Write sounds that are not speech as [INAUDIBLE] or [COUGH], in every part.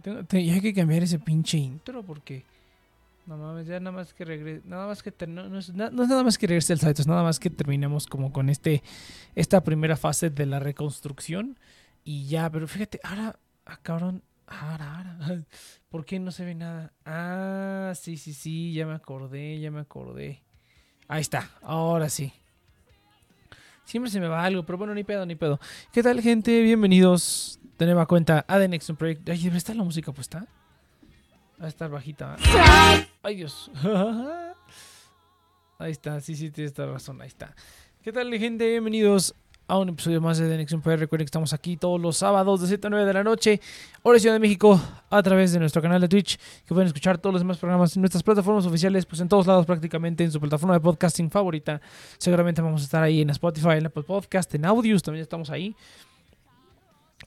tengo- te- ya hay que cambiar ese pinche intro porque. No mames, ya nada más que regrese. Nada más que. no es nada más que regrese el site, es nada más que terminemos como con este. Esta primera fase de la reconstrucción. Y ya, pero fíjate, ahora. Ah, cabrón. Ahora, ahora. [LAUGHS] ¿Por qué no se ve nada? Ah, sí, sí, sí, ya me acordé, ya me acordé. Ahí está, ahora sí. Siempre se me va algo, pero bueno, ni pedo, ni pedo. ¿Qué tal, gente? Bienvenidos de nueva cuenta a The Next Project. Ay, ¿debe estar la música puesta? Va a estar bajita. Ay, Dios. [LAUGHS] Ahí está, sí, sí, tienes toda razón, ahí está. ¿Qué tal, gente? Bienvenidos a un episodio más de The Next Project. Recuerden que estamos aquí todos los sábados de 7 a 9 de la noche, hora de Ciudad de México, a través de nuestro canal de Twitch, que pueden escuchar todos los demás programas en nuestras plataformas oficiales, pues en todos lados prácticamente, en su plataforma de podcasting favorita. Seguramente vamos a estar ahí en Spotify, en Apple Podcast, en Audios, también estamos ahí.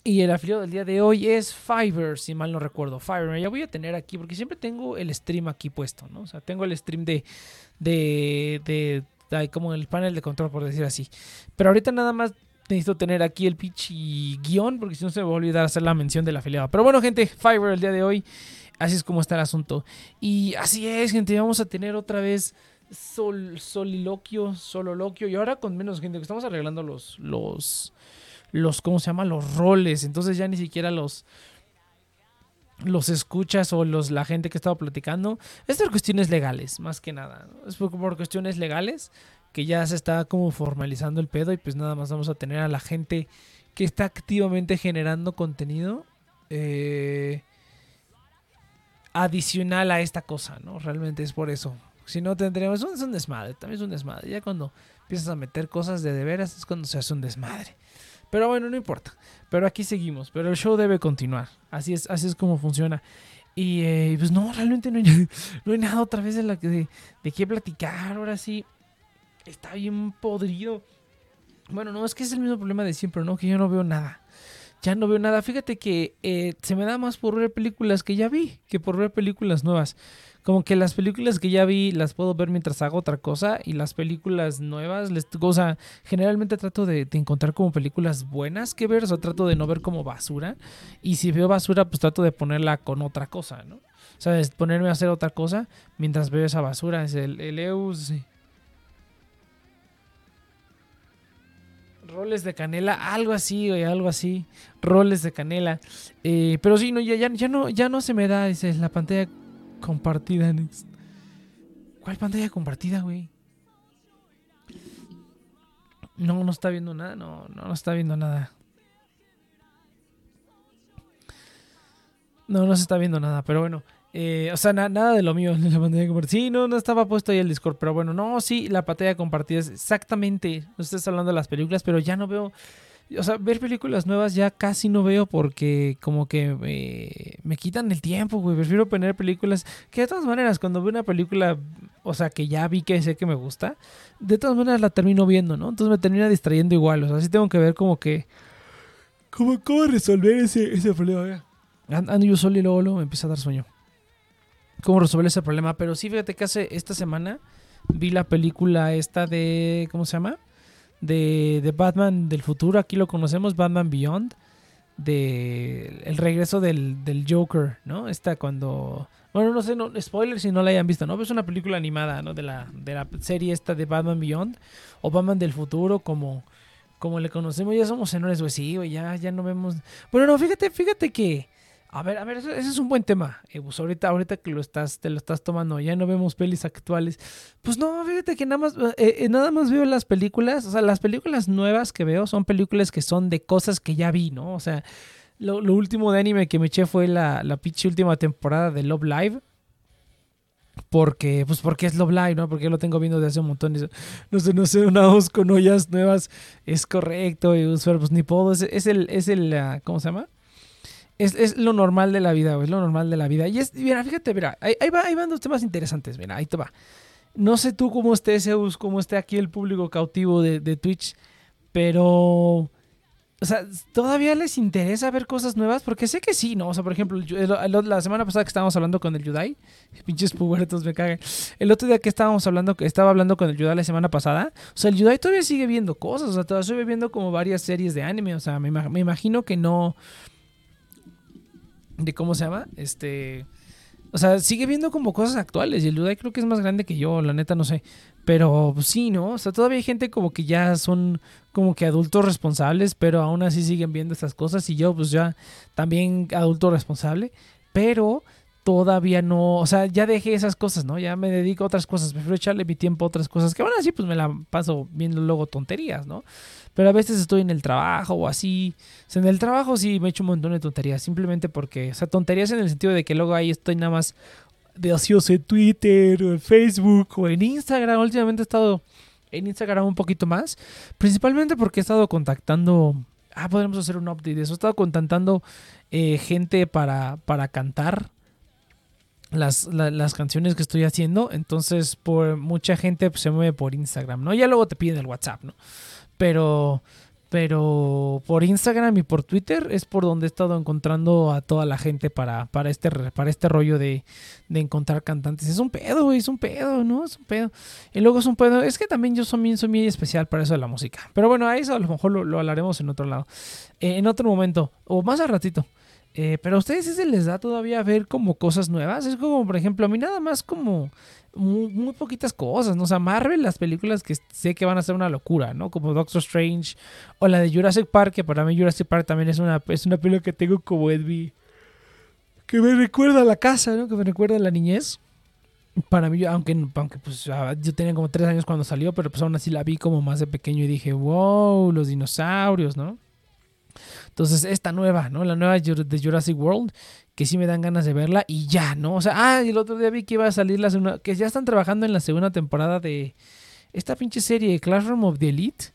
Y el afiliado del día de hoy es Fiverr, si mal no recuerdo. Fiverr, ya voy a tener aquí, porque siempre tengo el stream aquí puesto, ¿no? O sea, tengo el stream de, de, de, de- como el panel de control, por decir así. Pero ahorita nada más necesito tener aquí el pitch y guion, porque si no se me va a olvidar hacer la mención del afiliado. Pero bueno, gente, Fiverr el día de hoy, así es como está el asunto. Y así es, gente, vamos a tener otra vez sol, soliloquio, sololoquio, y ahora con menos gente, que estamos arreglando los, los, los, ¿cómo se llama? Los roles. Entonces ya ni siquiera los los escuchas o los la gente que estaba platicando. Es por cuestiones legales, más que nada. Es por, por cuestiones legales que ya se está como formalizando el pedo y pues nada más vamos a tener a la gente que está activamente generando contenido eh, adicional a esta cosa, ¿no? Realmente es por eso. Si no tendríamos, es un desmadre, también es un desmadre. Ya cuando empiezas a meter cosas de de veras es cuando se hace un desmadre. Pero bueno, no importa. Pero aquí seguimos. Pero el show debe continuar. Así es, así es como funciona. Y eh, pues no, realmente no hay, [LAUGHS] no hay nada otra vez de, la, de, de qué platicar. Ahora sí, está bien podrido. Bueno, no, es que es el mismo problema de siempre, ¿no? Que yo no veo nada. Ya no veo nada. Fíjate que eh, se me da más por ver películas que ya vi que por ver películas nuevas. Como que las películas que ya vi las puedo ver mientras hago otra cosa y las películas nuevas, les, o sea, generalmente trato de, encontrar como películas buenas que ver, o sea, trato de no ver como basura. Y si veo basura, pues trato de ponerla con otra cosa, ¿no? O sea, ponerme a hacer otra cosa mientras veo esa basura. Es el, el Eus. Roles de canela, algo así, güey, algo así. Roles de canela. Eh, pero sí, no, ya, ya, ya no, ya no se me da dice, la pantalla compartida. ¿Cuál pantalla compartida, güey? No, no está viendo nada. No, no, no está viendo nada. No, no se está viendo nada, pero bueno. eh, o sea, na- nada de lo mío en [LAUGHS] la pantalla compartida. Sí, no, no estaba puesto ahí el Discord, pero bueno, no, sí, la pantalla compartida es exactamente. No estás hablando de las películas, pero ya no veo. O sea, ver películas nuevas ya casi no veo porque como que me quitan el tiempo, güey. Prefiero poner películas que de todas maneras, cuando veo una película, o sea, que ya vi que sé que me gusta, de todas maneras la termino viendo, ¿no? Entonces me termina distrayendo igual. O sea, sí tengo que ver como que... ¿Cómo, cómo resolver ese, ese problema? Ando yo solo y luego, luego me empieza a dar sueño. ¿Cómo resolver ese problema? Pero sí, fíjate que hace esta semana vi la película esta de... ¿Cómo se llama? De, de Batman del futuro. Aquí lo conocemos, Batman Beyond. De el regreso del, del Joker, ¿no? Esta cuando... Bueno, no sé, no, spoiler si no la hayan visto, ¿no? Es una película animada, ¿no? De la, de la serie esta de Batman Beyond. O Batman del futuro, como, como le conocemos. Ya somos señores, güey. Sí, ya, ya no vemos... Bueno, no, fíjate, fíjate que... A ver, a ver, ese, es un buen tema. Eh, pues ahorita, ahorita que lo estás, te lo estás tomando, ya no vemos pelis actuales. Pues no, fíjate que nada más, eh, eh, nada más veo las películas, o sea, las películas nuevas que veo son películas que son de cosas que ya vi, ¿no? O sea, lo, último de anime que me eché fue la, la pinche última temporada de Love Live. Porque, pues porque es Love Live, ¿no? Porque lo tengo viendo desde hace un montón. No sé, no sé, una voz con ollas nuevas es correcto. Y usar, pues ni puedo. Es, es el, es el, ah, ¿cómo se llama? Es, es lo normal de la vida, es lo normal de la vida. Y es, mira, fíjate, mira, ahí, va, ahí van dos temas interesantes, mira, ahí te va. No sé tú cómo esté Zeus, cómo esté aquí el público cautivo de, de Twitch, pero, o sea, ¿todavía les interesa ver cosas nuevas? Porque sé que sí, ¿no? O sea, por ejemplo, la semana pasada que estábamos hablando con el Yudai, [LAUGHS] pinches pubertos me cagan. El otro día que estábamos hablando, estaba hablando con el Yudai la semana pasada, o sea, el Yudai todavía sigue viendo cosas, o sea, todavía sigue viendo como varias series de anime, o sea, me, me imagino que no de cómo se llama, este, o sea, sigue viendo como cosas actuales y el creo que es más grande que yo, la neta no sé. Pero sí, ¿no? O sea, todavía hay gente como que ya son como que adultos responsables, pero aún así siguen viendo estas cosas y yo pues ya también adulto responsable, pero todavía no, o sea, ya dejé esas cosas, ¿no? Ya me dedico a otras cosas, prefiero echarle mi tiempo a otras cosas, que bueno, así pues me la paso viendo luego tonterías, ¿no? Pero a veces estoy en el trabajo o así. En el trabajo sí me echo un montón de tonterías. Simplemente porque, o sea, tonterías en el sentido de que luego ahí estoy nada más de ocioso en Twitter o en Facebook o en Instagram. Últimamente he estado en Instagram un poquito más. Principalmente porque he estado contactando. Ah, podemos hacer un update de eso. He estado contactando eh, gente para, para cantar. Las, las, canciones que estoy haciendo. Entonces, por mucha gente pues, se mueve por Instagram, ¿no? Ya luego te piden el WhatsApp, ¿no? Pero pero por Instagram y por Twitter es por donde he estado encontrando a toda la gente para, para, este, para este rollo de, encontrar cantantes. Es un pedo, güey, es un pedo, ¿no? Es un pedo. Y luego es un pedo. Es que también yo soy, soy muy especial para eso de la música. Pero bueno, a eso a lo mejor lo, hablaremos en otro lado. Eh, en otro momento, o más al ratito. Eh, pero a ustedes se les da todavía ver como cosas nuevas. Es como, por ejemplo, a mí nada más como muy, poquitas cosas, ¿no? O sea, Marvel, las películas que sé que van a ser una locura, ¿no? Como Doctor Strange o la de Jurassic Park, que para mí Jurassic Park también es una, es una película que tengo como Edby. Que me recuerda a la casa, ¿no? Que me recuerda a la niñez. Para mí, aunque, aunque pues yo tenía como tres años cuando salió, pero pues aún así la vi como más de pequeño y dije, wow, los dinosaurios, ¿no? Entonces, esta nueva, ¿no? La nueva de Jurassic World, que sí me dan ganas de verla y ya, ¿no? O sea, ah, y el otro día vi que iba a salir la segunda, que ya están trabajando en la segunda temporada de esta pinche serie Classroom of the Elite,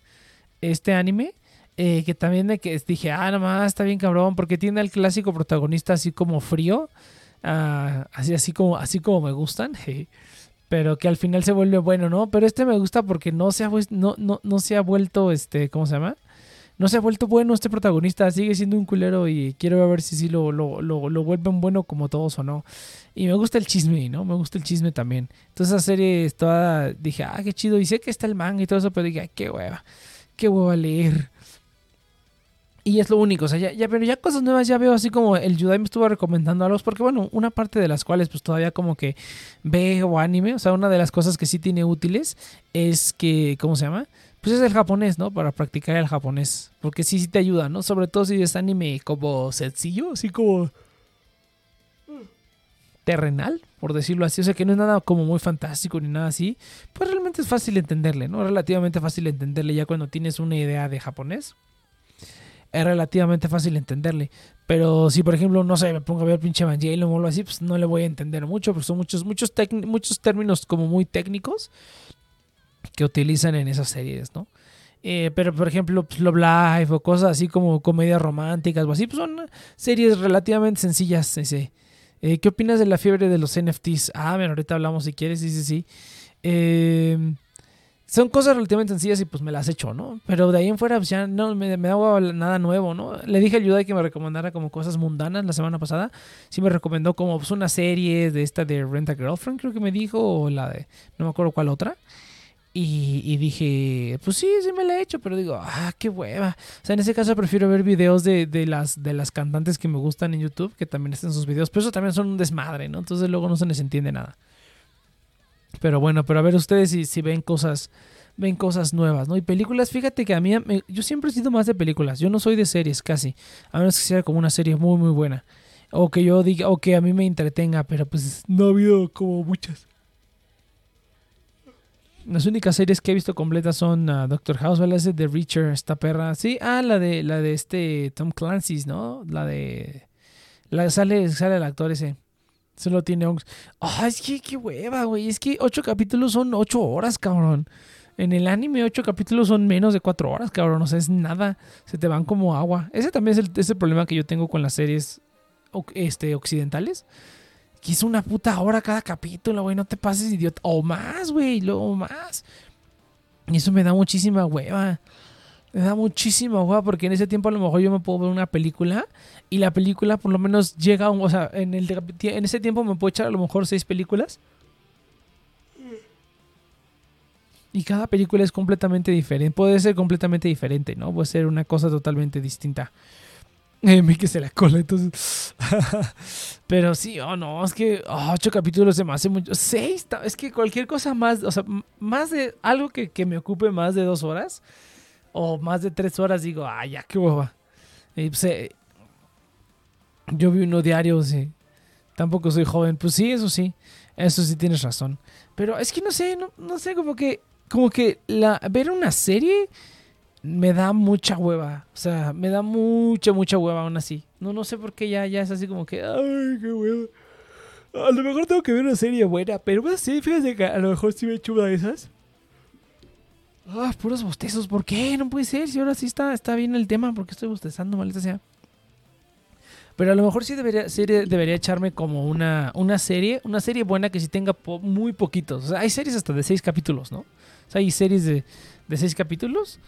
este anime. Eh, que también de que dije, ah, nomás está bien cabrón, porque tiene al clásico protagonista así como frío, ah, así, así, como, así como me gustan, [LAUGHS] pero que al final se vuelve bueno, ¿no? Pero este me gusta porque no se ha, no, no, no se ha vuelto, este, ¿cómo se llama? No se ha vuelto bueno este protagonista, sigue siendo un culero y quiero ver si sí lo, lo, lo, vuelven bueno como todos o no. Y me gusta el chisme, ¿no? Me gusta el chisme también. Entonces esa serie toda, dije, ah, qué chido. Y sé que está el manga y todo eso, pero dije, qué hueva, qué hueva leer. Y es lo único, o sea, ya, pero ya cosas nuevas ya veo así como el Yudai me estuvo recomendando a los, porque bueno, una parte de las cuales pues todavía como que veo anime, o sea, una de las cosas que sí tiene útiles es que, ¿cómo se llama? Pues es el japonés, ¿no? Para practicar el japonés. Porque sí, sí te ayuda, ¿no? Sobre todo si es anime como sencillo, así como terrenal, por decirlo así. O sea, que no es nada como muy fantástico ni nada así. Pues realmente es fácil entenderle, ¿no? Relativamente fácil entenderle ya cuando tienes una idea de japonés. Es relativamente fácil entenderle. Pero si, por ejemplo, no sé, me pongo a ver pinche Evangelion o algo así, pues no le voy a entender mucho, porque son muchos, muchos, muchos términos como muy técnicos que utilizan en esas series, ¿no? Eh, pero por ejemplo, pues, Love Life o cosas así como comedias románticas o así, pues son series relativamente sencillas. Ese. Eh, ¿Qué opinas de la fiebre de los NFTs? Ah, bueno, ahorita hablamos si quieres, sí, sí, sí. Em, son cosas relativamente sencillas y pues me las hecho, ¿no? Pero de ahí en fuera pues ya no me, me hago nada nuevo, ¿no? Le dije a Yudai que me recomendara como cosas mundanas la semana pasada. Sí me recomendó como pues, una serie de esta de Rent a Girlfriend, creo que me dijo, o la de, no me acuerdo cuál otra. Y, dije, pues sí, sí me la he hecho, pero digo, ah, qué hueva. O sea, en ese caso prefiero ver videos de, las, de las cantantes que me gustan en YouTube, que también están sus videos, pero eso también son un desmadre, ¿no? Entonces luego no se les entiende nada. Pero bueno, pero a ver ustedes si, si ven cosas ven cosas nuevas, ¿no? Y películas, fíjate que a mí, yo siempre he sido más de películas, yo no soy de series casi, a menos que sea como una serie muy, muy buena, o que yo diga, o que a mí me entretenga, pero pues no ha habido como muchas. Las únicas series que he visto completas son uh, Doctor House. Ese de Reacher, esta perra. Sí, ah, la de la de este Tom Clancy's, ¿no? La de la sale sale el actor ese. Solo tiene Ah, es que qué hueva, güey. Es que ocho capítulos son ocho horas, cabrón. En el anime, ocho capítulos son menos de cuatro horas, cabrón. O sea, es nada. Se te van como agua. Ese también es el, es el problema que yo tengo con las series este, occidentales que es una puta hora cada capítulo, güey. No te pases, idiota. O más, güey. Luego más. Y eso me da muchísima hueva. Me da muchísima hueva porque en ese tiempo a lo mejor yo me puedo ver una película y la película por lo menos llega a un... O sea, en, el, en ese tiempo me puedo echar a lo mejor seis películas. Y cada película es completamente diferente. Puede ser completamente diferente, ¿no? Puede ser una cosa totalmente distinta. [LAUGHS] Me que se la cola, entonces. [LAUGHS] Pero sí, oh no, es que oh, ocho capítulos se me hace mucho. Seis, es que cualquier cosa más, o sea, más de algo que, que, me ocupe más de dos horas o más de tres horas, digo, ah, ya, qué boba. Pues, eh, yo vi uno diario, sí. Tampoco soy joven. Pues sí, eso sí. Eso sí tienes razón. Pero es que no sé, no, no sé, como que. Como que la, ver una serie me da mucha hueva. O sea, me da mucha, mucha hueva aún así. No, no sé por qué ya, ya es así como que. Ay, qué hueva. A lo mejor tengo que ver una serie buena. Pero pues sí, fíjate que a lo mejor sí me echo una de esas. Ah, puros bostezos. ¿Por qué? No puede ser. Si ahora sí está, está bien el tema. ¿Por qué estoy bostezando, maldita sea? Pero a lo mejor sí debería, debería echarme como una, una serie, una serie buena que sí tenga muy poquitos. O sea, hay series hasta de seis capítulos, ¿no? O sea, hay series de, de seis capítulos.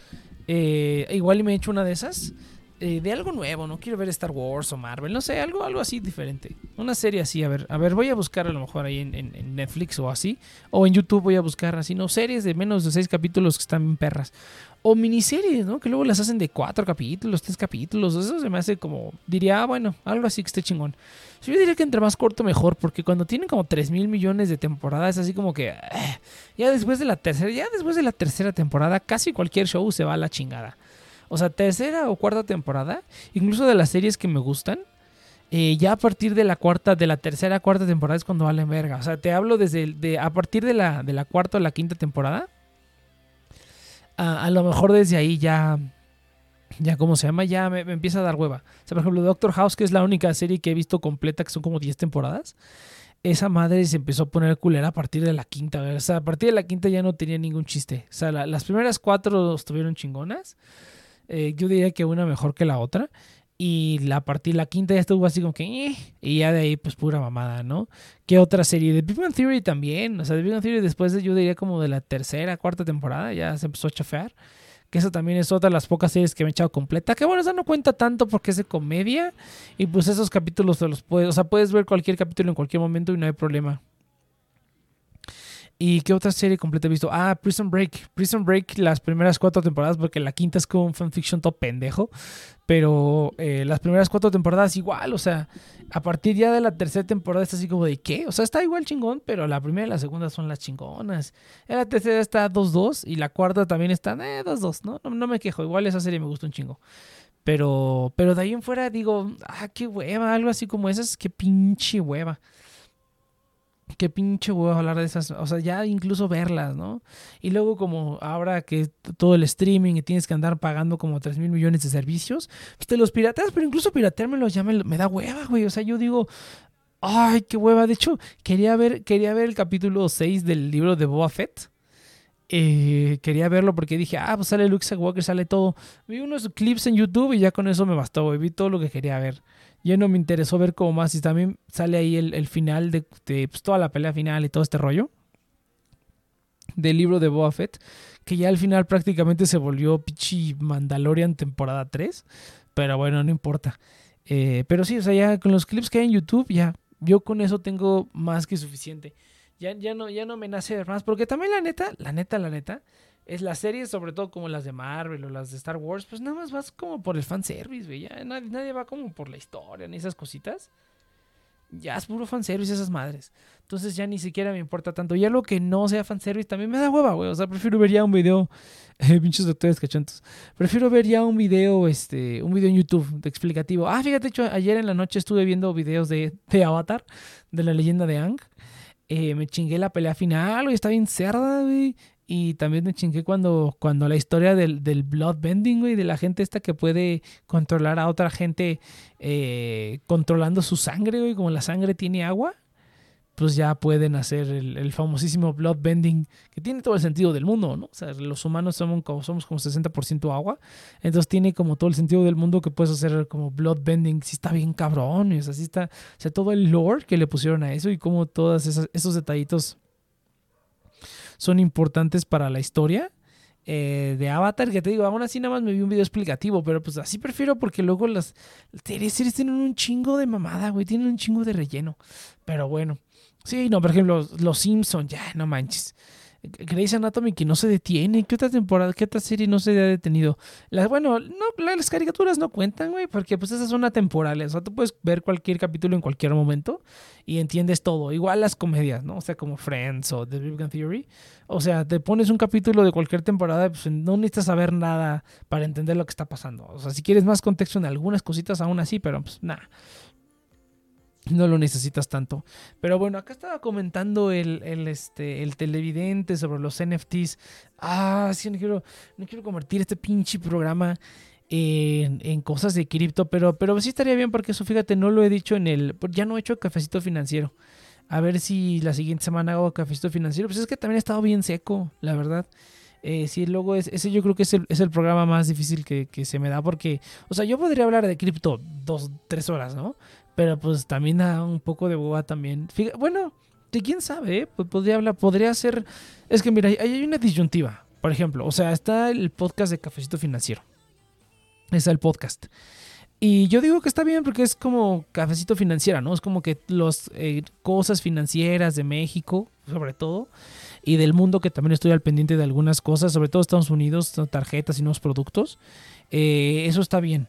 Eh, igual y me he hecho una de esas. Eh, de algo nuevo, no quiero ver Star Wars o Marvel, no sé, algo, algo así diferente. Una serie así, a ver, a ver, voy a buscar a lo mejor ahí en, Netflix o así, o en YouTube voy a buscar así, no, series de menos de seis capítulos que están perras. O miniseries, ¿no? Que luego las hacen de cuatro capítulos, tres capítulos, eso se me hace como, diría, ah, bueno, algo así que esté chingón. Yo diría que entre más corto mejor, porque cuando tienen como 3 mil millones de temporadas, así como que, eh, ya después de la tercera, ya después de la tercera temporada, casi cualquier show se va a la chingada. O sea, tercera o cuarta temporada, incluso de las series que me gustan, eh, ya a partir de la cuarta, de la tercera, cuarta temporada es cuando valen verga. O sea, te hablo desde de, a partir de la, de la cuarta o la quinta temporada. A, lo mejor desde ahí ya, ya, ¿cómo se llama? Ya me, empieza a dar hueva. O sea, por ejemplo, Doctor House, que es la única serie que he visto completa, que son como 10 temporadas. Esa madre se empezó a poner culera a partir de la quinta. O sea, a partir de la quinta ya no tenía ningún chiste. O sea, las primeras cuatro estuvieron chingonas. Eh, yo diría que una mejor que la otra. Y la partida, la quinta ya estuvo así como que, eh", y ya de ahí, pues pura mamada, ¿no? ¿Qué otra serie? De Big Bang Theory también. O sea, de Big Bang Theory después de, yo diría como de la tercera, cuarta temporada, ya se empezó a chafear. Que eso también es otra de las pocas series que me he echado completa. Que bueno, esa no cuenta tanto porque es de comedia. Y pues esos capítulos te los puedes, o sea, puedes ver cualquier capítulo en cualquier momento y no hay problema. ¿Y qué otra serie completa he visto? Ah, Prison Break. Prison Break, las primeras cuatro temporadas, porque la quinta es como un fanfiction top pendejo. Pero eh, las primeras cuatro temporadas igual, o sea, a partir ya de la tercera temporada está así como de ¿qué? O sea, está igual chingón, pero la primera y la segunda son las chingonas. La tercera está 2-2 y la cuarta también está eh, 2-2, ¿no? ¿no? No me quejo, igual esa serie me gusta un chingo. Pero, pero de ahí en fuera digo, ah, qué hueva, algo así como esas, qué pinche hueva qué pinche huevo hablar de esas, o sea, ya incluso verlas, ¿no? Y luego como ahora que todo el streaming y tienes que andar pagando como 3 mil millones de servicios, pues te los pirateas, pero incluso pirateármelos ya me, me da hueva, güey, o sea, yo digo, ay, qué hueva, de hecho, quería ver, quería ver el capítulo 6 del libro de Boba Fett. Eh, quería verlo porque dije, ah, pues sale Luke Skywalker, sale todo. Vi unos clips en YouTube y ya con eso me bastó, güey. Vi todo lo que quería ver ya no me interesó ver cómo más. Y también sale ahí el, final de, pues, toda la pelea final y todo este rollo. Del libro de Boba Fett. Que ya al final prácticamente se volvió Pichi Mandalorian temporada 3. Pero bueno, no importa. Eh, pero sí, o sea, ya con los clips que hay en YouTube, ya. Yo con eso tengo más que suficiente. Ya, ya, no, ya no me nace ver más. Porque también la neta, la neta, la neta es las series, sobre todo como las de Marvel o las de Star Wars, pues nada más vas como por el fanservice, güey. Ya nadie, nadie va como por la historia ni esas cositas. Ya es puro fanservice esas madres. Entonces ya ni siquiera me importa tanto. Ya lo que no sea fanservice también me da hueva, güey. O sea, prefiero ver ya un video. [LAUGHS] Eh, pinches doctores cachontos. Prefiero ver ya un video, este, un video en YouTube de explicativo. Ah, fíjate, hecho, ayer en la noche estuve viendo videos de, de Avatar, de la leyenda de Ang. Eh, me chingué la pelea final, güey. Está bien cerda, güey. Y también me chingué cuando, cuando la historia del, del bloodbending, güey, de la gente esta que puede controlar a otra gente eh, controlando su sangre, güey, como la sangre tiene agua, pues ya pueden hacer el, el famosísimo bloodbending, que tiene todo el sentido del mundo, ¿no? O sea, los humanos somos como, somos como 60% agua, entonces tiene como todo el sentido del mundo que puedes hacer como bloodbending, sí está bien cabrón, o sea, sí está, o sea, todo el lore que le pusieron a eso y como todos esos detallitos son importantes para la historia. Eh, de Avatar, que te digo, aún así nada más me vi un video explicativo, pero pues así prefiero porque luego las series tienen un chingo de mamada, güey, tienen un chingo de relleno. Pero bueno, sí, no, por ejemplo, Los Simpsons, ya, no manches. Grey's Anatomy que no se detiene. ¿Qué otra temporada, qué otra serie no se ha detenido? Las, bueno, no, las caricaturas no cuentan, güey, porque pues esas son atemporales. O sea, tú puedes ver cualquier capítulo en cualquier momento y entiendes todo. Igual las comedias, ¿no? O sea, como Friends o The Big Bang Theory. O sea, te pones un capítulo de cualquier temporada, pues no necesitas saber nada para entender lo que está pasando. O sea, si quieres más contexto en algunas cositas, aún así, pero pues nada no lo necesitas tanto. Pero bueno, acá estaba comentando el, este, el televidente sobre los NFTs. Ah, sí, no quiero, no quiero convertir este pinche programa en, en cosas de cripto, pero, pero sí estaría bien porque eso, fíjate, no lo he dicho en el... Ya no he hecho cafecito financiero. A ver si la siguiente semana hago cafecito financiero. Pues es que también he estado bien seco, la verdad. Eh, sí, luego es, ese yo creo que es el, es el programa más difícil que, que, se me da porque, o sea, yo podría hablar de cripto dos, tres horas, ¿no? Pero pues también da un poco de boba también. bueno, de quién sabe, ¿eh? podría hablar, podría ser. Es que mira, ahí hay una disyuntiva. Por ejemplo, o sea, está el podcast de Cafecito Financiero. Está el podcast. Y yo digo que está bien porque es como cafecito financiera, ¿no? Es como que las eh, cosas financieras de México, sobre todo, y del mundo que también estoy al pendiente de algunas cosas, sobre todo Estados Unidos, tarjetas y nuevos productos. Eh, eso está bien.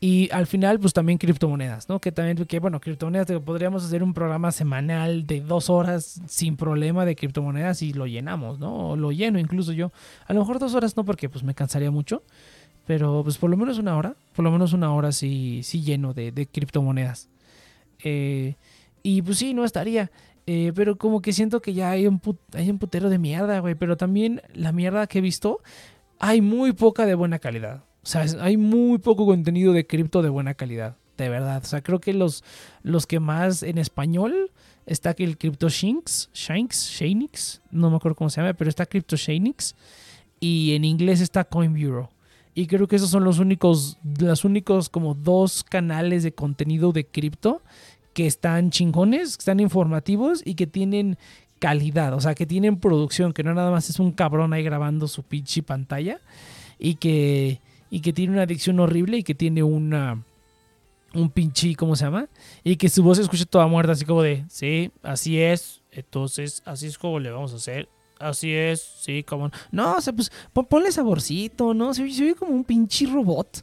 Y al final, pues también criptomonedas, ¿no? Que también, que bueno, criptomonedas, podríamos hacer un programa semanal de dos horas sin problema de criptomonedas y lo llenamos, ¿no? O lo lleno incluso yo. A lo mejor dos horas no, porque pues me cansaría mucho. Pero pues por lo menos una hora, por lo menos una hora sí, sí lleno de, criptomonedas. Eh, y pues sí, no estaría. Eh, pero como que siento que ya hay un, hay un putero de mierda, güey. Pero también la mierda que he visto, hay muy poca de buena calidad. O sea, hay muy poco contenido de cripto de buena calidad, de verdad. O sea, creo que los, los que más en español está el Crypto Shinx, Shanks, Shanix, no me acuerdo cómo se llama, pero está Crypto Shanix y en inglés está Coin Bureau. Y creo que esos son los únicos, los únicos como dos canales de contenido de cripto que están chingones, que están informativos y que tienen calidad, o sea, que tienen producción, que no nada más es un cabrón ahí grabando su pinche pantalla y que y que tiene una adicción horrible y que tiene una un pinche, ¿cómo se llama? Y que su voz se escucha toda muerta, así como de, sí, así es, entonces así es como le vamos a hacer. Así es, sí, como... No, o sea, pues ponle saborcito, ¿no? Se, se ve como un pinche robot.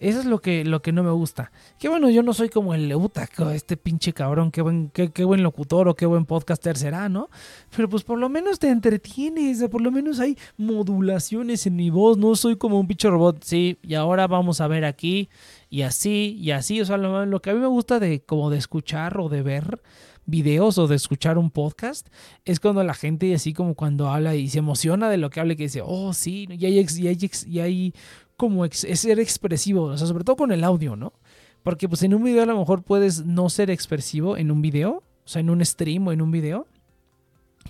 Eso es lo que, lo que no me gusta. Que bueno, yo no soy como el Eutaco, este pinche cabrón, qué buen, qué, qué, buen locutor o qué buen podcaster será, ¿no? Pero pues por lo menos te entretienes, por lo menos hay modulaciones en mi voz, no soy como un pinche robot, sí, y ahora vamos a ver aquí, y así, y así, o sea, lo, lo que a mí me gusta de como de escuchar o de ver videos o de escuchar un podcast es cuando la gente así como cuando habla y se emociona de lo que habla y que dice, oh sí, hay, y hay, y hay como es ser expresivo, o sea, sobre todo con el audio, ¿no? Porque pues en un video a lo mejor puedes no ser expresivo en un video, o sea, en un stream o en un video.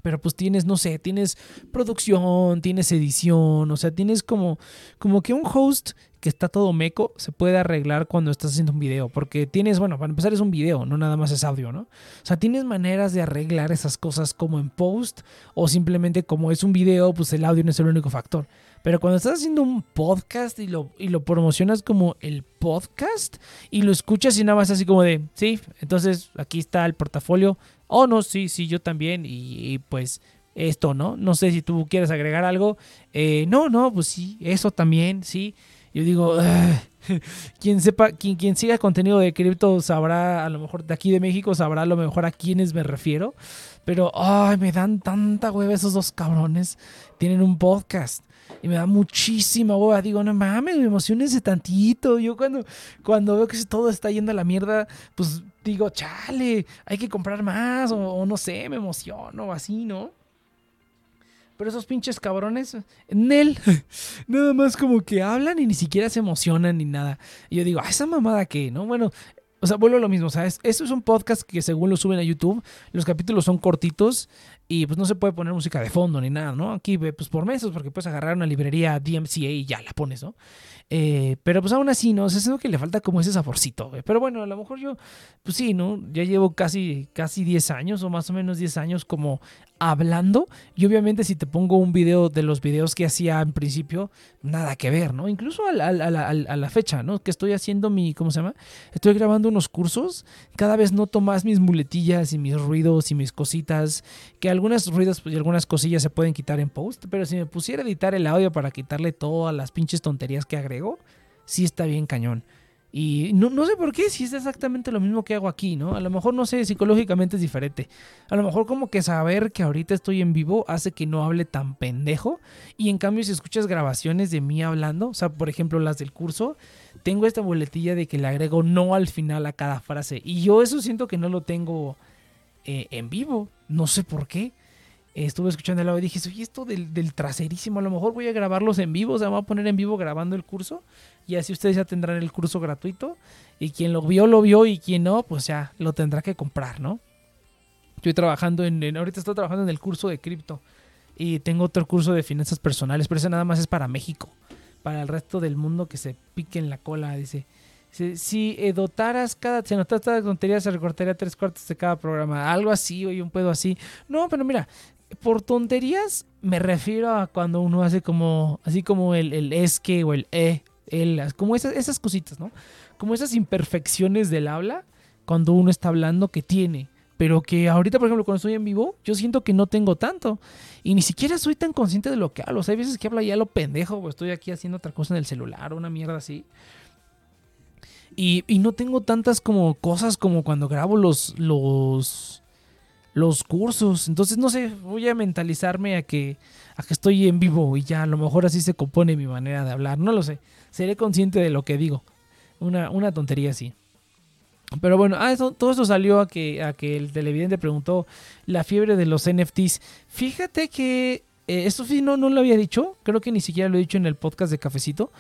Pero pues tienes, no sé, tienes producción, tienes edición, o sea, tienes como, como que un host que está todo meco se puede arreglar cuando estás haciendo un video. Porque tienes, bueno, para empezar es un video, no nada más es audio, ¿no? O sea, tienes maneras de arreglar esas cosas como en post o simplemente como es un video, pues el audio no es el único factor. Pero cuando estás haciendo un podcast y lo, y lo promocionas como el podcast y lo escuchas y nada más así como de, sí, entonces aquí está el portafolio. Oh, no, sí, sí, yo también. Y, pues esto, ¿no? No sé si tú quieres agregar algo. Eh, no, no, pues sí, eso también, sí. Yo digo, [LAUGHS] quien sepa, quien, quien siga contenido de cripto sabrá, a lo mejor de aquí de México, sabrá a lo mejor a quiénes me refiero. Pero, ay, me dan tanta hueva esos dos cabrones. Tienen un podcast y me da muchísima hueva. Digo, no mames, me emociona ese tantito. Yo cuando, cuando veo que todo está yendo a la mierda, pues digo, chale, hay que comprar más, o, no sé, me emociono, así, ¿no? Pero esos pinches cabrones, Nel, [LAUGHS] nada más como que hablan y ni siquiera se emocionan ni nada. Y yo digo, ¿a esa mamada qué? ¿No? Bueno, o sea, vuelvo a lo mismo, ¿sabes? Esto es un podcast que según lo suben a YouTube, los capítulos son cortitos y pues no se puede poner música de fondo ni nada, ¿no? Aquí pues por meses porque puedes agarrar una librería DMCA y ya la pones, ¿no? Eh, pero pues aún así, ¿no? O sea, es algo que le falta como ese saborcito, Pero bueno, a lo mejor yo, pues sí, ¿no? Ya llevo casi, casi 10 años o más o menos 10 años como hablando y obviamente si te pongo un video de los videos que hacía en principio, nada que ver, ¿no? Incluso a la, fecha, ¿no? Que estoy haciendo mi, ¿cómo se llama? Estoy grabando unos cursos, cada vez noto más mis muletillas y mis ruidos y mis cositas, que algunas ruidos y algunas cosillas se pueden quitar en post, pero si me pusiera editar el audio para quitarle todas las pinches tonterías que agrego, sí está bien cañón. Y no, no, sé por qué, si es exactamente lo mismo que hago aquí, ¿no? A lo mejor, no sé, psicológicamente es diferente. A lo mejor como que saber que ahorita estoy en vivo hace que no hable tan pendejo. Y en cambio, si escuchas grabaciones de mí hablando, o sea, por ejemplo, las del curso, tengo esta boletilla de que le agrego no al final a cada frase. Y yo eso siento que no lo tengo eh, en vivo. No sé por qué estuve escuchando el audio y dije, oye, esto del, del, traserísimo, a lo mejor voy a grabarlos en vivo, o sea, voy a poner en vivo grabando el curso y así ustedes ya tendrán el curso gratuito y quien lo vio, lo vio y quien no, pues ya lo tendrá que comprar, ¿no? Estoy trabajando en, ahorita estoy trabajando en el curso de cripto y tengo otro curso de finanzas personales, pero ese nada más es para México, para el resto del mundo que se pique en la cola, dice. Si, dotaras cada, si anotaras cada tontería, se recortaría tres cuartos de cada programa. Algo así, oye, un pedo así. No, pero mira, por tonterías me refiero a cuando uno hace como, así como el, el es que o el e, como esas, esas cositas, ¿no? Como esas imperfecciones del habla cuando uno está hablando que tiene. Pero que ahorita, por ejemplo, cuando estoy en vivo, yo siento que no tengo tanto. Y ni siquiera soy tan consciente de lo que hablo. O sea, hay veces que hablo ya lo pendejo, o estoy aquí haciendo otra cosa en el celular, o una mierda así. Y, y, no tengo tantas como cosas como cuando grabo los, los, los cursos. Entonces, no sé, voy a mentalizarme a que, a que estoy en vivo y ya a lo mejor así se compone mi manera de hablar. No lo sé. Seré consciente de lo que digo. Una, una tontería así. Pero bueno, ah, todo esto salió a que, a que el televidente preguntó la fiebre de los NFTs. Fíjate que eh, esto sí no, no lo había dicho. Creo que ni siquiera lo he dicho en el podcast de Cafecito.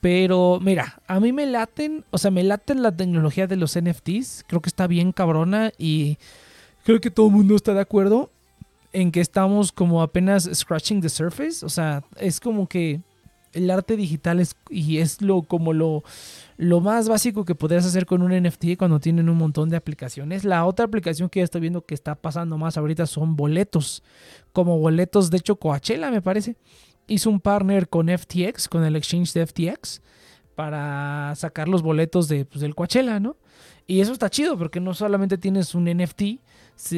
Pero mira, a mí me laten, o sea, me laten la tecnología de los NFTs. Creo que está bien cabrona y creo que todo el mundo está de acuerdo en que estamos como apenas scratching the surface. O sea, es como que el arte digital es, y es lo como lo, lo más básico que podrías hacer con un NFT cuando tienen un montón de aplicaciones. La otra aplicación que ya estoy viendo que está pasando más ahorita son boletos. Como boletos, de hecho, Coachella me parece. Hizo un partner con FTX, con el exchange de FTX, para sacar los boletos de, pues, del Coachella, ¿no? Y eso está chido porque no solamente tienes un NFT,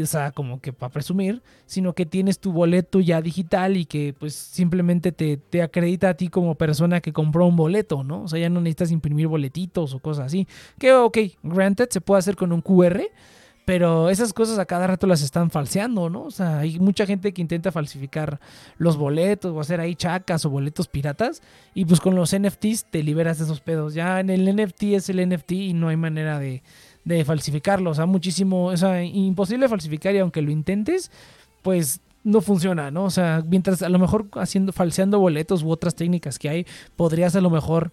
o sea, como que para presumir, sino que tienes tu boleto ya digital y que pues simplemente te, te, acredita a ti como persona que compró un boleto, ¿no? O sea, ya no necesitas imprimir boletitos o cosas así. Que ok, granted, se puede hacer con un QR, pero esas cosas a cada rato las están falseando, ¿no? O sea, hay mucha gente que intenta falsificar los boletos o hacer ahí chacas o boletos piratas y pues con los NFTs te liberas de esos pedos. Ya en el NFT es el NFT y no hay manera de de falsificarlo. O sea, muchísimo, o sea, imposible falsificar y aunque lo intentes, pues no funciona, ¿no? O sea, mientras a lo mejor haciendo, falseando boletos u otras técnicas que hay, podrías a lo mejor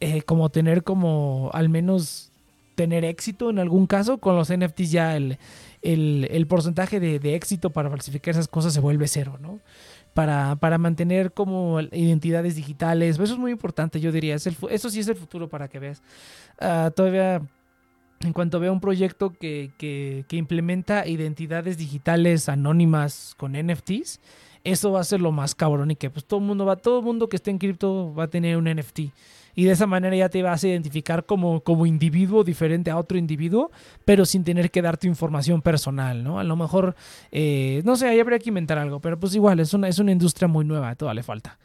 eh, como tener como al menos tener éxito en algún caso. Con los NFTs ya el, el, porcentaje de, éxito para falsificar esas cosas se vuelve cero, ¿no? Para, para mantener como identidades digitales. Eso es muy importante, yo diría. Es el, eso sí es el futuro para que veas. Ah, todavía en cuanto vea un proyecto que, que, implementa identidades digitales anónimas con NFTs, eso va a ser lo más cabrón y que pues todo mundo va, todo mundo que esté en cripto va a tener un NFT. Y de esa manera ya te vas a identificar como, como individuo diferente a otro individuo, pero sin tener que darte información personal, ¿no? A lo mejor, eh, no sé, ahí habría que inventar algo, pero pues igual, es una, es una industria muy nueva, todavía le falta.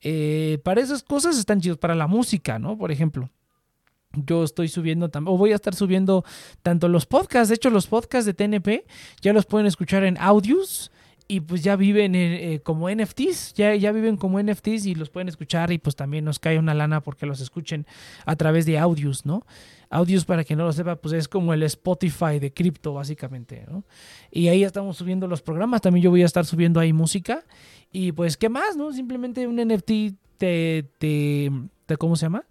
Eh, para esas cosas están chidos, para la música, ¿no? Por ejemplo yo estoy subiendo o voy a estar subiendo tanto los podcasts, de hecho los podcasts de TNP ya los pueden escuchar en audios y pues ya viven eh, como NFTs, ya, ya viven como NFTs y los pueden escuchar y pues también nos cae una lana porque los escuchen a través de audios, ¿no? Audios para quien no lo sepa, pues es como el Spotify de cripto básicamente, ¿no? Y ahí estamos subiendo los programas, también yo voy a estar subiendo ahí música y pues qué más, ¿no? Simplemente un NFT te, te, te ¿cómo se llama?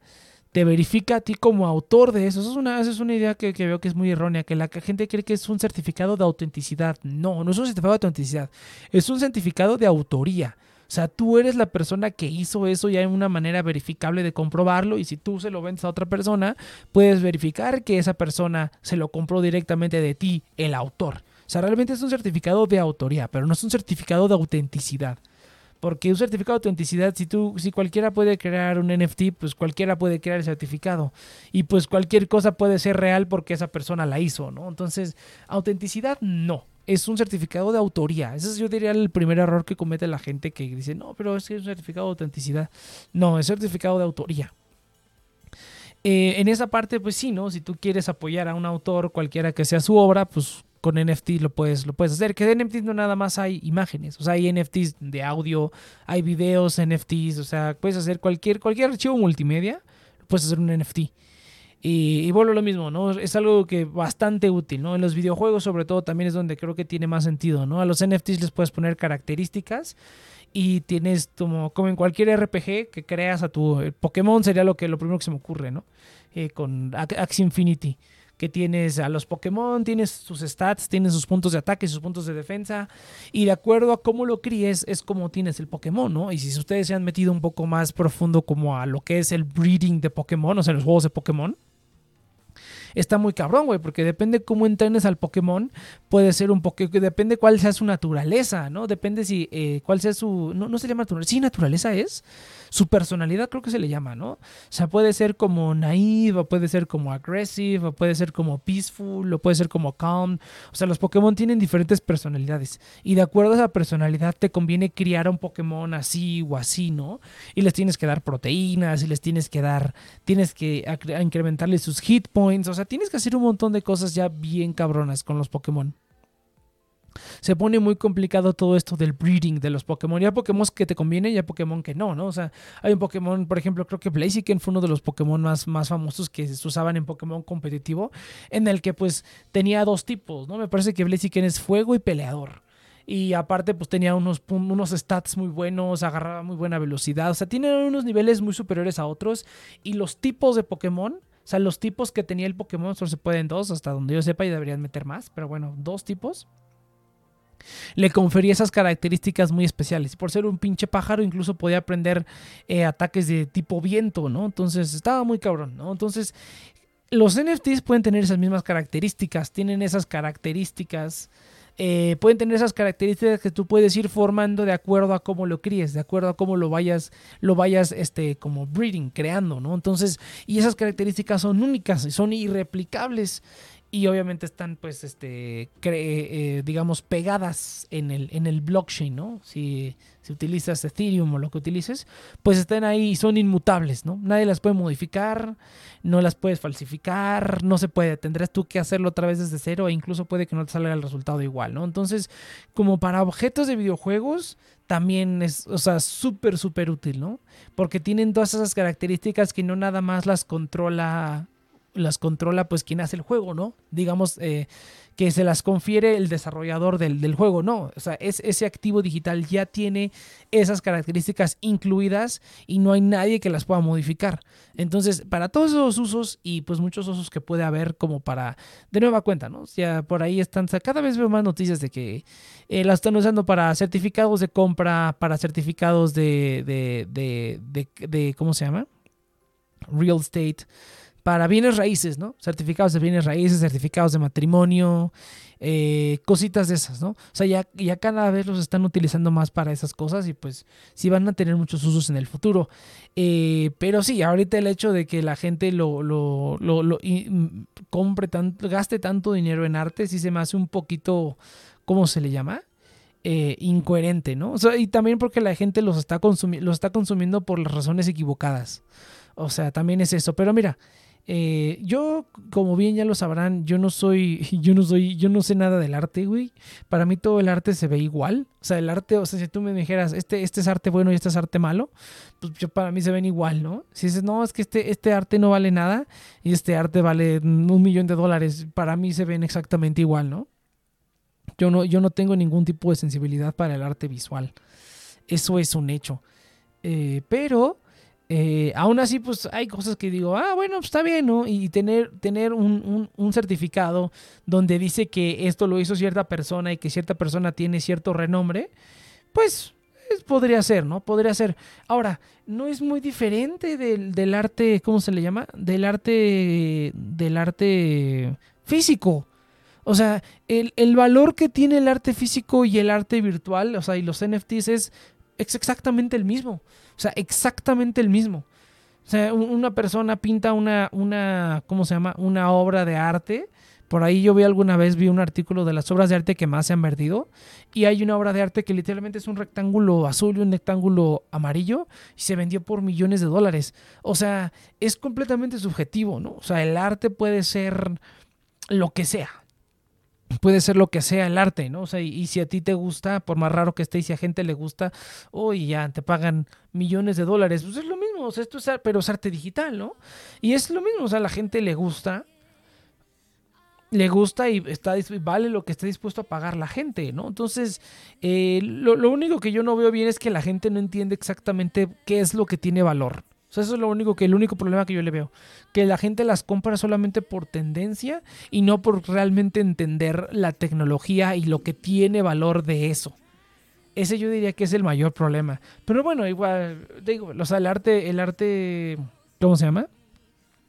Te verifica a ti como autor de eso. Eso es una, es una idea que, veo que es muy errónea, que la gente cree que es un certificado de autenticidad. No, no es un certificado de autenticidad, es un certificado de autoría. O sea, tú eres la persona que hizo eso y hay una manera verificable de comprobarlo y si tú se lo vendes a otra persona, puedes verificar que esa persona se lo compró directamente de ti, el autor. O sea, realmente es un certificado de autoría, pero no es un certificado de autenticidad. Porque un certificado de autenticidad, si tú, si cualquiera puede crear un NFT, pues cualquiera puede crear el certificado. Y pues cualquier cosa puede ser real porque esa persona la hizo, ¿no? Entonces, autenticidad no. Es un certificado de autoría. Ese es, yo diría, el primer error que comete la gente que dice, no, pero es que es un certificado de autenticidad. No, es certificado de autoría. Eh, en esa parte, pues sí, ¿no? Si tú quieres apoyar a un autor, cualquiera que sea su obra, pues con NFT lo puedes, lo puedes hacer. Que de NFTs no nada más hay imágenes, o sea, hay NFTs de audio, hay videos, NFTs, o sea, puedes hacer cualquier, cualquier archivo multimedia, puedes hacer un NFT. Y, bueno, lo mismo, ¿no? Es algo que bastante útil, ¿no? En los videojuegos, sobre todo, también es donde creo que tiene más sentido, ¿no? A los NFTs les puedes poner características y tienes como, como en cualquier RPG que creas a tu Pokémon, sería lo, que, lo primero que se me ocurre, ¿no? Eh, con Axie Infinity que tienes a los Pokémon, tienes sus stats, tienes sus puntos de ataque, sus puntos de defensa, y de acuerdo a cómo lo críes es como tienes el Pokémon, ¿no? Y si ustedes se han metido un poco más profundo como a lo que es el breeding de Pokémon, o sea, los juegos de Pokémon, está muy cabrón, güey, porque depende cómo entrenes al Pokémon, puede ser un Pokémon, depende cuál sea su naturaleza, ¿no? Depende si, eh, cuál sea su, no, no se llama naturaleza, sí, naturaleza es, su personalidad creo que se le llama, ¿no? O sea, puede ser como naive, o puede ser como aggressive, o puede ser como peaceful, o puede ser como calm. O sea, los Pokémon tienen diferentes personalidades. Y de acuerdo a esa personalidad te conviene criar a un Pokémon así o así, ¿no? Y les tienes que dar proteínas, y les tienes que dar, tienes que incrementarles sus hit points. O sea, tienes que hacer un montón de cosas ya bien cabronas con los Pokémon se pone muy complicado todo esto del breeding de los Pokémon. Ya Pokémon que te conviene y hay Pokémon que no, ¿no? O sea, hay un Pokémon, por ejemplo, creo que Blaziken fue uno de los Pokémon más, más famosos que se usaban en Pokémon competitivo, en el que pues tenía dos tipos, ¿no? Me parece que Blaziken es fuego y peleador. Y aparte, pues tenía unos, unos stats muy buenos, agarraba muy buena velocidad. O sea, tiene unos niveles muy superiores a otros. Y los tipos de Pokémon, o sea, los tipos que tenía el Pokémon solo se pueden dos, hasta donde yo sepa, y deberían meter más. Pero bueno, dos tipos le confería esas características muy especiales. Por ser un pinche pájaro, incluso podía aprender eh, ataques de tipo viento, ¿no? Entonces estaba muy cabrón, ¿no? Entonces, los NFTs pueden tener esas mismas características, tienen esas características. Eh, pueden tener esas características que tú puedes ir formando de acuerdo a cómo lo críes, de acuerdo a cómo lo vayas, lo vayas, este, como breeding, creando, ¿no? Entonces, y esas características son únicas, son irreplicables y obviamente están pues este eh, digamos pegadas en el en el blockchain no si, si utilizas Ethereum o lo que utilices pues están ahí y son inmutables no nadie las puede modificar no las puedes falsificar no se puede tendrás tú que hacerlo otra vez desde cero e incluso puede que no te salga el resultado igual no entonces como para objetos de videojuegos también es o sea súper súper útil no porque tienen todas esas características que no nada más las controla las controla pues quien hace el juego, ¿no? Digamos eh, que se las confiere el desarrollador del, juego, no. O sea, es, ese activo digital ya tiene esas características incluidas y no hay nadie que las pueda modificar. Entonces, para todos esos usos y pues muchos usos que puede haber como para, de nueva cuenta, ¿no? Ya por ahí están, cada vez veo más noticias de que eh, las están usando para certificados de compra, para certificados de, de, de, de, de ¿cómo se llama? Real estate para bienes raíces, ¿no? Certificados de bienes raíces, certificados de matrimonio, eh, cositas de esas, ¿no? O sea, ya, cada vez los están utilizando más para esas cosas y pues sí van a tener muchos usos en el futuro. Eh, pero sí, ahorita el hecho de que la gente lo, lo, lo, mm, compre gaste tanto dinero en arte, sí se me hace un poquito, ¿cómo se le llama? Eh, incoherente, ¿no? O sea, y también porque la gente los está, los está consumiendo por las razones equivocadas. O sea, también es eso. Pero mira, eh, yo, como bien ya lo sabrán, yo no soy, [LAUGHS] yo no soy, yo no sé nada del arte, güey. Para mí todo el arte se ve igual. O sea, el arte, o sea, si tú me dijeras, este, este es arte bueno y este es arte malo, pues yo, para mí se ven igual, ¿no? Si dices, no, es que este, este arte no vale nada y este arte vale un millón de dólares, para mí se ven exactamente igual, ¿no? Yo no, yo no tengo ningún tipo de sensibilidad para el arte visual. Eso es un hecho. Eh, pero eh, aún así, pues hay cosas que digo, ah, bueno, pues, está bien, ¿no? Y tener, tener un, certificado donde dice que esto lo hizo cierta persona y que cierta persona tiene cierto renombre, pues podría ser, ¿no? Podría ser. Ahora, no es muy diferente del, arte, ¿cómo se le llama? Del arte, del arte físico. O sea, el, valor que tiene el arte físico y el arte virtual, o sea, y los NFTs es exactamente el mismo. O sea, exactamente el mismo. O sea, una persona pinta una, una, ¿cómo se llama? Una obra de arte. Por ahí yo vi alguna vez, vi un artículo de las obras de arte que más se han vendido. Y hay una obra de arte que literalmente es un rectángulo azul y un rectángulo amarillo. Y se vendió por millones de dólares. O sea, es completamente subjetivo, ¿no? O sea, el arte puede ser lo que sea puede ser lo que sea el arte, ¿no? O sea, y, si a ti te gusta, por más raro que esté, y si a gente le gusta, uy, ya te pagan millones de dólares, pues es lo mismo, o sea, esto es, pero es arte digital, ¿no? Y es lo mismo, o sea, a la gente le gusta, le gusta y está vale lo que esté dispuesto a pagar la gente, ¿no? Entonces, eh, lo, lo único que yo no veo bien es que la gente no entiende exactamente qué es lo que tiene valor. O sea, eso es lo único que el único problema que yo le veo, que la gente las compra solamente por tendencia y no por realmente entender la tecnología y lo que tiene valor de eso. Ese yo diría que es el mayor problema. Pero bueno, igual digo, o sea, el arte el arte ¿cómo se llama?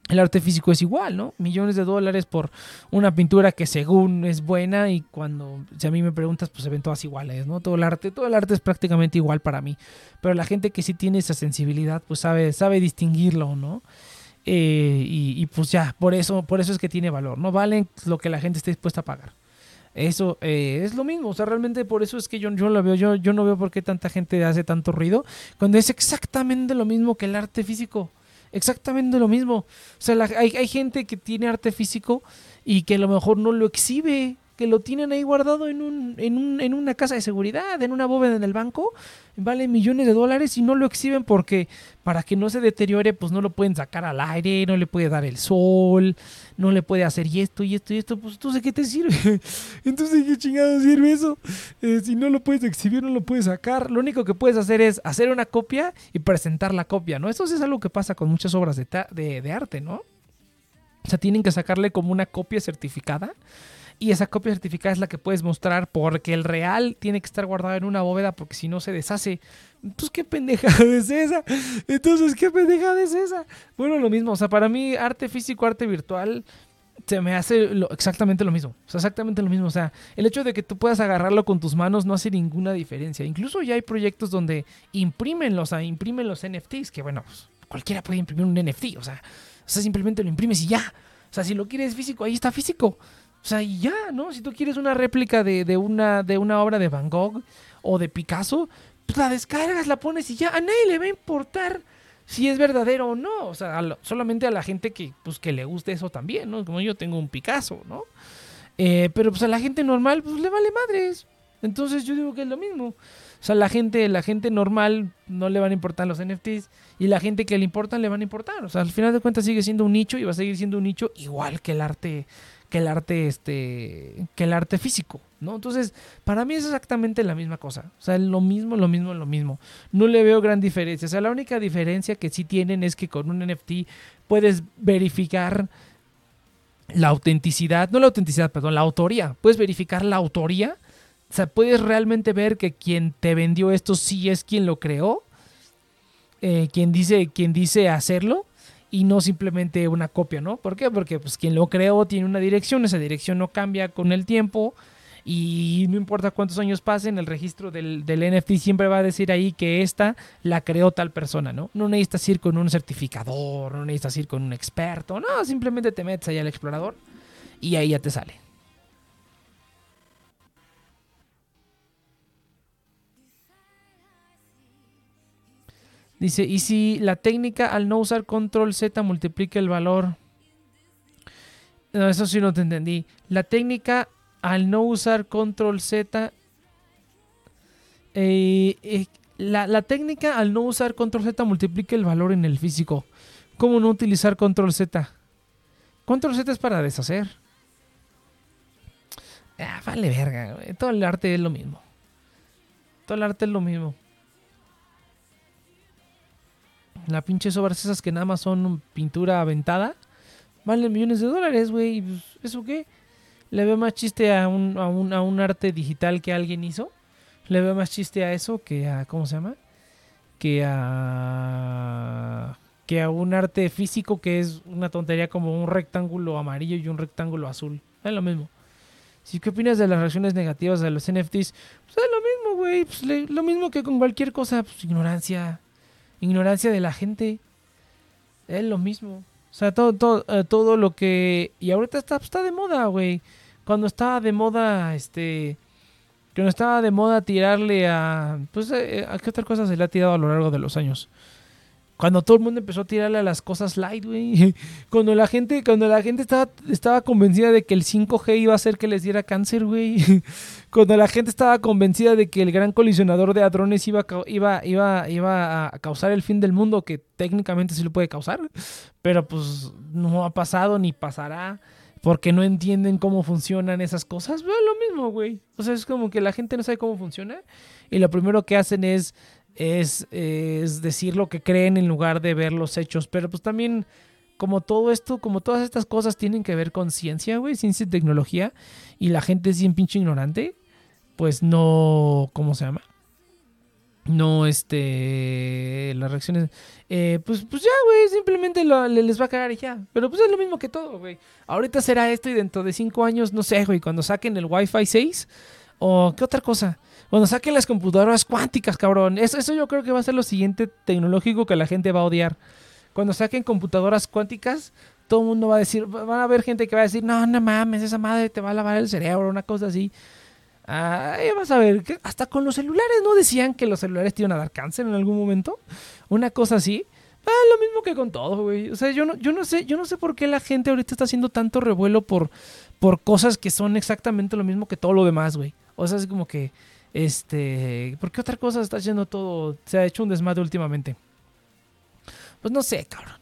El arte físico es igual, ¿no? Millones de dólares por una pintura que según es buena y cuando, si a mí me preguntas, pues se ven todas iguales, ¿no? Todo el arte, todo el arte es prácticamente igual para mí. Pero la gente que sí tiene esa sensibilidad, pues sabe, sabe distinguirlo, ¿no? Eh, y, pues ya, por eso, por eso es que tiene valor, ¿no? Valen lo que la gente esté dispuesta a pagar. Eso eh, es lo mismo, o sea, realmente por eso es que yo, yo lo veo, yo, yo no veo por qué tanta gente hace tanto ruido, cuando es exactamente lo mismo que el arte físico exactamente lo mismo. O sea, hay, hay, gente que tiene arte físico y que a lo mejor no lo exhibe que lo tienen ahí guardado en, un, en, un, en una casa de seguridad, en una bóveda en el banco, vale millones de dólares y no lo exhiben porque para que no se deteriore, pues no lo pueden sacar al aire, no le puede dar el sol, no le puede hacer y esto y esto y esto, pues entonces ¿qué te sirve? [LAUGHS] entonces ¿qué chingado sirve eso? Eh, si no lo puedes exhibir, no lo puedes sacar, lo único que puedes hacer es hacer una copia y presentar la copia, ¿no? Eso es algo que pasa con muchas obras de, de, de arte, ¿no? O sea, tienen que sacarle como una copia certificada y esa copia certificada es la que puedes mostrar porque el real tiene que estar guardado en una bóveda porque si no se deshace. Entonces, ¿qué pendejada [LAUGHS] es esa? Entonces, ¿qué pendejada es esa? Bueno, lo mismo, o sea, para mí arte físico, arte virtual, se me hace exactamente lo mismo. O sea, exactamente lo mismo. O sea, el hecho de que tú puedas agarrarlo con tus manos no hace ninguna diferencia. Incluso ya hay proyectos donde imprimen los, imprimen los NFTs, que bueno, pues, cualquiera puede imprimir un NFT. O sea, o sea, simplemente lo imprimes y ya. O sea, si lo quieres físico, ahí está físico. O sea, y ya, ¿no? Si tú quieres una réplica de, una, de una obra de Van Gogh o de Picasso, pues la descargas, la pones y ya, a nadie le va a importar si es verdadero o no. O sea, solamente a la gente que, pues, que le guste eso también, ¿no? Como yo tengo un Picasso, ¿no? Eh, pero pues a la gente normal, pues le vale madres. Entonces yo digo que es lo mismo. O sea, la gente, la gente normal no le van a importar los NFTs y la gente que le importan le van a importar. O sea, al final de cuentas sigue siendo un nicho y va a seguir siendo un nicho igual que el arte que el arte este que el arte físico, ¿no? Entonces, para mí es exactamente la misma cosa, o sea, lo mismo, lo mismo, lo mismo. No le veo gran diferencia, o sea, la única diferencia que sí tienen es que con un NFT puedes verificar la autenticidad, no la autenticidad, perdón, la autoría, puedes verificar la autoría, o sea, puedes realmente ver que quien te vendió esto sí es quien lo creó, eh, dice, quien dice hacerlo y no simplemente una copia, ¿no? ¿Por qué? Porque pues quien lo creó tiene una dirección, esa dirección no cambia con el tiempo y no importa cuántos años pasen, el registro del, del, NFT siempre va a decir ahí que esta la creó tal persona, ¿no? No necesitas ir con un certificador, no necesitas ir con un experto, no, simplemente te metes ahí al explorador y ahí ya te sale. Dice, ¿y si la técnica al no usar control Z multiplica el valor? No, eso sí no te entendí. La técnica al no usar control Z... Eh, eh, la, la, técnica al no usar control Z multiplica el valor en el físico. ¿Cómo no utilizar control Z? Control Z es para deshacer. Ah, vale verga. Todo el arte es lo mismo. Todo el arte es lo mismo. La pinche obras esas que nada más son pintura aventada, valen millones de dólares, güey. Pues, ¿Eso qué? Le veo más chiste a un, a, un, a un arte digital que alguien hizo. Le veo más chiste a eso que a. ¿Cómo se llama? Que a. Que a un arte físico que es una tontería como un rectángulo amarillo y un rectángulo azul. Es lo mismo. Si, ¿qué opinas de las reacciones negativas de los NFTs? Pues es lo mismo, güey. Pues, lo mismo que con cualquier cosa. Pues ignorancia. Ignorancia de la gente. Es lo mismo. O sea, todo, todo, eh, todo lo que... Y ahorita está, está de moda, güey. Cuando estaba de moda, este... Cuando estaba de moda tirarle a... Pues, eh, ¿a qué otra cosa se le ha tirado a lo largo de los años? Cuando todo el mundo empezó a tirarle a las cosas light, güey. [LAUGHS] Cuando la gente, cuando la gente estaba, estaba convencida de que el 5G iba a hacer que les diera cáncer, güey. [LAUGHS] Cuando la gente estaba convencida de que el gran colisionador de hadrones iba iba, iba, iba a causar el fin del mundo, que técnicamente sí lo puede causar. Pero pues no ha pasado ni pasará. Porque no entienden cómo funcionan esas cosas. Es lo mismo, güey. O sea, es como que la gente no sabe cómo funciona. Y lo primero que hacen es es, decir lo que creen en lugar de ver los hechos. Pero pues también, como todo esto, como todas estas cosas tienen que ver con ciencia, güey, ciencia y tecnología, y la gente es bien pinche ignorante, pues no, ¿cómo se llama? No, este, las reacciones, eh, pues, pues ya, güey, simplemente les va a cagar y ya. Pero pues es lo mismo que todo, güey. Ahorita será esto y dentro de cinco años, no sé, güey, cuando saquen el Wi-Fi 6 o qué otra cosa. Cuando saquen las computadoras cuánticas, cabrón. Eso, eso yo creo que va a ser lo siguiente tecnológico que la gente va a odiar. Cuando saquen computadoras cuánticas, todo el mundo va a decir, va- van a haber gente que va a decir, no, no mames, esa madre te va a lavar el cerebro, una cosa así. Ah, ya vas a ver, hasta con los celulares, ¿no decían que los celulares te iban a dar cáncer en algún momento? Una cosa así. Ah, lo mismo que con todo, güey. O sea, yo no, yo no sé, yo no sé por qué la gente ahorita está haciendo tanto revuelo por, por cosas que son exactamente lo mismo que todo lo demás, güey. O sea, es como que, este, ¿por qué otra cosa está haciendo todo? Se ha hecho un desmadre últimamente. Pues no sé, cabrón.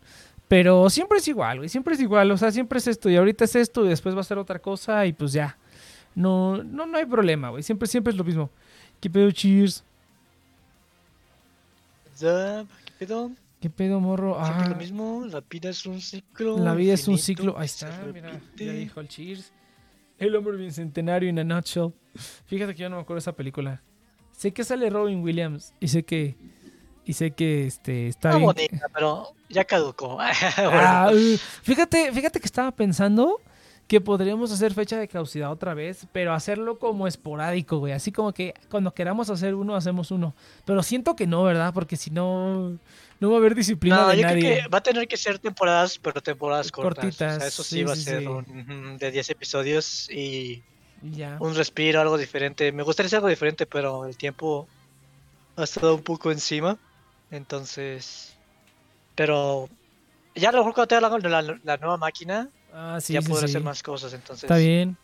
Pero siempre es igual, güey. Siempre es igual. O sea, siempre es esto. Y ahorita es esto. Y después va a ser otra cosa. Y pues ya. No, no, no hay problema, güey. Siempre, siempre es lo mismo. ¿Qué pedo, cheers? Ya, ¿Qué pedo? ¿Qué pedo, morro? Siempre Ah, lo mismo, la vida es un ciclo. la vida es un ciclo. Ahí está, mira. Ya dijo el cheers. El hombre bicentenario in a nutshell. Fíjate que yo no me acuerdo de esa película. Sé que sale Robin Williams. Y sé que. Y sé que este está Está bien. bonita, pero ya caducó. [LAUGHS] Ah, uh, fíjate, fíjate que estaba pensando que podríamos hacer fecha de caducidad otra vez, pero hacerlo como esporádico, güey. Así como que cuando queramos hacer uno, hacemos uno. Pero siento que no, ¿verdad? Porque si no, no va a haber disciplina no, de yo nadie. creo que va a tener que ser temporadas, pero temporadas cortas. Cortitas, O sea, eso sí, sí, va a ser sí. un, ujú, de 10 episodios y Y ya. un respiro, algo diferente. Me gustaría hacer algo diferente, pero el tiempo ha estado un poco encima. Entonces. Pero. Ya a lo mejor cuando tenga la, la- la nueva máquina, Ah, sí, ya sí, podré sí. hacer más cosas. Entonces. Está bien.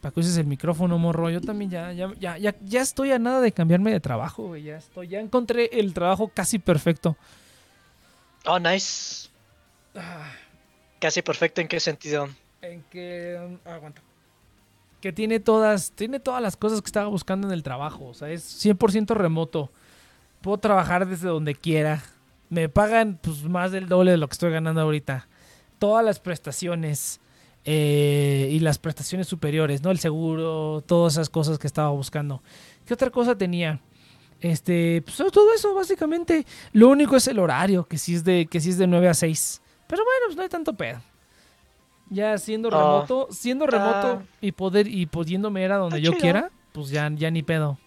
Para que uses el micrófono, morro. Yo también ya, ya, ya, ya, ya estoy a nada de cambiarme de trabajo, güey. Ya estoy, ya encontré el trabajo casi perfecto. Oh, nice. Ah. Casi perfecto en qué sentido. En que. um, aguanta. Que tiene todas. Tiene todas las cosas que estaba buscando en el trabajo. O sea, es 100% remoto. Puedo trabajar desde donde quiera. Me pagan pues más del doble de lo que estoy ganando ahorita. Todas las prestaciones. eh, y las prestaciones superiores, ¿no? El seguro, todas esas cosas que estaba buscando. ¿Qué otra cosa tenía? Este, pues todo eso básicamente. Lo único es el horario, que sí es de, que sí es de 9 a 6. Pero bueno, pues no hay tanto pedo. Ya siendo Ah, remoto, siendo remoto y poder y pudiéndome ir a donde Está yo chido. quiera, pues ya, ya ni pedo.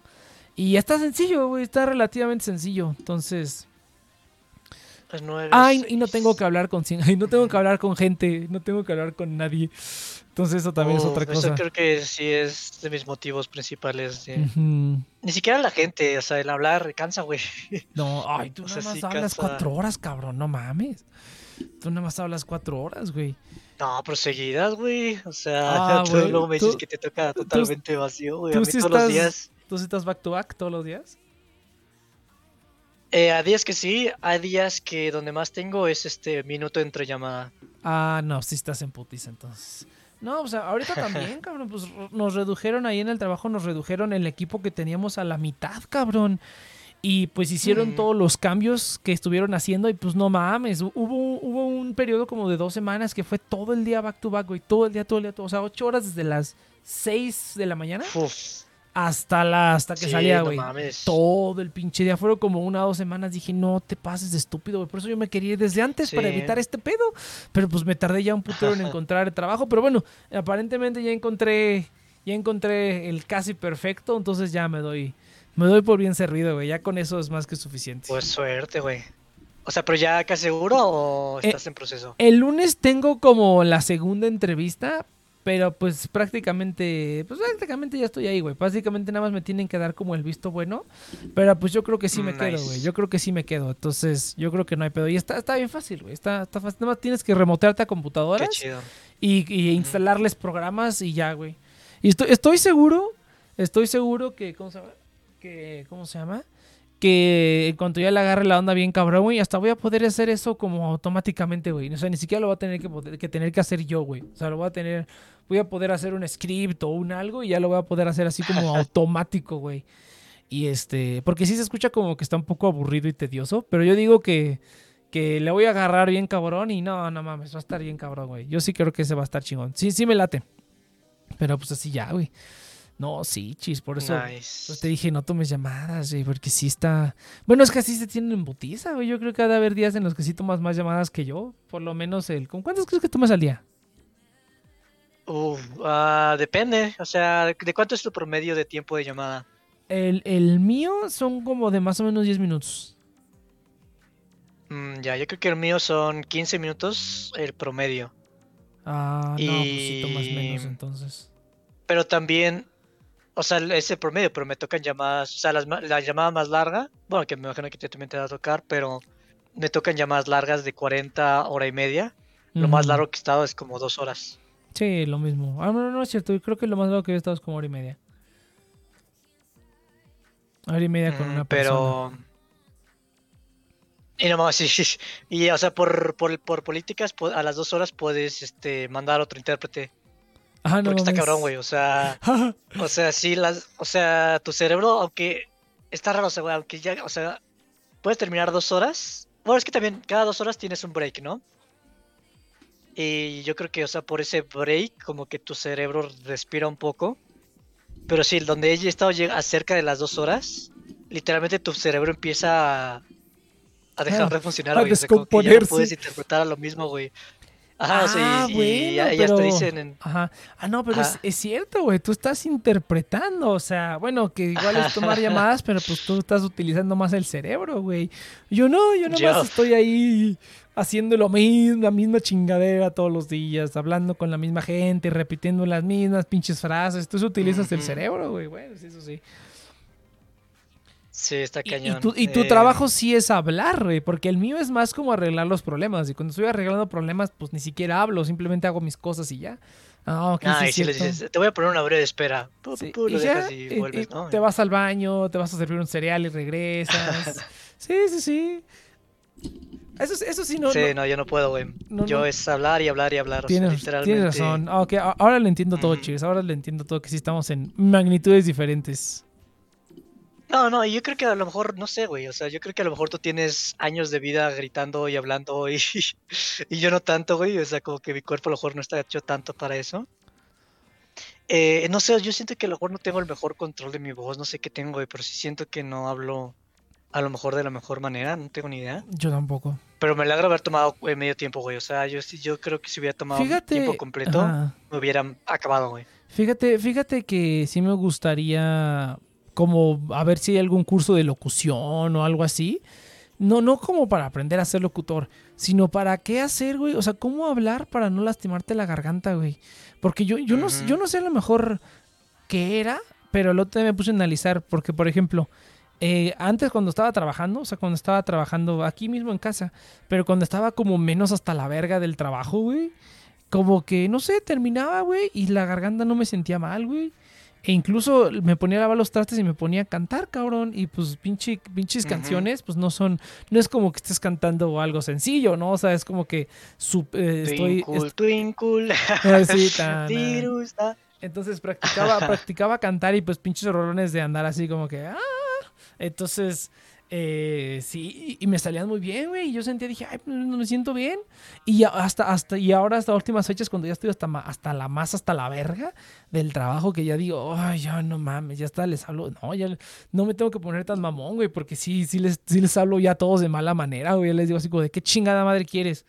Y está sencillo, güey, está relativamente sencillo. Entonces, Pues nueve, ay, y no tengo que hablar con ay, no tengo que hablar con gente, no tengo que hablar con nadie. Entonces eso también es otra eso cosa. creo que sí es de mis motivos principales. de-. Ni siquiera la gente, o sea, el hablar cansa, güey. No, ay, tú [LAUGHS] O nada sea, más sí hablas cansa. cuatro horas, cabrón, no mames. Tú nada más hablas cuatro horas, güey. No, pero seguidas, güey. O sea, Ah, [LAUGHS] tú luego me dices tú- que te toca totalmente vacío, güey. A mí sí todos estás- los días. ¿Tú sí estás back to back todos los días? Eh, a días que sí, hay días que donde más tengo es este minuto entre llamada. Ah, no, sí estás en putiza entonces. No, o sea, ahorita también, [LAUGHS] cabrón, pues nos redujeron ahí en el trabajo, nos redujeron el equipo que teníamos a la mitad, cabrón. Y pues hicieron Mm. todos los cambios que estuvieron haciendo y pues no mames, hu- hubo, hubo un periodo como de dos semanas que fue todo el día back to back, güey, todo el día, todo el día, todo, o sea, ocho horas desde las seis de la mañana Uf, hasta la, hasta que sí, salía, no güey. mames. todo el pinche día. Fueron como una o dos semanas. Dije, no te pases de estúpido, güey. Por eso yo me quería ir desde antes para evitar este pedo. Pero pues me tardé ya un putero en [LAUGHS] encontrar el trabajo. Pero bueno, aparentemente ya encontré. ya encontré el casi perfecto, entonces ya me doy, me doy por bien servido, güey. Ya con eso es más que suficiente. Pues suerte, güey. O sea, pero ya casi seguro o Eh, estás en proceso. El lunes tengo como la segunda entrevista, pero pues prácticamente, pues prácticamente ya estoy ahí, güey. Básicamente nada más me tienen que dar como el visto bueno, pero pues yo creo que sí me quedo, güey. Yo creo que sí me quedo. Entonces, yo creo que no hay pedo. Y está, está bien fácil, güey. Está, está fácil. Nada más tienes que remotearte a Qué computadoras chido. y, y instalarles programas y ya, güey. Y estoy, estoy seguro, estoy seguro que, ¿cómo se llama? Que, ¿cómo se llama? Que en cuanto ya le agarre la onda bien cabrón, güey, hasta voy a poder hacer eso como automáticamente, güey. O sea, ni siquiera lo voy a tener que, poder- que tener que hacer yo, güey. O sea, lo voy a tener, voy a poder hacer un script o un algo y ya lo voy a poder hacer así como [LAUGHS] automático, güey. Y este, porque sí se escucha como que está un poco aburrido y tedioso, pero yo digo que, que le voy a agarrar bien cabrón y no, no mames, va a estar bien cabrón, güey. Yo sí creo que ese va a estar chingón. Sí, sí me late. Pero pues así ya, güey. No, sí, chis, por eso Nice. pues, te dije no tomes llamadas, güey, porque sí está... Bueno, es que así se tienen en botiza, güey. Yo creo que ha de haber días en los que sí tomas más llamadas que yo. Por lo menos el... ¿Con cuántas crees que tomas al día? Uf, ah, depende. O sea, ¿de cuánto es tu promedio de tiempo de llamada? El, el mío son como de más o menos 10 minutos. Mm, ya, yo creo que el mío son 15 minutos el promedio. Ah, no, pues sí tomas Y- menos entonces. Pero también, o sea, ese promedio, pero me tocan llamadas, o sea, las la llamada más larga, bueno, que me imagino que te- también te va a tocar, pero me tocan llamadas largas de 40 hora y media. Lo más largo que he estado es como dos horas. Sí, lo mismo. Ah, no, no es cierto. Yo creo que lo más largo que he estado es como hora y media. Hora y media con Mm, una persona. pero... Y nomás, [LAUGHS] sí, sí, Y, o sea, por, por, por políticas, po- a las dos horas puedes este, mandar otro intérprete. Ah, no Porque está cabrón, güey. O sea, [LAUGHS] o sea, sí, las, o sea, tu cerebro, aunque está raro, o sea, güey, aunque ya, o sea, puedes terminar dos horas. Bueno, es que también cada dos horas tienes un break, ¿no? Y yo creo que, o sea, por ese break, como que tu cerebro respira un poco. Pero sí, donde he estado cerca de las dos horas, literalmente tu cerebro empieza a, a dejar Ah, de funcionar, a güey. O sea, como que ya no puedes interpretar a lo mismo, güey. Ajá, o sea, Ah, y, y bueno, ya, te dicen en, Ajá. Ah, no, pero es, es cierto, güey. Tú estás interpretando. O sea, bueno, que igual es tomar llamadas, pero pues tú estás utilizando más el cerebro, güey. Yo no, yo nomás Yo. estoy ahí haciendo lo mismo, la misma chingadera todos los días, hablando con la misma gente, repitiendo las mismas pinches frases. Tú utilizas el cerebro, güey. Bueno, sí, eso sí. Sí, está Y, y cañón. tu, y tu Eh, trabajo sí es hablar, güey, porque el mío es más como arreglar los problemas. Y cuando estoy arreglando problemas, pues ni siquiera hablo, simplemente hago mis cosas y ya. Ah, ok, Ah, sí y si le dices, te voy a poner una breve espera. Pu, pu, Sí, pu, y lo ya, dejas y y- vuelves, y ¿no? Te vas al baño, te vas a servir un cereal y regresas. [LAUGHS] sí, sí, sí. Eso, es- eso sí, no. sí, no- no, yo no puedo, güey. no, yo no. es hablar y hablar y hablar. o sea, tienes, literalmente. tienes razón. Ok, a- ahora le entiendo todo, chicos. Ahora le entiendo todo, que sí estamos en magnitudes diferentes. No, no, y yo creo que a lo mejor, no sé, güey. O sea, yo creo que a lo mejor tú tienes años de vida gritando y hablando y, [LAUGHS] y yo no tanto, güey. O sea, como que mi cuerpo a lo mejor no está hecho tanto para eso. Eh, no sé, yo siento que a lo mejor no tengo el mejor control de mi voz. No sé qué tengo, güey, pero sí siento que no hablo a lo mejor de la mejor manera. No tengo ni idea. Yo tampoco. Pero me alegra haber tomado eh, medio tiempo, güey. O sea, yo yo creo que si hubiera tomado Fíjate. tiempo completo, ajá. me hubieran acabado, güey. Fíjate, fíjate que sí me gustaría como a ver si hay algún curso de locución o algo así. No, no como para aprender a ser locutor, sino para qué hacer, güey. O sea, cómo hablar para no lastimarte la garganta, güey. Porque yo, yo, no, yo no sé a lo mejor qué era, pero el otro día me puse a analizar. Porque, por ejemplo, eh, antes cuando estaba trabajando, o sea, cuando estaba trabajando aquí mismo en casa, pero cuando estaba como menos hasta la verga del trabajo, güey, como que, no sé, terminaba, güey, y la garganta no me sentía mal, güey. E incluso me ponía a lavar los trastes y me ponía a cantar, cabrón. Y pues pinche, pinches canciones, pues no son, no es como que estés cantando algo sencillo, ¿no? O sea, es como que su- eh, estoy... Twinkle, twinkle. así, [LAUGHS] tan, ta- entonces practicaba, practicaba cantar y pues pinches rolones de andar así como que... "Ah". Entonces, eh, sí, y me salían muy bien, güey. Y yo sentía, dije, ay, pues, no me siento bien. Y ya hasta, hasta, y ahora hasta últimas fechas, cuando ya estoy hasta, hasta la más, hasta la verga del trabajo, que ya digo, ay, ya no mames, ya está, les hablo. No, ya no me tengo que poner tan mamón, güey, porque sí, sí les, sí les hablo ya a todos de mala manera, güey. Ya les digo así como, ¿de qué chingada madre quieres?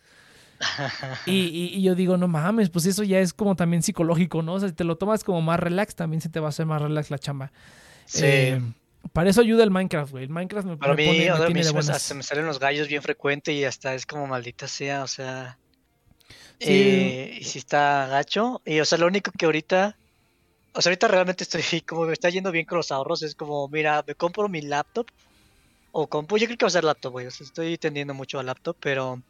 y, [LAUGHS] y, yo digo, no mames, pues eso ya es como también psicológico, ¿no? O sea, si te lo tomas como más relax, también se te va a hacer más relax la chamba. Sí. Eh, para eso ayuda el Minecraft, güey. El Minecraft me, Para me mí, pone, me tiene de se me, buenas. se me salen los gallos bien frecuente y hasta es como maldita sea, o sea. Sí. eh, y si está gacho. Y o sea, lo único que ahorita. O sea, ahorita realmente estoy [LAUGHS] como me está yendo bien con los ahorros. Es como, mira, me compro mi laptop. O compro, yo creo que va a ser laptop, güey. O sea, estoy tendiendo mucho a laptop, pero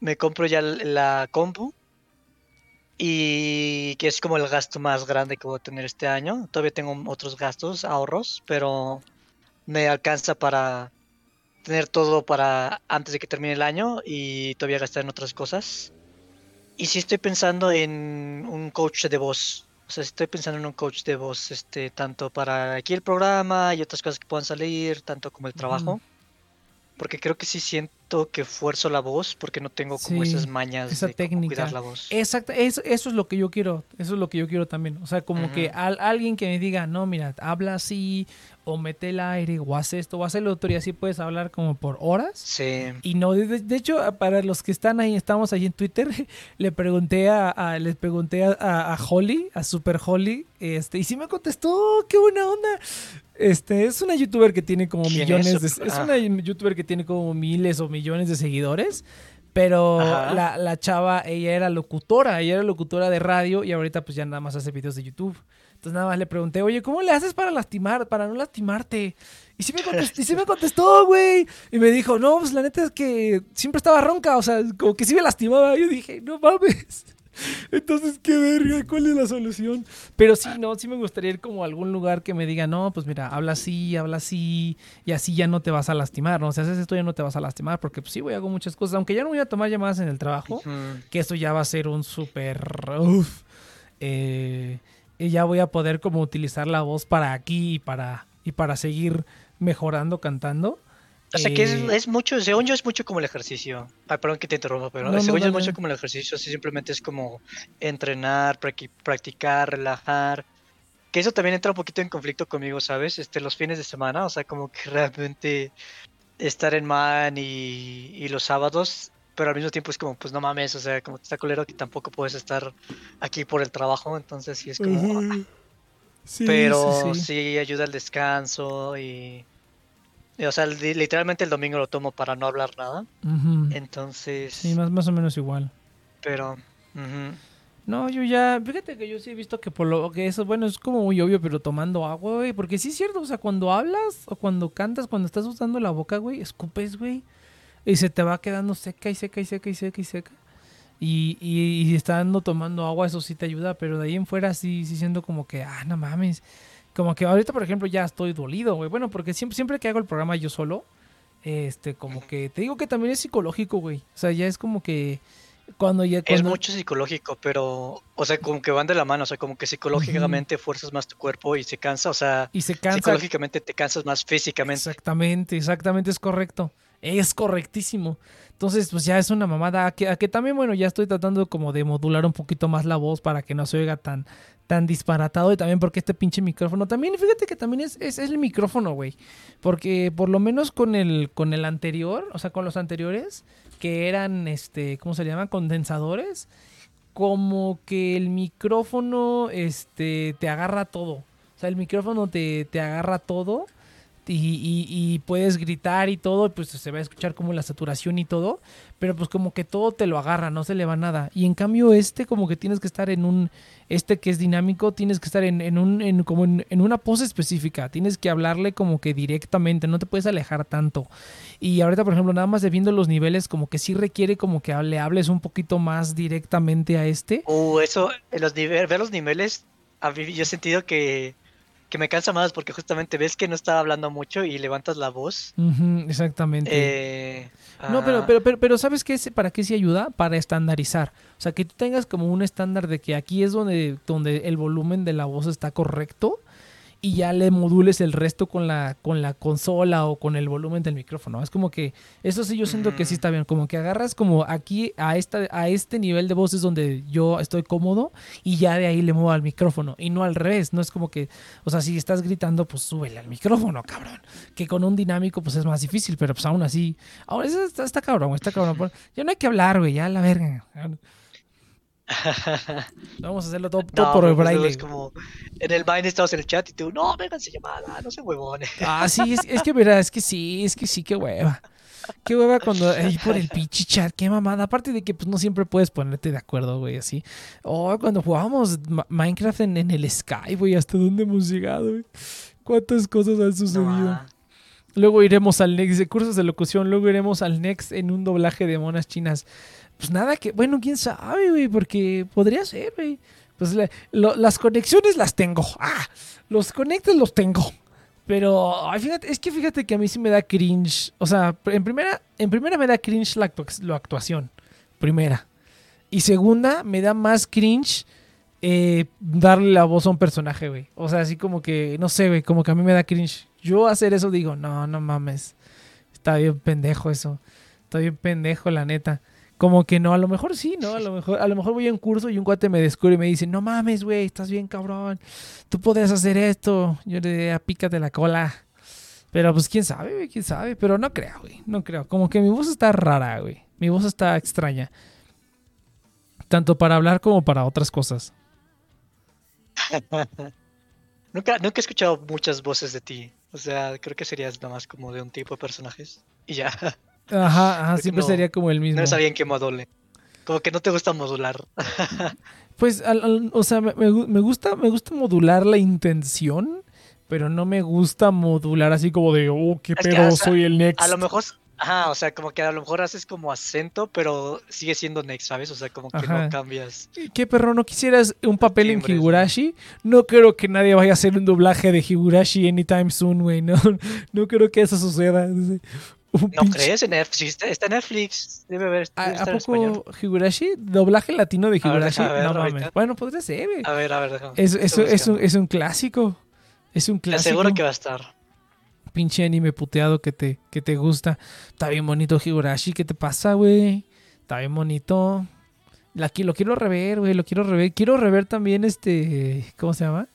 me compro ya la compu. Y que es como el gasto más grande que voy a tener este año. Todavía tengo otros gastos, ahorros, pero me alcanza para tener todo para antes de que termine el año y todavía gastar en otras cosas. Y sí estoy pensando en un coach de voz. O sea, estoy pensando en un coach de voz, este, tanto para aquí el programa y otras cosas que puedan salir, tanto como el trabajo. Porque creo que sí siento que fuerzo la voz porque no tengo como Sí, esas mañas esa de técnica. cuidar la voz. Exacto, eso, eso es lo que yo quiero, eso es lo que yo quiero también. O sea, como que al- alguien que me diga, no, mira, habla así, o mete el aire, o hace esto, o hace lo otro, y así puedes hablar como por horas. Sí. Y no, de, de hecho, para los que están ahí, estamos ahí en Twitter, [LAUGHS] le pregunté a, a- les pregunté a, Holly, a Super Holly, este, y sí me contestó, qué buena onda. Este, es una youtuber que tiene como ¿Quién millones es? de, es Ah. una youtuber que tiene como miles o millones de seguidores. Pero la, la chava, ella era locutora, ella era locutora de radio y ahorita pues ya nada más hace videos de YouTube. Entonces nada más le pregunté, oye, ¿cómo le haces para lastimar, para no lastimarte? Y sí me contestó, y sí me contestó, güey. Y me dijo, no, pues la neta es que siempre estaba ronca, o sea, como que sí me lastimaba. Yo dije, no mames. Entonces, qué verga, ¿cuál es la solución? Pero sí, no, sí me gustaría ir como a algún lugar que me diga, no, pues mira, habla así, habla así, y así ya no te vas a lastimar, ¿no? Si haces esto ya no te vas a lastimar, porque pues sí, güey, hago muchas cosas, aunque ya no voy a tomar llamadas en el trabajo, que esto ya va a ser un súper... eh, y ya voy a poder como utilizar la voz para aquí y para, y para seguir mejorando cantando. O sea que es, Eh, es mucho, según yo es mucho como el ejercicio. Ay, perdón que te interrumpa, pero No, no, según yo es mucho como el ejercicio, así simplemente es como entrenar, practi- practicar, relajar. Que eso también entra un poquito en conflicto conmigo, ¿sabes? Este, los fines de semana, o sea, como que [LAUGHS] realmente estar en man y, y los sábados, pero al mismo tiempo es como, pues no mames, o sea, como que está culero que tampoco puedes estar aquí por el trabajo, entonces sí es como, ah, sí, pero sí, sí, sí. ayuda al descanso y, o sea, li- literalmente el domingo lo tomo para no hablar nada. Entonces, Sí, más, más o menos igual. pero No, yo ya, fíjate que yo sí he visto que por lo que eso, bueno, es como muy obvio, pero tomando agua, güey, porque sí es cierto, o sea, cuando hablas o cuando cantas, cuando estás usando la boca, güey, escupes, güey, y se te va quedando seca y seca y seca y seca y seca. Y, y, y estando tomando agua, eso sí te ayuda, pero de ahí en fuera sí, sí siento como que, ah, no mames. Como que ahorita, por ejemplo, ya estoy dolido, güey. Bueno, porque siempre, siempre que hago el programa yo solo, este, como que te digo que también es psicológico, güey. O sea, ya es como que cuando ya... es Cuando, mucho psicológico, pero, o sea, como que van de la mano, o sea, como que psicológicamente fuerzas más tu cuerpo y se cansa, o sea, y se cansa psicológicamente te cansas más físicamente. Exactamente, exactamente, es correcto. Es correctísimo. Entonces, pues ya es una mamada. Que, que también, bueno, ya estoy tratando como de modular un poquito más la voz para que no se oiga tan, tan disparatado. Y también porque este pinche micrófono. También, fíjate que también es, es, es el micrófono, güey. Porque por lo menos con el, con el anterior, o sea, con los anteriores, que eran, este, ¿cómo se llaman? Condensadores. Como que el micrófono, este, te agarra todo. O sea, el micrófono te, te agarra todo y, puedes gritar y todo, pues se va a escuchar como la saturación y todo, pero pues como que todo te lo agarra, no se le va nada. Y en cambio este como que tienes que estar en un, este que es dinámico, tienes que estar en, en un, en, como en, una pose específica, tienes que hablarle como que directamente, no te puedes alejar tanto. Y ahorita, por ejemplo, nada más de viendo los niveles, como que sí requiere como que le hables un poquito más directamente a este. Uh, eso, en los niveles, ver los niveles, yo he sentido que, que me cansa más porque justamente ves que no estaba hablando mucho y levantas la voz. Exactamente. Eh, No, pero, ah, pero, pero, pero ¿sabes qué? ¿Para qué sí ayuda? Para estandarizar. O sea, que tú tengas como un estándar de que aquí es donde, donde el volumen de la voz está correcto. Y ya le modules el resto con la, con la consola o con el volumen del micrófono. Es como que, eso sí yo siento que sí está bien, como que agarras como aquí a, esta, a este nivel de voces donde yo estoy cómodo y ya de ahí le muevo al micrófono y no al revés, no es como que, o sea, si estás gritando, pues súbele al micrófono, cabrón. Que con un dinámico pues es más difícil, pero pues aún así, ahora está, está cabrón, está cabrón. Ya no hay que hablar, güey, ya la verga. [LAUGHS] Vamos a hacerlo todo, por pues, braille. Es como en el Vine estamos en el chat y tú, no, vénganse llamada, no se huevones. Ah, sí, es, es que verá, es que sí, es que sí, qué hueva. Qué hueva cuando ahí por el pinche chat, qué mamada. Aparte de que pues no siempre puedes ponerte de acuerdo, güey, así. Oh, cuando jugábamos Minecraft en, en el Sky, güey, hasta dónde hemos llegado, güey. Cuántas cosas han sucedido. Luego iremos al Next de cursos de locución, luego iremos al Next en un doblaje de monas chinas. Pues nada que, bueno, quién sabe, güey, porque podría ser, güey. Pues las conexiones las tengo. Ah, los conectes los tengo. Pero, fíjate, es que fíjate que a mí sí me da cringe. O sea, en primera, en primera me da cringe la, actuación. Primera. Y segunda, me da más cringe eh, darle la voz a un personaje, güey. O sea, así como que, no sé, güey, como que a mí me da cringe. Yo hacer eso digo, no, no mames. Está bien pendejo eso. Está bien pendejo, la neta como que no, a lo mejor sí, ¿no? A lo mejor, a lo mejor voy a un curso y un cuate me descubre y me dice, no mames, güey, estás bien cabrón, tú puedes hacer esto. Yo le diría, pícate la cola. Pero pues quién sabe, güey, quién sabe. Pero no creo, güey, no creo. Como que mi voz está rara, güey. Mi voz está extraña. Tanto para hablar como para otras cosas. [LAUGHS] nunca, nunca he escuchado muchas voces de ti. O sea, creo que serías nada más como de un tipo de personajes. Y ya. [LAUGHS] Ajá, siempre sería como el mismo. No sabía en qué module. Como que no te gusta modular. [LAUGHS] pues, o sea, me, me, gusta, me gusta modular la intención, pero no me gusta modular así como de, oh, qué pedo, soy el next. A lo mejor, ajá, o sea, como que a lo mejor haces como acento, pero sigue siendo next, ¿sabes? O sea, como que no cambias. ¿Qué perro? ¿No quisieras un papel en Higurashi? No creo que nadie vaya a hacer un doblaje de Higurashi anytime soon, güey. No, [LAUGHS] no creo que eso suceda. [LAUGHS] ¿No crees? En Netflix, está en Netflix. Debe haber. ¿A, ¿a poco Higurashi? ¿Doblaje latino de Higurashi? no mames. Bueno, podría ser, A ver, a ver, déjame. Es, es, es, un, es un clásico. Es un clásico. Te aseguro que va a estar. Pinche anime puteado que te, que te gusta. Está bien bonito Higurashi. ¿Qué te pasa, güey? Está bien bonito. Aquí lo quiero rever, güey. Lo quiero rever. Quiero rever también este. ¿Cómo se llama?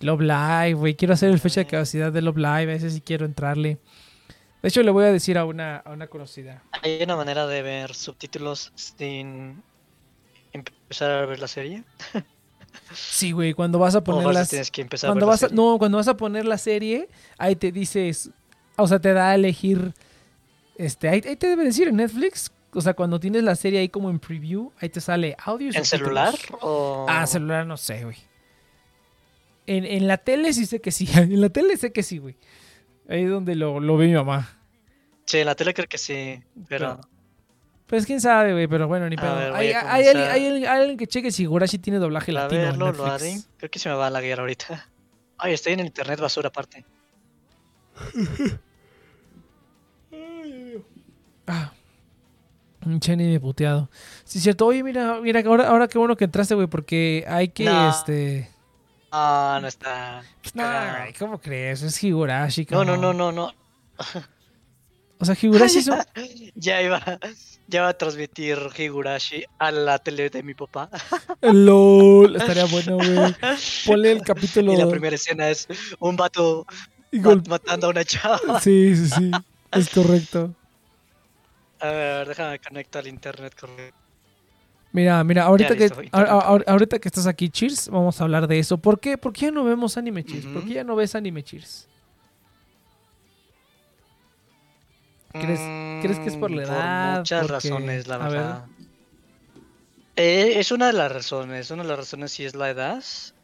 Love Live, güey. Quiero hacer el fecha de capacidad de Love Live. A ese sí quiero entrarle. De hecho, le voy a decir a una, a una conocida. ¿Hay una manera de ver subtítulos sin empezar a ver la serie? [LAUGHS] Sí, güey, cuando vas a poner las... Tienes que empezar cuando a ver vas No, cuando vas a poner la serie, ahí te dices, o sea, te da a elegir, este, ahí, te debe decir en Netflix, o sea, cuando tienes la serie ahí como en preview, ahí te sale audio. ¿En celular? O... Ah, celular no sé, güey. En, en la tele sí sé que sí, [LAUGHS] en la tele sé que sí, güey. Ahí es donde lo, lo ve mi mamá. Sí, en la tele creo que sí, pero... Pues quién sabe, güey, pero bueno, ni pedo. Hay, hay, hay, alguien que cheque si Gurashi tiene doblaje a latino. Verlo, lo haré. Creo que se me va a laguear ahorita. [LAUGHS] Ay, estoy en el internet basura aparte. [LAUGHS] ah. Un de puteado. Sí, cierto. Oye, mira, mira, ahora, ahora qué bueno que entraste, güey, porque hay que, este... Ah, no está. No, ¿cómo crees? Es Higurashi. No, no, no, no, no. [LAUGHS] O sea, Higurashi es ya iba, ya va a transmitir Higurashi a la tele de mi papá. LOL, estaría [LAUGHS] bueno, güey. Ponle el capítulo. Y la primera escena es un vato matando a una chava. Sí, sí, sí. Es correcto. A ver, déjame conectar al internet correcto. Mira, mira, ahorita que, ahorita que estás aquí, Cheers, vamos a hablar de eso. ¿Por qué? ¿Por qué ya no vemos anime Cheers? ¿Por qué ya no ves anime Cheers? ¿Crees, ¿crees que es por la edad? Por muchas razones, la verdad. Eh, es una de las razones. Una de las razones sí es la edad.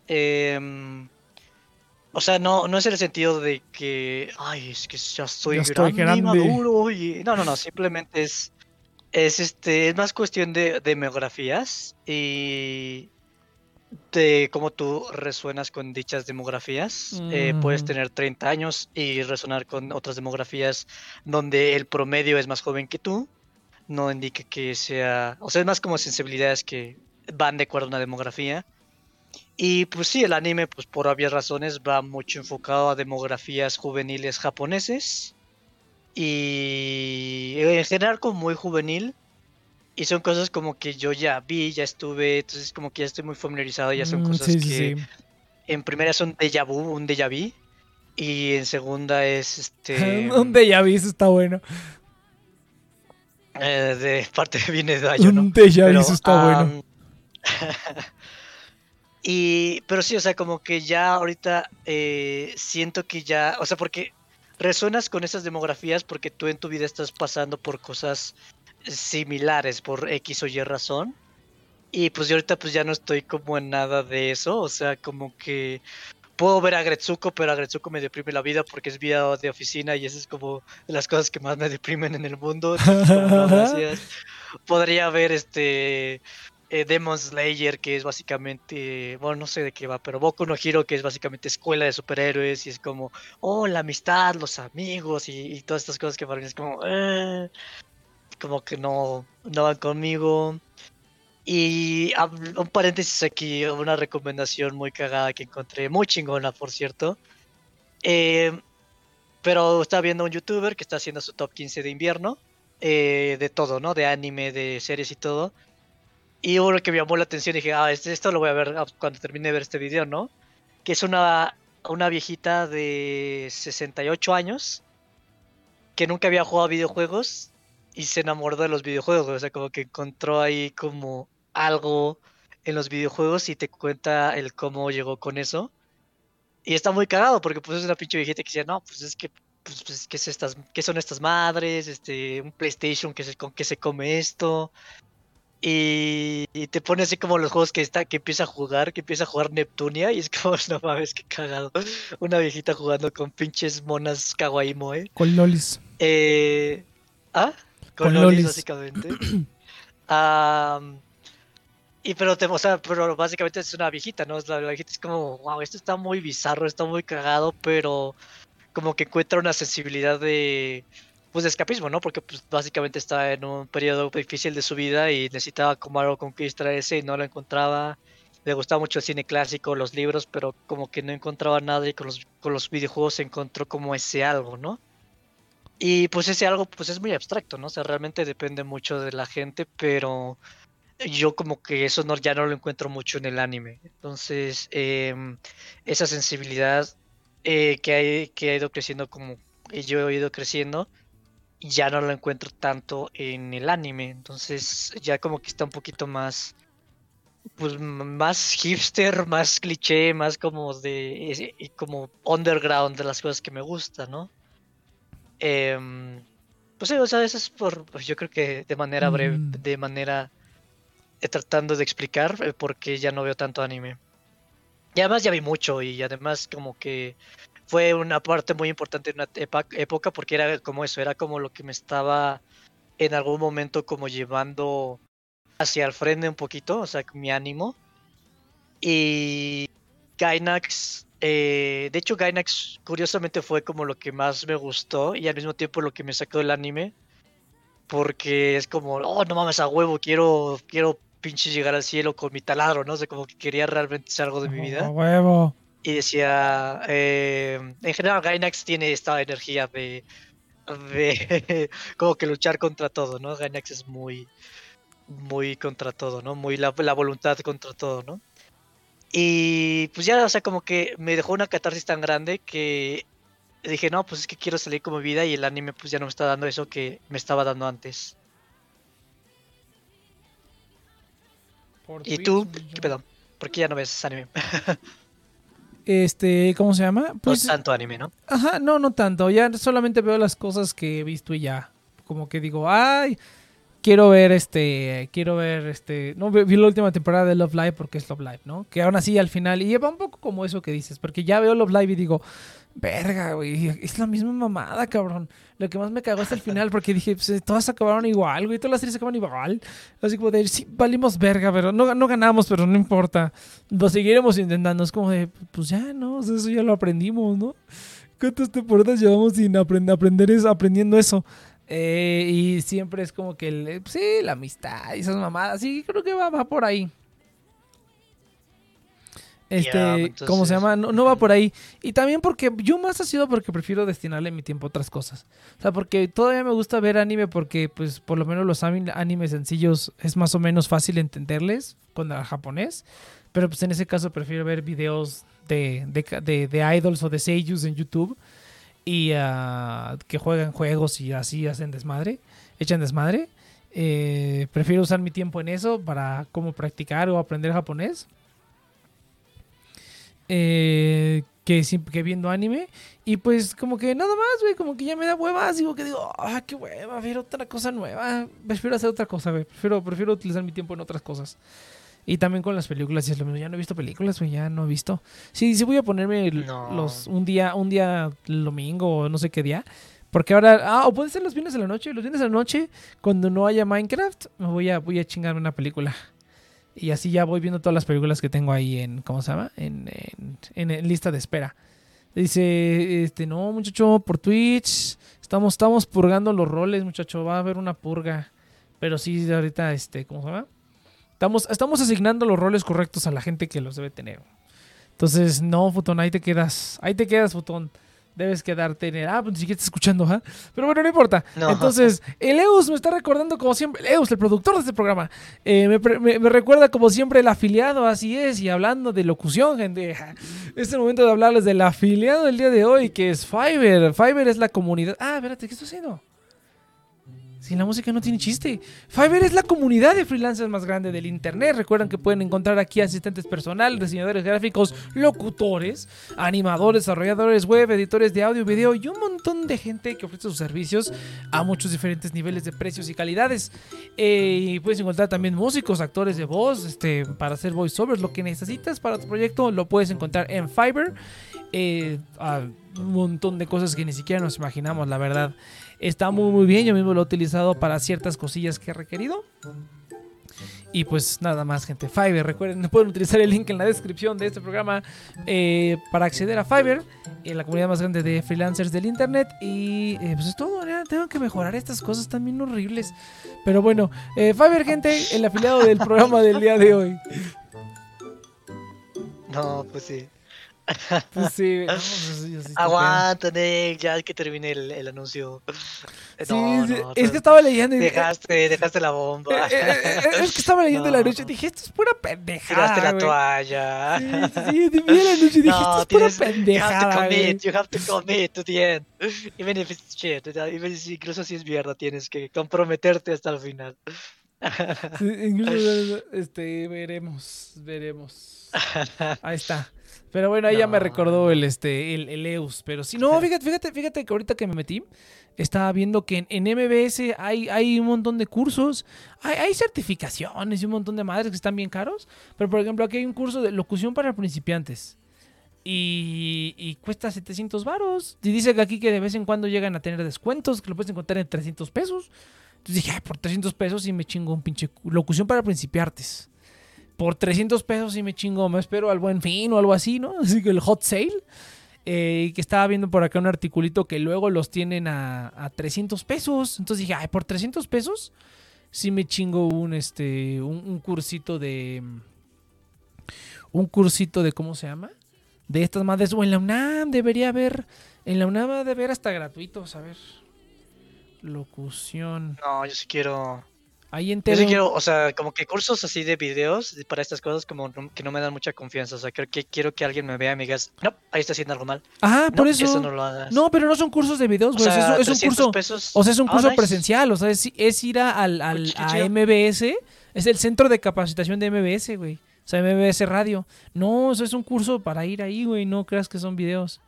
Em, o sea, no, no es el sentido de que, ay, es que ya estoy, grande, y maduro. Y... No, no, no, simplemente es es este, es más cuestión de demografías y de cómo tú resuenas con dichas demografías. Eh, puedes mm. tener 30 años y resonar con otras demografías donde el promedio es más joven que tú. No indica que sea, o sea, es más como sensibilidades que van de acuerdo a una demografía. Y pues sí, el anime, pues por obvias razones, va mucho enfocado a demografías juveniles japoneses. Y en general como muy juvenil. Y son cosas como que yo ya vi, ya estuve, entonces como que ya estoy muy familiarizado, ya son Mm, cosas sí, sí, que sí. en primera son déjà vu, un déjà vu. Y en segunda es este... [LAUGHS] Un déjà vu, eso está bueno. eh, de parte viene de Dayo, ¿no? Un déjà vu, Pero, eso está bueno. [LAUGHS] y, pero sí, o sea, como que ya ahorita eh, siento que ya, o sea, porque resuenas con esas demografías porque tú en tu vida estás pasando por cosas similares por X o Y razón. Y pues yo ahorita pues ya no estoy como en nada de eso, o sea, como que puedo ver a Gretsuko, pero a Gretsuko me deprime la vida porque es vida de oficina y eso es como de las cosas que más me deprimen en el mundo. entonces. [LAUGHS] Podría ver este eh, Demon Slayer, que es básicamente, bueno, no sé de qué va, pero Boku no Hero, que es básicamente escuela de superhéroes, y es como, oh, la amistad, los amigos, y, y todas estas cosas que para mí es como, eh, como que no, no van conmigo. Y un paréntesis aquí, una recomendación muy cagada que encontré, muy chingona, por cierto. Eh, pero estaba viendo un youtuber que está haciendo su top 15 de invierno, eh, de todo, ¿no? De anime, de series y todo. Y uno que me llamó la atención dije, ah, este- esto lo voy a ver cuando termine de ver este video, ¿no? Que es una, una viejita de 68 años que nunca había jugado videojuegos y se enamoró de los videojuegos. O sea, como que encontró ahí como algo en los videojuegos y te cuenta el cómo llegó con eso. Y está muy cagado porque pues es una pinche viejita que decía, no, pues es que, pues, pues, ¿qué, es estas, ¿qué son estas madres? Este, un PlayStation, que se, con qué se come esto? Y, y te pone así como los juegos que está, que empieza a jugar, que empieza a jugar Neptunia y es como, [LAUGHS] no mames, qué cagado. Una viejita jugando con pinches monas kawaii moe. Con lolis. Eh, ¿Ah? Con, Con lolis, lolis. básicamente. [CLEARS THROAT] Am, y pero, te, o sea, pero básicamente es una viejita, ¿no? La, la viejita es como, wow, esto está muy bizarro, está muy cagado, pero como que encuentra una sensibilidad de, pues, de escapismo, ¿no? Porque pues, básicamente está en un periodo difícil de su vida y necesitaba como algo con que distraerse y no lo encontraba. Le gustaba mucho el cine clásico, los libros, pero como que no encontraba nada y con los, con los videojuegos encontró como ese algo, ¿no? Y pues ese algo pues es muy abstracto, ¿no? O sea, realmente depende mucho de la gente, pero yo como que eso no, ya no lo encuentro mucho en el anime. Entonces, em, esa sensibilidad eh, que, hay, que ha ido creciendo como yo he ido creciendo, ya no lo encuentro tanto en el anime. Entonces, ya como que está un poquito más, pues más hipster, más cliché, más como de, como underground de las cosas que me gustan, ¿no? Em, pues sí, o sea, eso es por, pues yo creo que de manera breve, Mm. de manera eh, tratando de explicar eh, por qué ya no veo tanto anime. Y además ya vi mucho y además como que fue una parte muy importante en una época porque era como eso, era como lo que me estaba en algún momento como llevando hacia el frente un poquito, o sea, mi ánimo. Y Gainax, eh, de hecho Gainax curiosamente fue como lo que más me gustó y al mismo tiempo lo que me sacó del anime. Porque es como, oh, no mames, a huevo, quiero, quiero pinche llegar al cielo con mi taladro, ¿no? O sea, como que quería realmente hacer algo de mi A vida. huevo. Y decía, eh, en general Gainax tiene esta energía de, de [LAUGHS] como que luchar contra todo, ¿no? Gainax es muy, muy contra todo, ¿no? Muy la, la voluntad contra todo, ¿no? Y pues ya, o sea, como que me dejó una catarsis tan grande que dije, no, pues es que quiero salir con mi vida y el anime pues ya no me está dando eso que me estaba dando antes. ¿Y tú? ¿Qué pedo? ¿Por qué ya no ves anime? [LAUGHS] Este, ¿cómo se llama? Pues, no tanto anime, ¿no? ajá, no, no tanto. Ya solamente veo las cosas que he visto y ya. Como que digo, ay, quiero ver este, quiero ver este, no vi la última temporada de Love Live porque es Love Live, ¿no? Que aún así al final, y lleva un poco como eso que dices, porque ya veo Love Live y digo, verga, güey, es la misma mamada, cabrón. Lo que más me cagó hasta el final porque dije, pues, todas acabaron igual, güey, todas las series acabaron igual. Así como de, sí, valimos verga, pero no, no ganamos, pero no importa. Lo seguiremos intentando. Es como de, pues ya, ¿no? Eso ya lo aprendimos, ¿no? ¿Cuántas temporadas llevamos sin aprend- aprender eso, aprendiendo eso? Eh, y siempre es como que, el, eh, sí, la amistad y esas mamadas. Sí, creo que va, va por ahí. Este, Ya, ¿cómo se llama? No, no va por ahí. Y también porque yo más ha sido porque prefiero destinarle mi tiempo a otras cosas. O sea, porque todavía me gusta ver anime porque, pues, por lo menos los animes sencillos es más o menos fácil entenderles con el japonés. Pero, pues, en ese caso prefiero ver videos de, de, de- de idols o de seiyus en YouTube y ah, que juegan juegos y así hacen desmadre, echan desmadre. Eh, prefiero usar mi tiempo en eso para como practicar o aprender japonés eh, que, que viendo anime. Y pues como que nada más, güey, como que ya me da huevas. Digo que digo, ah, qué hueva, ver otra cosa nueva. Prefiero hacer otra cosa, güey. Prefiero, prefiero utilizar mi tiempo en otras cosas. Y también con las películas, y es lo mismo. Ya no he visto películas, güey, ya no he visto. Sí, sí voy a ponerme No. los un día, un día el domingo o no sé qué día. Porque ahora, ah, o puede ser los viernes de la noche. Los viernes de la noche, cuando no haya Minecraft, me voy a, voy a chingarme una película. Y así ya voy viendo todas las películas que tengo ahí en, ¿cómo se llama? En, en- en- en lista de espera. Dice, este, no, muchacho, por Twitch. Estamos, estamos purgando los roles, muchacho. Va a haber una purga. Pero sí, ahorita, este, ¿cómo se llama? Estamos, estamos asignando los roles correctos a la gente que los debe tener. Entonces, no, Futón, ahí te quedas. Ahí te quedas, Futón. Debes quedarte en el... Ah, pues ni siquiera estás escuchando, ¿ah? Pero bueno, no importa. No. Entonces, el Eus me está recordando como siempre... El Eus, el productor de este programa, eh, me, me- me recuerda como siempre el afiliado, así es. Y hablando de locución, gente. [LAUGHS] Es el momento de hablarles del afiliado del día de hoy, que es Fiverr. Fiverr es la comunidad... Ah, espérate, ¿qué estoy haciendo? Si la música no tiene chiste. Fiverr es la comunidad de freelancers más grande del internet. Recuerden que pueden encontrar aquí asistentes personal, diseñadores gráficos, locutores, animadores, desarrolladores web, editores de audio video y un montón de gente que ofrece sus servicios a muchos diferentes niveles de precios y calidades. Eh, y puedes encontrar también músicos, actores de voz, este, para hacer voiceovers. Lo que necesitas para tu proyecto lo puedes encontrar en Fiverr. Eh, un montón de cosas que ni siquiera nos imaginamos, la verdad. Está muy muy bien, yo mismo lo he utilizado para ciertas cosillas que he requerido. Y pues nada más, gente. Fiverr, recuerden, [LAUGHS] pueden utilizar el link en la descripción de este programa eh, para acceder a Fiverr, en la comunidad más grande de freelancers del internet. Y eh, pues es todo, tengo que mejorar estas cosas también horribles. Pero bueno, eh, Fiverr, gente, el afiliado del programa del día de hoy. [LAUGHS] No, pues sí. Pues sí, no, pues, yo sí Aguanta, Nick, ya que termine el, el anuncio. No, sí, no, es que estaba leyendo y Dejaste, dejaste la bomba. eh, eh, eh, es que estaba leyendo el No. anuncio y dije, esto es pura pendejada. Tiraste la güey". toalla. Sí, sí, sí, vi el anuncio y dije, esto es pura tienes- You have to pendejada. güey". commit, you have to commit to the end. Even if it's shit, even si- incluso si es mierda, tienes que comprometerte hasta el final. Sí, incluso, [LAUGHS] este, veremos, veremos. Ahí está. Pero bueno, ahí ya me recordó el, este, el, el EUS. Pero sí, no, fíjate, fíjate, fíjate que ahorita que me metí, estaba viendo que en, en MBS hay, hay un montón de cursos, hay, hay certificaciones y un montón de madres que están bien caros. Pero por ejemplo, aquí hay un curso de locución para principiantes. Y, y cuesta 700 varos. Y dice que aquí que de vez en cuando llegan a tener descuentos, que lo puedes encontrar en 300 pesos. Entonces dije, "Ay, por 300 pesos sí me chingo un pinche cu- locución para principiantes. Por 300 pesos sí me chingo, me espero al buen fin o algo así, ¿no? [LAUGHS] Así que el hot sale. Eh, que estaba viendo por acá un articulito que luego los tienen a, a 300 pesos. Entonces dije, ay, por 300 pesos sí me chingo un, este, un, cursito de... Un cursito de, ¿cómo se llama? De estas madres. O en la UNAM debería haber... En la UNAM debe haber hasta gratuitos, a ver. Locución. No, yo sí quiero. Ahí en Yo sí quiero, o sea, como que cursos así de videos para estas cosas, como no- que no me dan mucha confianza. O sea, creo que quiero que alguien me vea y me digas, no, ahí está haciendo algo mal. Ajá, No, por eso. eso no lo hagas. No, pero no son cursos de videos, güey. o sea, es, un 300 curso. pesos. O sea, es un Ah, curso nice. presencial. O sea, es, es ir a, al, al- Qué a chido. MBS. Es el centro de capacitación de MBS, güey. O sea, MBS Radio. No, eso es un curso para ir ahí, güey. No creas que son videos.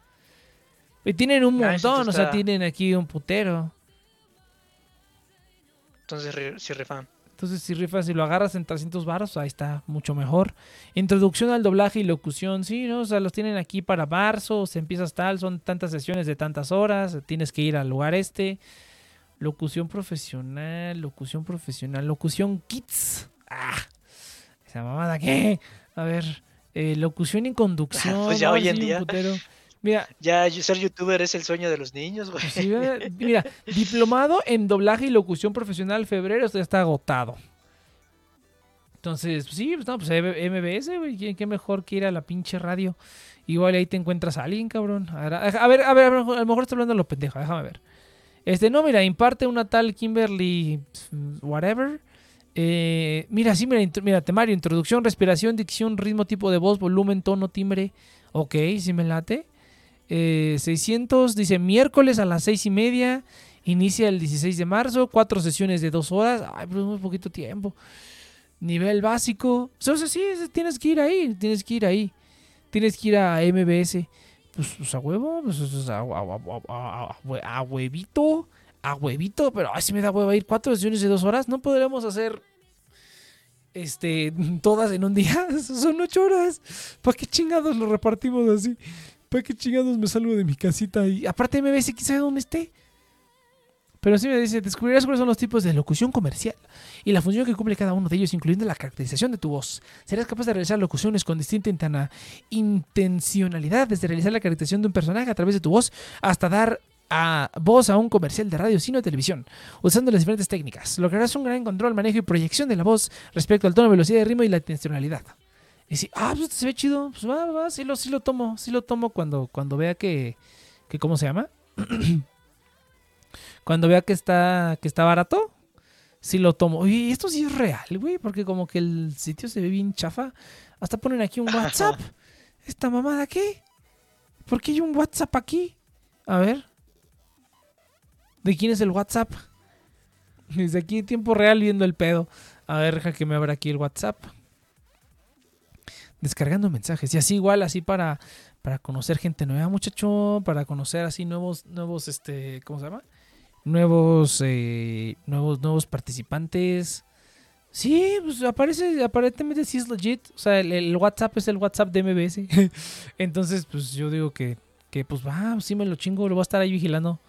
Y tienen un Ah, montón. O sea, tienen aquí un putero. Entonces, sí, rifan. Entonces, si rifas, si lo agarras en 300 baros, ahí está mucho mejor. Introducción al doblaje y locución, sí, ¿no? O sea, los tienen aquí para marzo, se empiezas tal, son tantas sesiones de tantas horas, tienes que ir al lugar este. Locución profesional, locución profesional, locución kits. Ah, esa mamada, ¿qué? A ver, eh, locución y conducción. [LAUGHS] Pues ya hoy en día. Mira, Ya ser youtuber es el sueño de los niños, güey. sí, [LAUGHS] mira, diplomado en doblaje y locución profesional febrero, esto ya está agotado. Entonces, sí, pues no, pues MBS, güey. ¿Qué, mejor que ir a la pinche radio? Igual ahí te encuentras a alguien, cabrón. A ver, a ver, a, ver, a lo mejor estoy hablando de lo pendejo, déjame ver. Este, no, mira, imparte una tal Kimberly, whatever. Eh, mira, sí, mira, mira, temario, introducción, respiración, dicción, ritmo, tipo de voz, volumen, tono, timbre. Ok, sí me late. 600, eh, dice miércoles a las seis y media. Inicia el 16 de marzo, cuatro sesiones de dos horas. Ay, pero es muy poquito tiempo. Nivel básico. Entonces, sí, tienes que ir ahí, tienes que ir ahí. Tienes que ir a MBS. Pues, pues a huevo, pues, pues a, a, huevito, a huevito, pero así me da huevo ir cuatro sesiones de dos horas. No podremos hacer este, [LAUGHS] todas en un día. [LAUGHS] Son ocho horas. ¿Para qué chingados lo repartimos así? ¿Para qué chingados me salgo de mi casita? Y aparte MBS, quién sabe dónde esté. Pero sí me dice, descubrirás cuáles son los tipos de locución comercial y la función que cumple cada uno de ellos, incluyendo la caracterización de tu voz. Serás capaz de realizar locuciones con distinta intencionalidad, desde realizar la caracterización de un personaje a través de tu voz hasta dar voz a un comercial de radio, cine o televisión, usando las diferentes técnicas. Lograrás un gran control, manejo y proyección de la voz respecto al tono, velocidad de ritmo y la intencionalidad. Y si, ah, pues se ve chido, pues va, va, sí lo, sí lo tomo, sí lo tomo cuando, cuando vea que, que, ¿cómo se llama? [CLEARS THROAT] cuando vea que está, que está barato, sí lo tomo. Oye, esto sí es real, güey, porque como que el sitio se ve bien chafa. Hasta ponen aquí un WhatsApp. ¿Esta mamada qué? ¿Por qué hay un WhatsApp aquí? A ver. ¿De quién es el WhatsApp? [LAUGHS] Desde aquí tiempo real viendo el pedo. A ver, deja que me abra aquí el WhatsApp descargando mensajes. Y así igual, así para, para conocer gente nueva, muchacho, para conocer así nuevos, nuevos, este, ¿cómo se llama? Nuevos, eh, nuevos, nuevos participantes. Sí, pues aparece, aparentemente sí es legit. O sea, el, WhatsApp es el WhatsApp de MBS. [LAUGHS] Entonces, pues yo digo que, que pues va, sí me lo chingo, lo voy a estar ahí vigilando.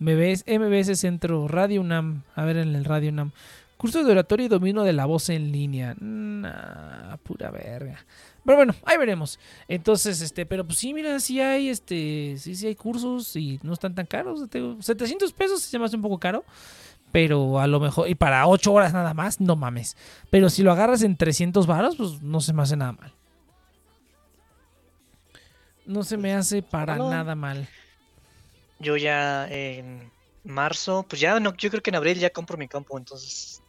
MBS, MBS Centro, Radio UNAM. A ver en el Radio UNAM. Curso de oratorio y dominio de la voz en línea. Nah, pura verga. Pero bueno, ahí veremos. Entonces, este, pero pues sí, mira, sí hay, este, sí, sí hay cursos y no están tan caros. 700 pesos se me hace un poco caro. Pero a lo mejor, y para 8 horas nada más, no mames. Pero si lo agarras en 300 varos, pues no se me hace nada mal. No se me hace para nada mal. Yo ya en marzo, pues ya no, yo creo que en abril ya compro mi campo, entonces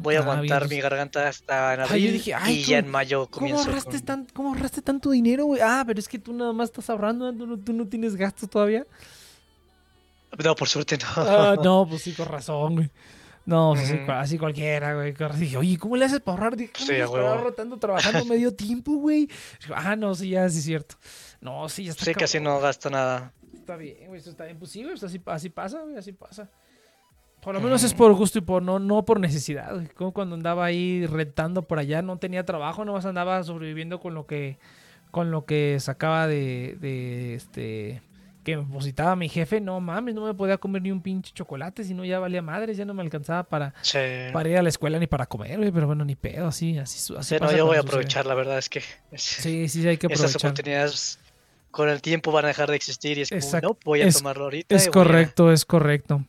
Voy a ah, aguantar mi garganta hasta en abril dije, y ya en mayo comienzo. ¿Cómo ahorraste, tan, ¿cómo ahorraste tanto dinero, güey? Ah, pero es que tú nada más estás ahorrando, tú no, tú no tienes gastos todavía. No, por suerte no. Ah, no, pues sí, con razón, güey. No, pues así, cualquiera, güey. Dije, oye, ¿cómo le haces para ahorrar? Dije, ¿cómo sí, ahorrando trabajando medio [LAUGHS] tiempo, güey? Ah, no, sí, ya, sí es cierto. No, sí, ya está. Sí, casi no gasto nada. Está bien, güey, eso está bien. Pues sí, güey, así, así pasa, güey, así pasa. Por lo menos es por gusto y por no, no por necesidad. Como cuando andaba ahí rentando por allá, no tenía trabajo, nomás andaba sobreviviendo con lo que, con lo que sacaba de, de este que me depositaba mi jefe, no mames, no me podía comer ni un pinche chocolate, si no ya valía madres, ya no me alcanzaba para, para ir a la escuela ni para comer, pero bueno, ni pedo, así, así, así no, yo voy a aprovechar, la verdad es que sí, sí, hay que aprovechar. Esas oportunidades con el tiempo van a dejar de existir y es como, no, voy a tomarlo ahorita. Es correcto, es correcto.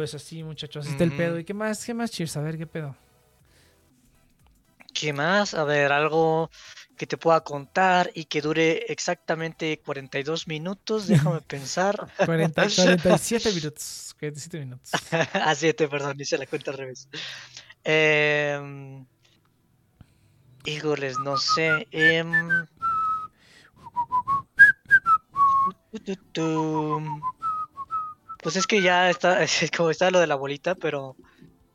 Pues así, muchachos, así está el pedo. ¿Y qué más? ¿Qué más, Cheers? A ver, ¿qué pedo? ¿Qué más? A ver, algo que te pueda contar y que dure exactamente 42 minutos. Déjame [LAUGHS] pensar. 47 [LAUGHS] minutos. 47 minutos. [LAUGHS] ah, 7, perdón, hice la cuenta al revés. Eh, híjoles, no sé. Eh, pues es que ya está, [LAUGHS] es como está lo de la bolita, pero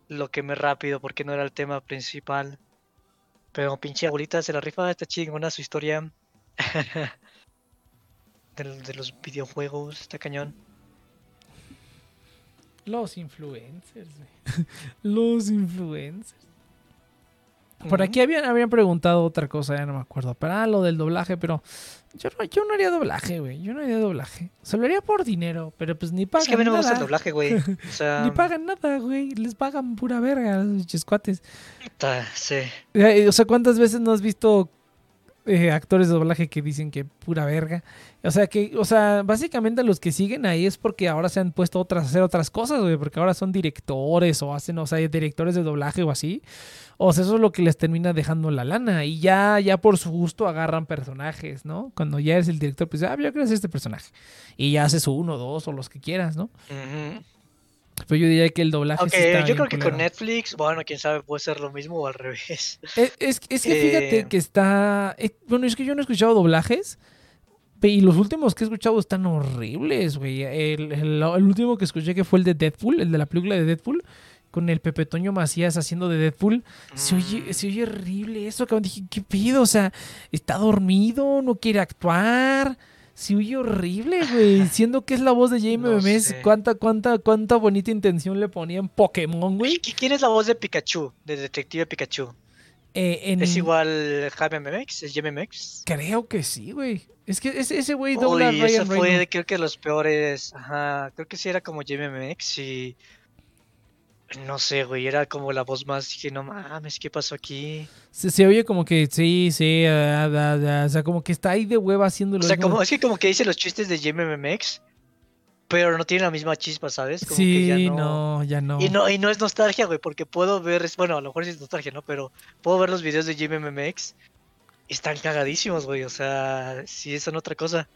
lo que me rápido porque no era el tema principal. Pero pinche abuelita se la rifa, está chingona su historia. [LAUGHS] de, de, los videojuegos, está cañón. Los influencers, [LAUGHS] Los influencers. Por aquí habían, habían preguntado otra cosa, ya no me acuerdo. Pero ah, lo del doblaje, pero yo no, yo no haría doblaje, güey. Yo no haría doblaje. Se lo haría por dinero, pero pues ni pagan Es que a mí no me gusta el doblaje, güey. [LAUGHS] O sea... ni pagan nada, güey. Les pagan pura verga a los chiscuates. Sí. O sea, ¿cuántas veces no has visto eh, actores de doblaje que dicen que pura verga. O sea, que, o sea, básicamente los que siguen ahí es porque ahora se han puesto otras, a hacer otras cosas, güey, porque ahora son directores o hacen, o sea, directores de doblaje o así. O sea, eso es lo que les termina dejando la lana. Y ya, ya por su gusto agarran personajes, ¿no? Cuando ya eres el director, pues, ah, yo quiero hacer este personaje. Y ya haces uno, dos o los que quieras, ¿no? Pero yo diría que el doblaje. Okay, yo creo que con Netflix, bueno, quién sabe, puede ser lo mismo o al revés. Es, que fíjate eh, que está. Eh, bueno, es que yo no he escuchado doblajes. Y los últimos que he escuchado están horribles, güey. El, último que escuché que fue el de Deadpool, el de la película de Deadpool, con el Pepe Toño Macías haciendo de Deadpool. Se, oye, mm. se oye horrible eso, cabrón. Dije, ¿qué pido? O sea, está dormido, no quiere actuar. Sí, huye horrible, güey. [LAUGHS] Siendo que es la voz de Jaime Memes, ¿cuánta, cuánta, cuánta bonita intención le ponía en Pokémon, güey. ¿Quién es la voz de Pikachu, de Detective Pikachu? Eh, ¿Es igual Jaime Memes? ¿Es Jaime? Creo que sí, güey. Es que ese, güey dobla Uy, ese fue, creo que los peores. Ajá, creo que sí era como Jaime y no sé, güey, era como la voz más, dije, no mames, ¿qué pasó aquí? Se, oye como que, sí, sí, o sea, como que está ahí de hueva haciéndolo. O sea, como, es que como que dice los chistes de JMMX, pero no tiene la misma chispa, ¿sabes? sí, no... ya no. Y no, y no es nostalgia, güey, porque puedo ver, bueno, a lo mejor sí es nostalgia, ¿no? Pero puedo ver los videos de JMMX y están cagadísimos, güey, o sea, sí son otra cosa.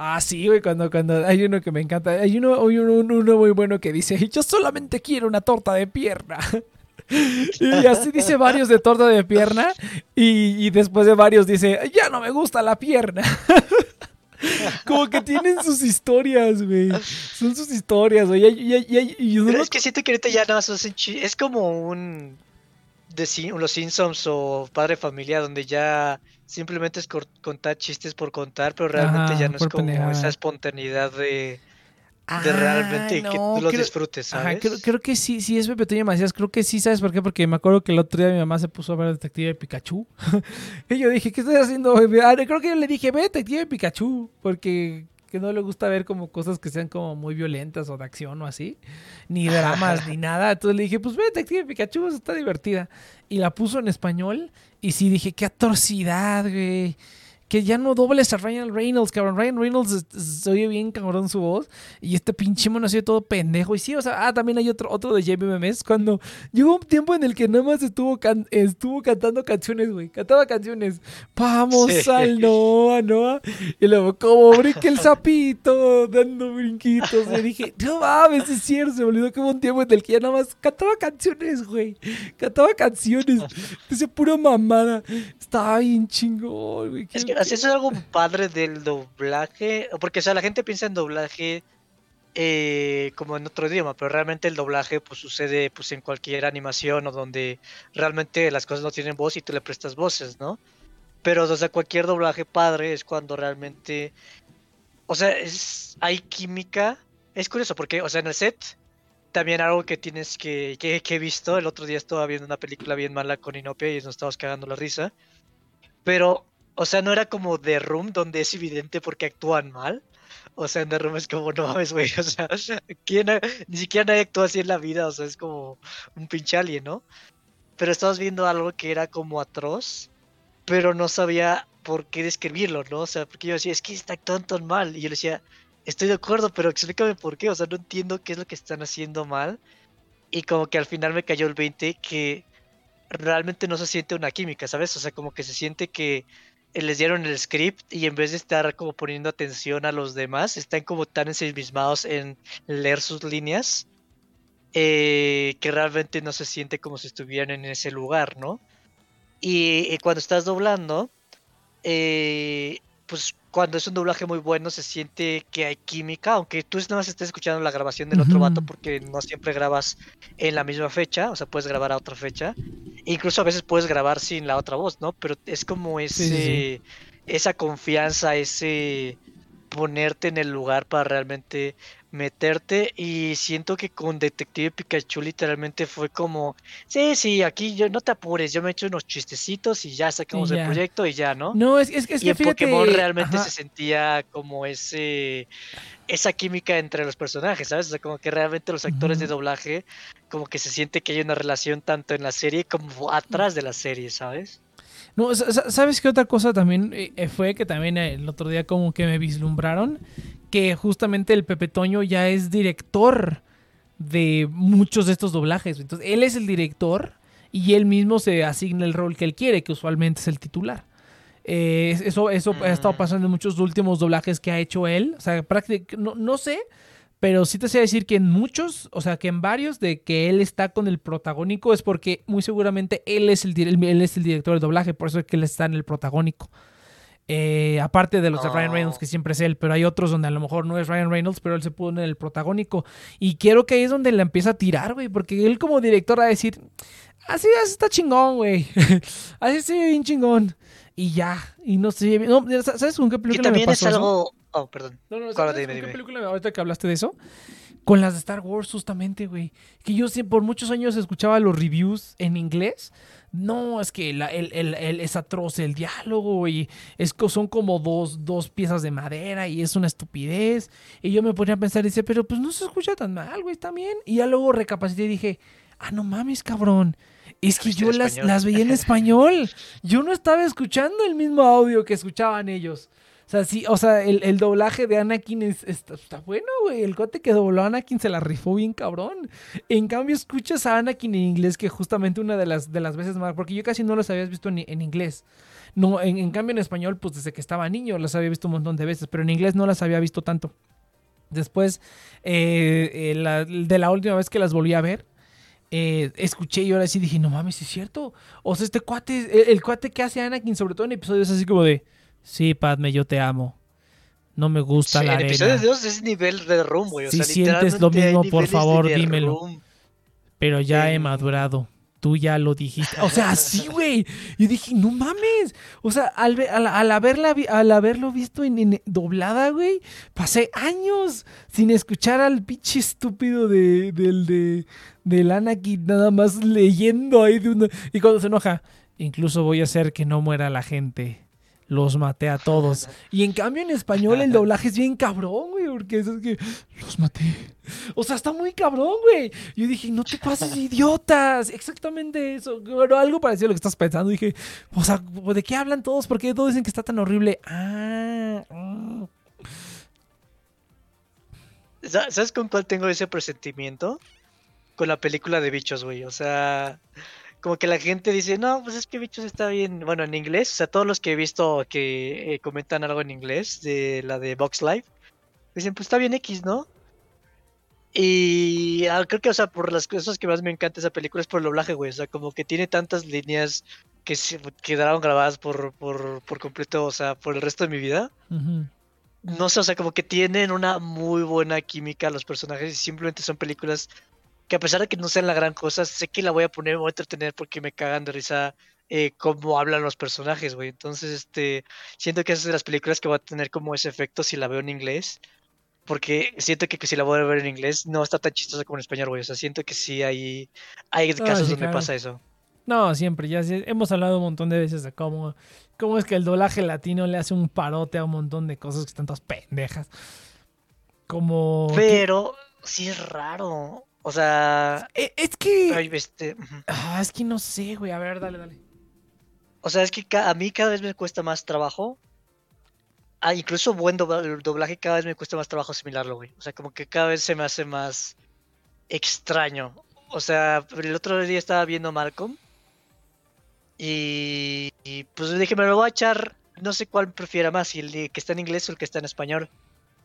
Ah, sí, güey, cuando, cuando hay uno que me encanta. Hay uno, uno, muy bueno que dice, yo solamente quiero una torta de pierna. [LAUGHS] y así dice varios de torta de pierna. Y, después de varios dice, ya no me gusta la pierna. [LAUGHS] Como que tienen sus historias, güey. Son sus historias, güey. Pero es que siento que ahorita ya no Es como un. De los Simpsons o Padre Familia, donde ya simplemente es contar chistes por contar, pero realmente ya no es como esa espontaneidad de, de realmente que tú los disfrutes, ¿sabes? creo, que sí, sí es Pepe Macías, creo que sí, ¿sabes por qué? Porque me acuerdo que el otro día mi mamá se puso a ver Detective de Pikachu. [LAUGHS] y yo dije, ¿qué estás haciendo? Ah, creo que yo le dije, ve Detective de Pikachu, porque que no le gusta ver como cosas que sean como muy violentas o de acción o así, ni [LAUGHS] dramas ni nada. Entonces le dije, pues ve Detective Pikachu, está divertida. Y la puso en español y sí dije, qué atrocidad, güey que ya no dobles a Ryan Reynolds, cabrón. Ryan Reynolds se oye bien cabrón su voz. Y este pinche mono sido todo pendejo. Y sí, o sea, ah, también hay otro, otro de JBMMS. Cuando llegó un tiempo en el que nada más estuvo, estuvo cantando canciones, güey. Cantaba canciones. Vamos al Noah, Noah. Y luego, como brinque el sapito, dando brinquitos. Y dije, no mames, es cierto. Se me olvidó que hubo un tiempo en el que ya nada más cantaba canciones, güey. Cantaba canciones. Dice pura mamada. Estaba bien chingón, güey. Es que eso es algo padre del doblaje, porque o sea, la gente piensa en doblaje eh, como en otro idioma, pero realmente el doblaje pues sucede pues en cualquier animación o donde realmente las cosas no tienen voz y tú le prestas voces, ¿no? Pero o sea, cualquier doblaje padre es cuando realmente, o sea, es, hay química. Es curioso porque, o sea, en el set también algo que tienes que, que, que he visto, el otro día estaba viendo una película bien mala con Inopia y nos estábamos cagando la risa. Pero o sea, no era como The Room, donde es evidente porque actúan mal. O sea, en The Room es como, no mames, güey. [LAUGHS] O sea, ¿quién ni siquiera nadie actúa así en la vida. O sea, es como un pinche alien, ¿no? Pero estabas viendo algo que era como atroz, pero no sabía por qué describirlo, ¿no? O sea, porque yo decía, es que está actuando tan mal. Y yo le decía, estoy de acuerdo, pero explícame por qué. O sea, no entiendo qué es lo que están haciendo mal. Y como que al final me cayó el 20 que realmente no se siente una química, ¿sabes? O sea, como que se siente que les dieron el script y en vez de estar como poniendo atención a los demás, están como tan ensimismados en leer sus líneas eh, que realmente no se siente como si estuvieran en ese lugar, ¿no? Y, cuando estás doblando, eh, pues cuando es un doblaje muy bueno se siente que hay química, aunque tú nada más estés escuchando la grabación del otro vato porque no siempre grabas en la misma fecha, o sea, puedes grabar a otra fecha. Incluso a veces puedes grabar sin la otra voz, ¿no? Pero es como ese esa confianza, ese ponerte en el lugar para realmente meterte y siento que con Detective Pikachu literalmente fue como, sí, sí, aquí yo no te apures, yo me echo unos chistecitos y ya sacamos el proyecto y ya, ¿no? No, es, es, y en Pokémon realmente se sentía como ese esa química entre los personajes, ¿sabes? O sea, como que realmente los actores de doblaje como que se siente que hay una relación tanto en la serie como atrás de la serie, ¿sabes? No, ¿sabes qué otra cosa también eh, fue? Que también el otro día como que me vislumbraron. Que justamente el Pepe Toño ya es director de muchos de estos doblajes. Entonces, él es el director y él mismo se asigna el rol que él quiere, que usualmente es el titular. Eh, eso eso ha estado mm. pasando en muchos últimos doblajes que ha hecho él. O sea, prácticamente, no, no sé, pero sí te sé decir que en muchos, o sea, que en varios de que él está con el protagónico es porque muy seguramente él es el, él es el director del doblaje, por eso es que él está en el protagónico. Eh, aparte de los de Ryan Reynolds, que oh. siempre es él, pero hay otros donde a lo mejor no es Ryan Reynolds, pero él se puso en el protagónico. Y quiero que ahí es donde le empieza a tirar, güey, porque él como director va a decir, así, así está chingón, güey. [LAUGHS] así se ve bien chingón. Y ya, y no sé, no, ¿sabes con qué película también me pasó es algo... Oh, perdón. No, no, ¿sabes con qué película ahorita que hablaste de eso? Con las de Star Wars, justamente, güey. Que yo por muchos años escuchaba los reviews en inglés no, es que es atroz el diálogo y es, son como dos, dos piezas de madera y es una estupidez. Y yo me ponía a pensar y decía, pero pues no se escucha tan mal, güey, está bien. Y ya luego recapacité y dije, ah, no mames, cabrón. Es que yo las, las veía en español. Yo no estaba escuchando el mismo audio que escuchaban ellos. Sea, sí, o sea, el, doblaje de Anakin es, está, bueno, güey. El cote que dobló a Anakin se la rifó bien cabrón. En cambio, escuchas a Anakin en inglés, que justamente una de las, de las veces más. Porque yo casi no los había visto en, inglés. No, en, cambio, en español, pues desde que estaba niño las había visto un montón de veces. Pero en inglés no las había visto tanto. Después, eh, eh, de la última vez que las volví a ver, eh, escuché y ahora sí dije, no mames, es cierto. O sea, este cuate, el, el, cuate que hace Anakin, sobre todo en episodios así como de, Sí, Padme, yo te amo. No me gusta la arena. El episodio 2 es nivel de güey. si sientes lo mismo, por favor, dímelo. Pero ya he madurado. Tú ya lo dijiste. [LAUGHS] O sea, sí, güey. Yo dije, no mames. O sea, al, al, haberla, al haberlo visto en, doblada, güey, pasé años sin escuchar al pinche estúpido de, del de, del Anakin nada más leyendo ahí de uno. Y cuando se enoja, incluso voy a hacer que no muera la gente los maté a todos. Y en cambio en español el doblaje es bien cabrón, güey, porque es que los maté. O sea, está muy cabrón, güey. Yo dije, no te pases idiotas. Exactamente eso. Bueno, algo parecido a lo que estás pensando. Dije, o sea, ¿de qué hablan todos? ¿Por qué todos dicen que está tan horrible? Ah. Mm. ¿Sabes con cuál tengo ese presentimiento? Con la película de bichos, güey. O sea, como que la gente dice, no, pues es que Bichos está bien, bueno, en inglés, o sea, todos los que he visto que eh, comentan algo en inglés, de la de Box Live, dicen, pues está bien X, ¿no? Y ah, creo que, o sea, por las cosas que más me encanta esa película es por el doblaje, güey, o sea, como que tiene tantas líneas que se quedaron grabadas por, por, por completo, o sea, por el resto de mi vida. No sé, o sea, como que tienen una muy buena química los personajes y simplemente son películas que a pesar de que no sean la gran cosa, sé que la voy a poner, me voy a entretener porque me cagan de risa eh, cómo hablan los personajes, güey. Entonces, este, siento que esas de las películas que va a tener como ese efecto si la veo en inglés. Porque siento que, si la voy a ver en inglés no está tan chistosa como en español, güey. O sea, siento que sí hay, hay casos donde pasa eso. No, siempre, ya hemos hablado un montón de veces de cómo, cómo es que el doblaje latino le hace un parote a un montón de cosas que están todas pendejas. Como... Pero sí es raro. O sea. E, es que. Este, ah, es que no sé, güey. A ver, dale, dale. O sea, es que a mí cada vez me cuesta más trabajo. Ah, incluso buen doblaje cada vez me cuesta más trabajo asimilarlo, güey. O sea, como que cada vez se me hace más extraño. O sea, el otro día estaba viendo Malcolm. Y, y pues dije, me lo voy a echar. No sé cuál prefiera más, si el que está en inglés o el que está en español.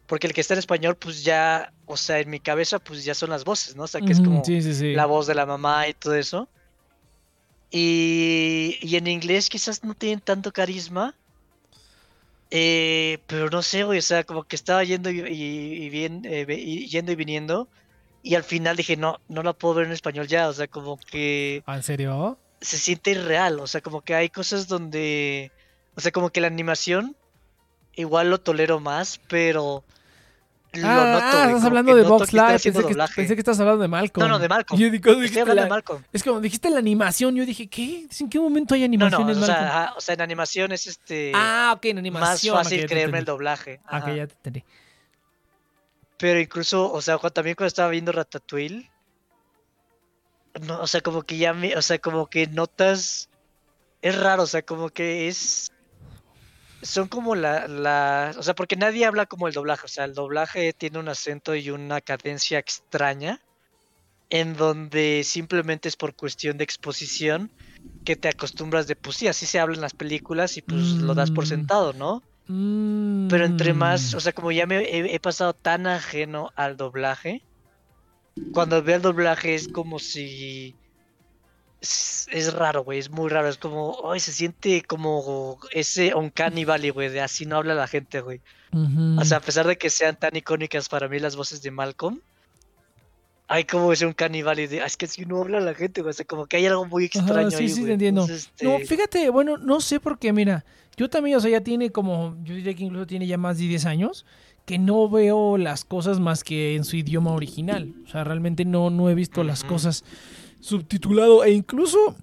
Porque el que está en español, pues ya, o sea, en mi cabeza, pues ya son las voces, ¿no? O sea, que es como la voz de la mamá y todo eso. Y, y en inglés quizás no tienen tanto carisma. Eh, pero no sé, güey, o sea, como que estaba yendo y, bien, eh, yendo y viniendo. Y al final dije, no, no la puedo ver en español ya, o sea, como que... ¿En serio? Se siente irreal, o sea, como que hay cosas donde... O sea, como que la animación igual lo tolero más, pero ah, ah estás hablando de Box Live. Pensé que, estás hablando de Malcolm. No, no, de Malcolm. Yo digo, Estoy hablando de Malcolm. Es como dijiste la animación. Yo dije, ¿qué? ¿En qué momento hay animación no, no, o Sea, o sea, en animación es este. Ah, ok, en animación. Más fácil creerme el doblaje. Ah, ok, ya te entendí. Pero incluso, o sea, también cuando estaba viendo Ratatouille. No, o sea, como que ya me. O sea, como que notas es raro, o sea, como que es son como la, la, o sea, porque nadie habla como el doblaje, o sea, el doblaje tiene un acento y una cadencia extraña en donde simplemente es por cuestión de exposición que te acostumbras de, pues sí, así se habla en las películas y pues lo das por Mm. sentado, ¿no? Pero entre más, Mm. o sea, como ya me he, he pasado tan ajeno al doblaje, cuando veo el doblaje es como si... Es, es raro, güey, es muy raro, es como, ay, se siente como ese Uncanny Valley, güey, de así no habla la gente, güey. O sea, a pesar de que sean tan icónicas para mí las voces de Malcolm, hay como ese Uncanny Valley de, "Ah, es que así no habla la gente, güey, o sea, como que hay algo muy Ajá, extraño sí, ahí, sí, te güey. entiendo. Entonces, No, este, fíjate, bueno, no sé por qué, mira, yo también, o sea, ya tiene como, yo diría que incluso tiene ya más de 10 años que no veo las cosas más que en su idioma original. O sea, realmente no, no he visto las cosas subtitulado e incluso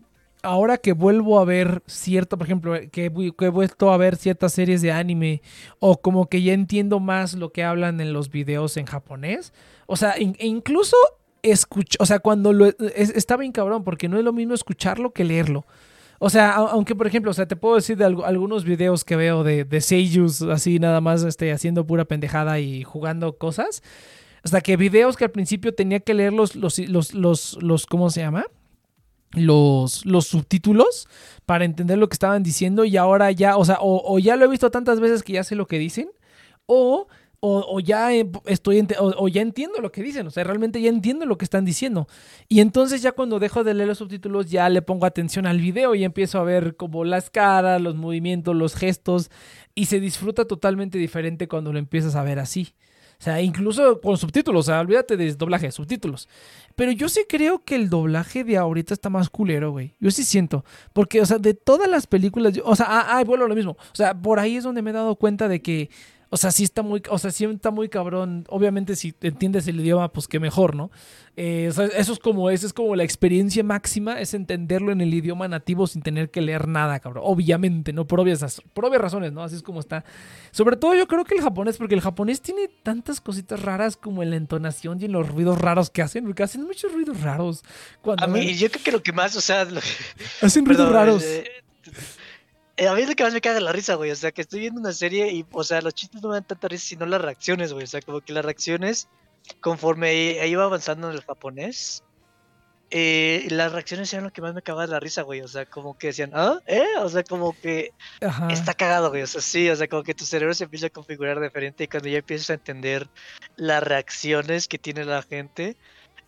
ahora que vuelvo a ver cierto, por ejemplo, que, he vuelto a ver ciertas series de anime o como que ya entiendo más lo que hablan en los videos en japonés. O sea, e incluso escucho, o sea, cuando lo es- está bien cabrón porque no es lo mismo escucharlo que leerlo. O sea, aunque por ejemplo, o sea, te puedo decir de algu- algunos videos que veo de, de seiyus así nada más este, haciendo pura pendejada y jugando cosas. Hasta que videos que al principio tenía que leer los, los, los, los, los ¿cómo se llama? Los, los subtítulos para entender lo que estaban diciendo y ahora ya, o sea, o, o ya lo he visto tantas veces que ya sé lo que dicen, o, o, o ya eh, estoy o ya entiendo lo que dicen, o sea, realmente ya entiendo lo que están diciendo. Y entonces ya cuando dejo de leer los subtítulos ya le pongo atención al video y empiezo a ver como las caras, los movimientos, los gestos y se disfruta totalmente diferente cuando lo empiezas a ver así. O sea, incluso con subtítulos, o sea, olvídate de doblaje, subtítulos. Pero yo sí creo que el doblaje de ahorita está más culero, güey. Yo sí siento. Porque, o sea, de todas las películas, yo- o sea, ah, ah, vuelvo a lo mismo. O sea, por ahí es donde me he dado cuenta de que, o sea, sí está muy, o sea, sí está muy cabrón. Obviamente, si entiendes el idioma, pues qué mejor, ¿no? Eh, o sea, eso es como, esa es como la experiencia máxima, es entenderlo en el idioma nativo sin tener que leer nada, cabrón. Obviamente, ¿no? Por obvias, por obvias razones, ¿no? Así es como está. Sobre todo yo creo que el japonés, porque el japonés tiene tantas cositas raras como en la entonación y en los ruidos raros que hacen, porque hacen muchos ruidos raros. Cuando a mí, yo creo que lo que más, o sea, lo- hacen ruidos Perdón, raros. eh, a mí es lo que más me caga la risa, güey. O sea, que estoy viendo una serie y, o sea, los chistes no me dan tanta risa, sino las reacciones, güey. O sea, como que las reacciones, conforme iba avanzando en el japonés, eh, las reacciones eran lo que más me cagaba de la risa, güey. O sea, como que decían, ¿ah? ¿Eh? O sea, como que Ajá. está cagado, güey. O sea, sí, o sea, como que tu cerebro se empieza a configurar diferente y cuando ya empiezas a entender las reacciones que tiene la gente.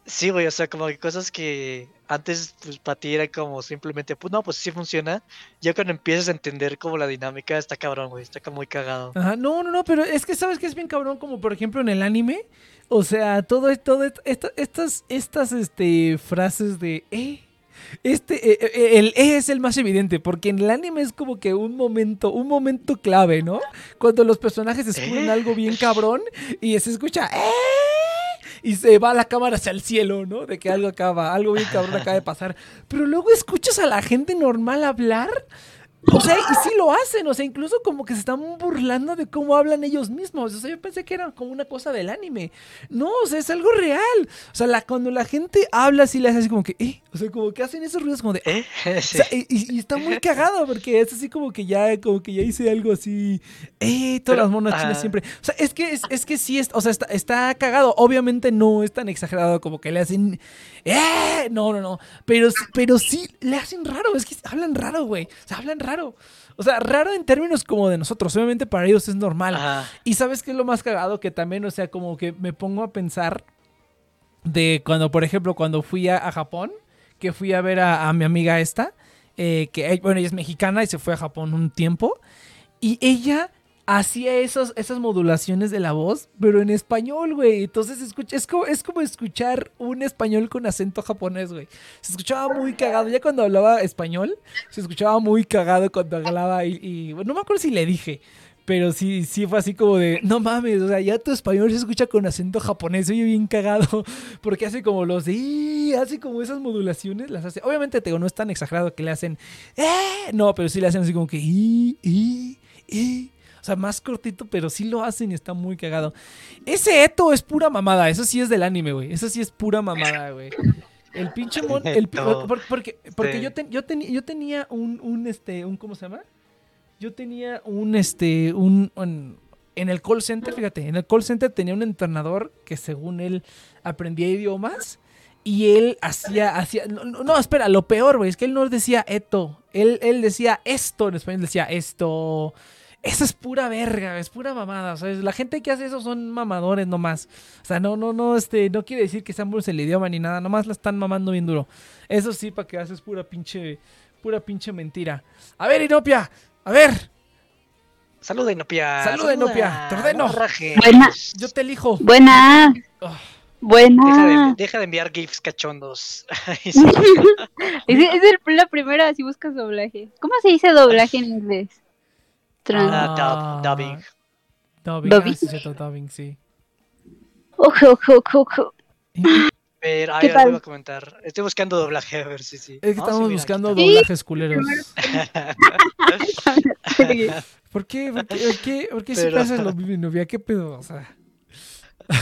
Sí, güey, o sea, como que cosas que antes, pues, para ti era como simplemente, pues, no, pues sí funciona. Ya cuando empiezas a entender como la dinámica, está cabrón, güey, está como muy cagado. Ajá, no, no, no, pero es que sabes que es bien cabrón, como por ejemplo en el anime. O sea, todo esto, todo esto- estas, estas este, frases de eh. Este, eh, eh, el eh es el más evidente, porque en el anime es como que un momento, un momento clave, ¿no? Cuando los personajes descubren ¿Eh? algo bien cabrón y se escucha ¡eh! Y se va la cámara hacia el cielo, ¿no? De que algo acaba, algo bien cabrón acaba de [LAUGHS] pasar. Pero luego escuchas a la gente normal hablar. O sea, y sí lo hacen, o sea, incluso como que se están burlando de cómo hablan ellos mismos. O sea, yo pensé que era como una cosa del anime. No, o sea, es algo real. O sea, la, cuando la gente habla así, le hace así como que, eh, o sea, como que hacen esos ruidos como de, ¿Eh? [LAUGHS] o sea, y, está muy cagado porque es así como que ya, como que ya hice algo así. ¡Eh! Todas Pero, las monas chinas ah. siempre. O sea, es que, es, es que sí, es, o sea, está, está cagado. Obviamente no es tan exagerado como que le hacen. ¡Eh! No, no, no. Pero, sí- pero sí le hacen raro. Es que hablan raro, güey. O sea, hablan raro. O sea, raro en términos como de nosotros. Obviamente para ellos es normal. Ajá. Y sabes qué es lo más cagado que también, o sea, como que me pongo a pensar de cuando, por ejemplo, cuando fui a, a Japón, que fui a ver a, a mi amiga esta, eh, que, eh, bueno, ella es mexicana y se fue a Japón un tiempo, y ella hacía esos, esas modulaciones de la voz, pero en español, güey. Entonces escucha, es, como, es como escuchar un español con acento japonés, güey. Se escuchaba muy cagado. Ya cuando hablaba español, se escuchaba muy cagado cuando hablaba y, no me acuerdo si le dije. Pero sí, sí fue así como de, no mames, o sea, ya tu español se escucha con acento japonés, oye bien cagado, [LAUGHS] porque hace como los de, hace como esas modulaciones, las hace, obviamente te no es tan exagerado que le hacen, eh, no, pero sí le hacen así como que, "Ih, ih, ih". O sea, más cortito, pero sí lo hacen y está muy cagado. Ese Eto es pura mamada, eso sí es del anime, güey, eso sí es pura mamada, güey. El pinche mon, [LAUGHS] el, porque, porque sí. yo, ten- yo, ten- yo tenía un, un, este, un, ¿cómo se llama? Yo tenía un, este, un, un- en el call center, fíjate, en el call center tenía un entrenador que según él aprendía idiomas y él hacía, hacía, no, no, no, espera, lo peor, güey, es que él no decía esto, él, él decía esto, en español decía esto. Eso es pura verga, es pura mamada. O sea, la gente que hace eso son mamadores nomás. O sea, no, no, no, este, no quiere decir que sean buenos el idioma ni nada, nomás la están mamando bien duro. Eso sí, para que haces pura pinche, pura pinche mentira. A ver, Inopia, a ver, Saluda, Inopia. Saluda, Inopia, te ordeno. no rajes. Buena. yo te elijo. Buena. Oh. Buena. Deja de, deja de enviar GIFs cachondos. [LAUGHS] [LAUGHS] Es, es el- la primera si buscas doblaje. ¿Cómo se dice doblaje en inglés? Tran- Ah, dub- dubbing. Dubbing, Dubbing. ah, sí, cierto, dubbing, sí. Ojo, ojo, ojo, ojo. Pero, ¿Qué ay, tal? voy a comentar. Estoy buscando doblaje, a ver si sí. Es que Ah, sí, estamos buscando doblajes culeros. [LAUGHS] Sí. ¿Por qué? ¿Por qué? ¿Por qué, por qué si Pero- haces lo mismo, Inopia? ¿Qué pedo? O sea,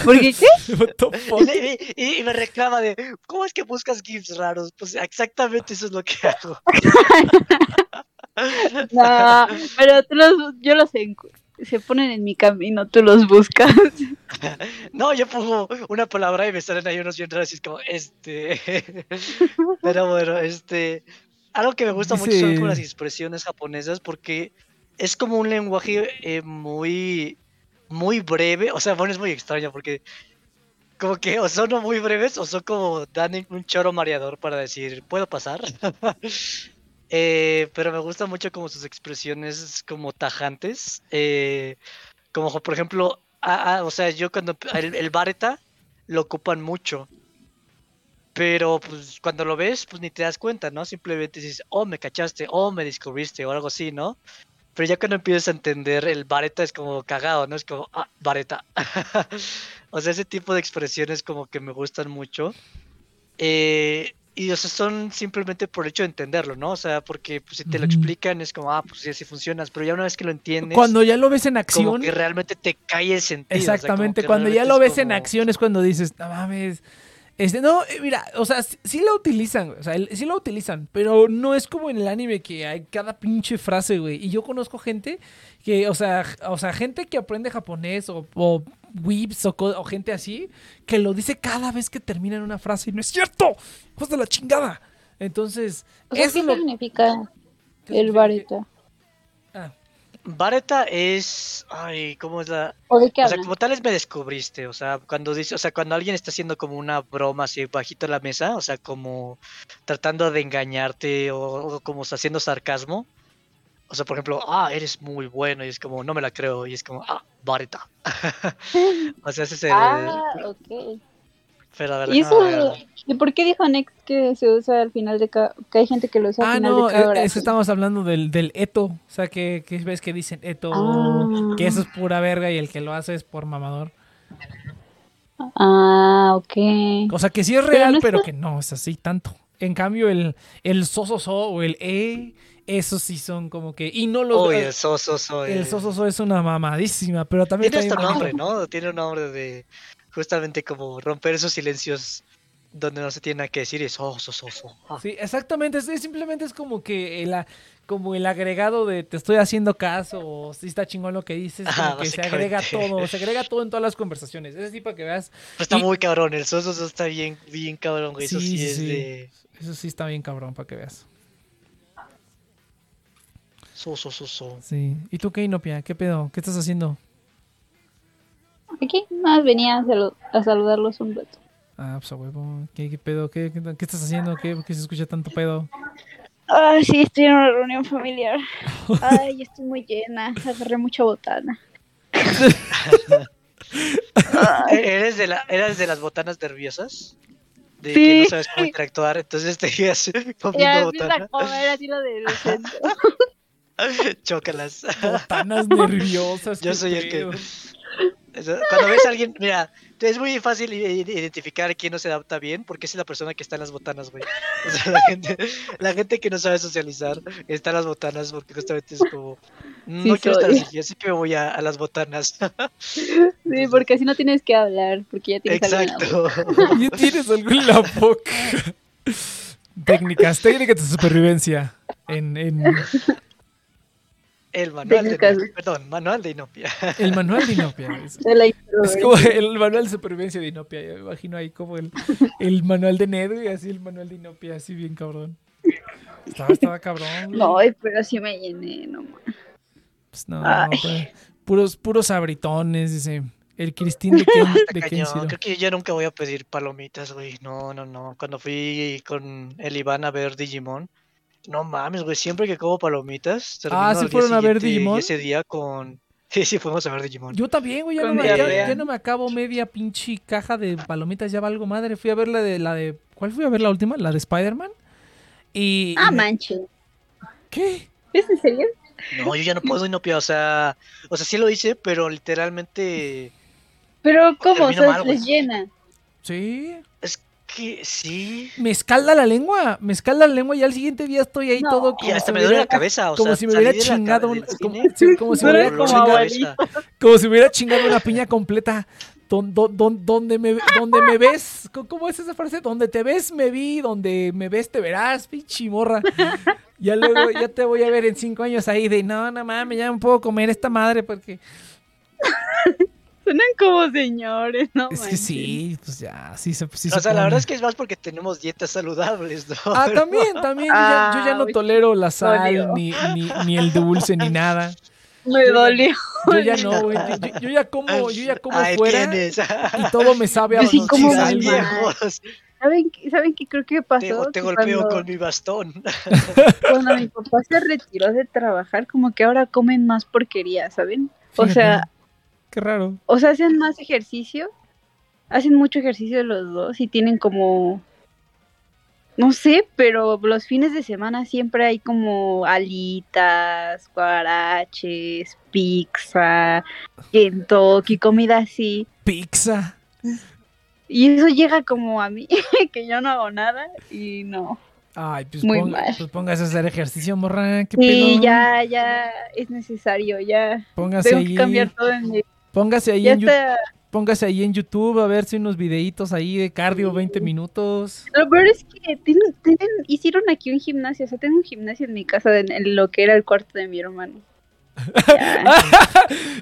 ¿Por qué [LAUGHS] y- y me reclama de, ¿cómo es que buscas GIFs raros? Pues exactamente eso es lo que hago. [LAUGHS] No, pero tú los, yo los encu- se ponen en mi camino, tú los buscas. [LAUGHS] No, yo pongo una palabra y me salen ahí unos bien raros y es como, este. [LAUGHS] Pero bueno, este. Algo que me gusta mucho son como las expresiones japonesas porque es como un lenguaje eh, muy. Muy breve. O sea, bueno, es muy extraño porque. Como que o son muy breves o son como dan un choro mareador para decir, ¿puedo pasar? [LAUGHS] Eh, pero me gusta mucho como sus expresiones como tajantes. eh, como por ejemplo, ah, ah, o sea, yo cuando el, Bareta lo ocupan mucho. Pero pues cuando lo ves, pues ni te das cuenta, ¿no? Simplemente dices, oh, me cachaste, oh, me descubriste, o algo así, ¿no? Pero ya cuando empiezas a entender, el Bareta es como cagado, ¿no? Es como, ah, Bareta. [LAUGHS] o sea, ese tipo de expresiones como que me gustan mucho. Eh, y o sea, son simplemente por el hecho de entenderlo, ¿no? O sea, porque pues, si te lo explican es como, ah, pues sí, así funcionas. Pero ya una vez que lo entiendes, Cuando ya lo ves en como acción, que realmente te cae el sentido. o sea, como exactamente, cuando ya lo es ves en como- acción es cuando dices, no mames. Este, no, eh, mira, o sea, sí, lo utilizan, güey, o sea, sí lo utilizan, pero no es como en el anime que hay cada pinche frase, güey. Y yo conozco gente que, o sea, o sea, gente que aprende japonés o, o weebs o, gente así, que lo dice cada vez que termina en una frase y no es cierto, hijos de la chingada. Entonces, O sea, eso ¿qué lo- significa ¿qué el bareta? Ah, Bareta es. Ay, ¿cómo es la.? ¿O de qué O sea, como tal es me descubriste. O sea, cuando dice, o sea, cuando alguien está haciendo como una broma así bajito en la mesa, o sea, como tratando de engañarte o, o como haciendo sarcasmo. O sea, por ejemplo, ah, eres muy bueno, y es como, no me la creo, y es como, ah, Bareta. [LAUGHS] o sea, ese es el. Ah, ok. Pero a ver, ¿Y eso? ver. ¿Y por qué dijo Nex que se usa al final de cada... que hay gente que lo usa al Ah, final no, de cada eh, oración? es que estamos hablando del, del eto. O sea, que, que ves que dicen eto, Ah. que eso es pura verga y el que lo hace es por mamador. Ah, ok. O sea, que sí es Pero real, no pero, está- que no es así tanto. En cambio, el, el so, so, so o el e, esos sí son como que. Y no los. Uy, eh, el soso soy. el so, so, so es una mamadísima, pero también. Tiene este nombre. ¿no? Tiene un nombre de justamente como romper esos silencios donde no se tiene nada que decir y es oh, so, so, so. Ah. Sí, exactamente. Es, es simplemente es como que el, como el agregado de te estoy haciendo caso o si está chingón lo que dices. Como Ajá, que se agrega todo. Se agrega [LAUGHS] todo en todas las conversaciones. Es así para que veas. Pero está Y- muy cabrón, el soso so está bien, bien cabrón, güey. Eso Sí, es de Eso sí está bien cabrón para que veas. So, so, so, so. Sí. ¿Y tú qué, Inopia? ¿Qué pedo? ¿Qué estás haciendo? Aquí nada más venía a, salu- a saludarlos un rato. Ah, pues a huevo. ¿Qué, qué pedo? ¿Qué, qué, qué estás haciendo? ¿Qué, ¿Por qué se escucha tanto pedo? Ay, sí, estoy en una reunión familiar. Ay, estoy muy llena. Agarré mucha botana. [LAUGHS] ¿E- ¿Eres de, la, ¿Eres de las botanas nerviosas? De que Sí. no sabes cómo interactuar, entonces te ibas Ya comiendo empieza botana. a comer así lo del centro. [LAUGHS] [LAUGHS] Chócalas. Botanas nerviosas. Yo soy el que. Cuando ves a alguien, mira, es muy fácil identificar quién no se adapta bien porque es la persona que está en las botanas, güey. O sea, la gente, la gente que no sabe socializar está en las botanas porque justamente es como, no Sí quiero estar soy. así, así que me voy a, a las botanas. [LAUGHS] Sí, porque así no tienes que hablar, porque ya tienes algo en la boca. Exacto. Ya tienes algo en la boca. [LAUGHS] Técnicas, técnicas de supervivencia. En, en El manual de. Inopia, perdón, manual de Inopia. [LAUGHS] el manual de Inopia. [LAUGHS] Es, De la es introversión. como el manual de supervivencia de Inopia. Yo me imagino ahí como el, el manual de Ned y así el manual de Inopia, así bien cabrón. Estaba, estaba cabrón. güey. No, pero sí me llené, no ma. Pues no, pues, puros, puros abritones, dice. El Cristín de Ken, [LAUGHS] de. Creo que yo nunca voy a pedir palomitas, güey. No, no, no. Cuando fui con el Iván a ver Digimon, no mames, güey. Siempre que como palomitas, Ah, ¿sí fueron a ver Digimon? Y ese día con. [LAUGHS] Sí, sí, fuimos a ver Digimon. Yo también, güey, ya, no me, ya- ya no me acabo media pinche caja de palomitas, ya valgo madre. Fui a ver la de la de. ¿Cuál fui a ver la última? La de Spider-Man. Y. Ah, y me- manche. ¿Qué? ¿Es en serio? No, yo ya no puedo inopia, o sea. O sea, sí lo hice, pero literalmente. Pero, ¿cómo? O sea, mal, les llena. Sí. Que sí. Me escalda la lengua. Me escalda la lengua y al siguiente día estoy ahí No. todo Y como hasta si me duele la hubiera, cabeza, o como sea. si me hubiera chingado cama un- del como, cine sí, como si me hubiera dolor como de abuelito. cabeza. como si me hubiera chingado una piña completa. Don- don- don- donde, me, donde me ves, ¿cómo- ¿cómo es esa frase? Donde te ves, me vi, donde me ves, te verás, pinche morra. Ya luego, ya te voy a ver en cinco años ahí de, no, no mames, ya no puedo comer esta madre porque... Suenan como señores, ¿no? Es que sí, pues ya, sí se sí O se sea, la verdad es que es más porque tenemos dietas saludables, ¿no? Ah, Pero- también, también, yo ya, yo ya no tolero la sal, ni, ni, ni el dulce, ni nada. Me dolió. Yo ya no, [LAUGHS] güey, yo, ya como, yo ya como Ahí fuera tienes. y todo me sabe a sí como viejos. ¿Saben, qué- ¿Saben qué creo que pasó? te golpeo cuando, con mi bastón. [LAUGHS] cuando mi papá se retiró de trabajar, como que ahora comen más porquería, ¿saben? O Fíjate, sea, Qué raro. o sea, hacen más ejercicio, hacen mucho ejercicio los dos y tienen como, no sé, pero los fines de semana siempre hay como alitas, guaraches, pizza, Kentucky, comida así. Pizza. Y eso llega como a mí, [LAUGHS] que yo no hago nada y no. Ay, pues, Muy ponga- mal. pues póngase a hacer ejercicio, morra. ¿Qué Sí, pedo? ya, ya es necesario, ya. Póngase Tengo ahí. que cambiar todo en mi... Póngase ahí, en está. póngase ahí en YouTube a ver si unos videitos ahí de cardio 20 minutos. Lo peor es que tienen, tienen, hicieron aquí un gimnasio, o sea, tengo un gimnasio en mi casa en, en lo que era el cuarto de mi hermano. [LAUGHS]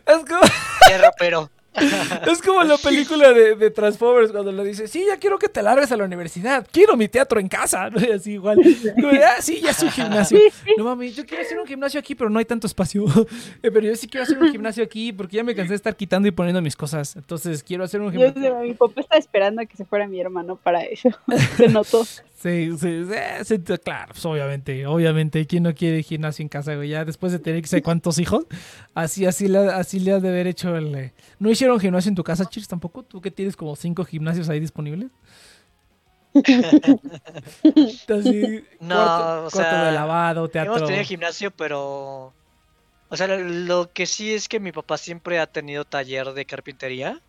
Es como, Qué rapero. [LAUGHS] es como la película de, de Transformers cuando le dice, sí, ya quiero que te largues a la universidad. Quiero mi teatro en casa. ¿no? Y así igual. Como de, ah, sí, ya es un gimnasio. No mami, yo quiero hacer un gimnasio aquí, pero no hay tanto espacio. [LAUGHS] Eh, pero yo sí quiero hacer un gimnasio aquí porque ya me cansé de estar quitando y poniendo mis cosas. Entonces quiero hacer un gimnasio. mi papá está esperando a que se fuera mi hermano para eso. [LAUGHS] Se notó. Sí, sí, sí, claro, pues obviamente, obviamente, ¿quién no quiere gimnasio en casa, güey? Ya después de tener que sé cuántos hijos, así, así, le, así le has de haber hecho el... eh, ¿No hicieron gimnasio en tu casa, Chirs, tampoco? ¿Tú que tienes como cinco gimnasios ahí disponibles? [LAUGHS] Así, No, cuarto, o cuarto sea, de lavado, teatro... Hemos tenido gimnasio, pero. O sea, lo que sí es que mi papá siempre ha tenido taller de carpintería.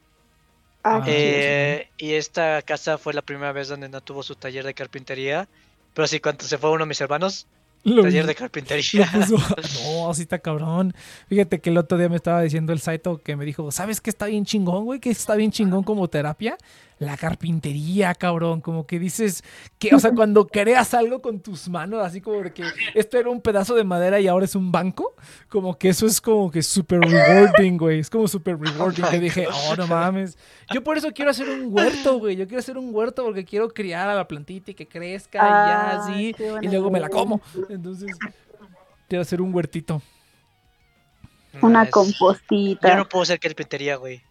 Ah, eh, y esta casa fue la primera vez donde no tuvo su taller de carpintería. Pero sí, cuando se fue uno de mis hermanos, Lo- taller de carpintería. puso- [LAUGHS] No, así está cabrón. Fíjate que el otro día me estaba diciendo el Saito que me dijo, ¿sabes qué está bien chingón, güey? Que está bien chingón como terapia. La carpintería, cabrón. Como que dices que, o sea, cuando creas algo con tus manos, así como que esto era un pedazo de madera y ahora es un banco, como que eso es como que súper rewarding, güey. Es como súper rewarding. my que dije, oh, no mames. Yo por eso quiero hacer un huerto, güey. Yo quiero hacer un huerto porque quiero criar a la plantita y que crezca y ya Ah, así. qué Y luego me la como. Entonces, quiero hacer un huertito. Una compostita. Yo no puedo hacer carpintería, güey.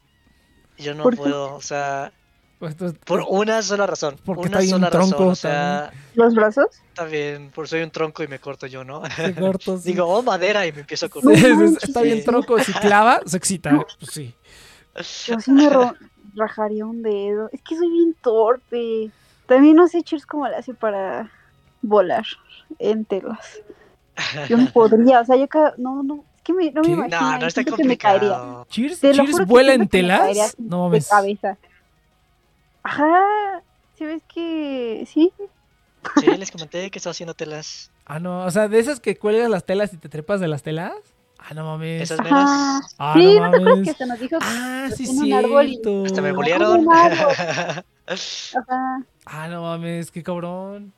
Yo no puedo, o sea, Pues, entonces, por una sola razón. Porque una está bien sola tronco razón. O sea, ¿Los brazos? está bien, por soy un tronco y me corto yo, ¿no? se corto, [LAUGHS] sí. Digo, oh, madera y me empiezo a cortar. sí, sí, manches. está bien tronco, si [LAUGHS] clava, se excita. Pues sí. Yo sí me rajaría un dedo. Es que soy bien torpe. También no sé, Cheers, cómo le hace para volar en telas. Yo no podría, o sea, yo cada... No, no, es que me, no me imagino. No, no está que me caería. Cheers, Te lo Cheers juro que vuela en que telas. No De mames. cabeza. Ajá. Si ves que sí. Sí, les comenté que estaba haciendo telas. Ah, no, o sea, de esas que cuelgas las telas y te trepas de las telas. Ah, no mames. Esas meras. Ah, sí, no ¿no te acuerdas que mames. hasta nos dijo que Ah, sí, tiene un árbol y-. Hasta me bulieron. [LAUGHS] Ajá. Ah, no mames, qué cabrón.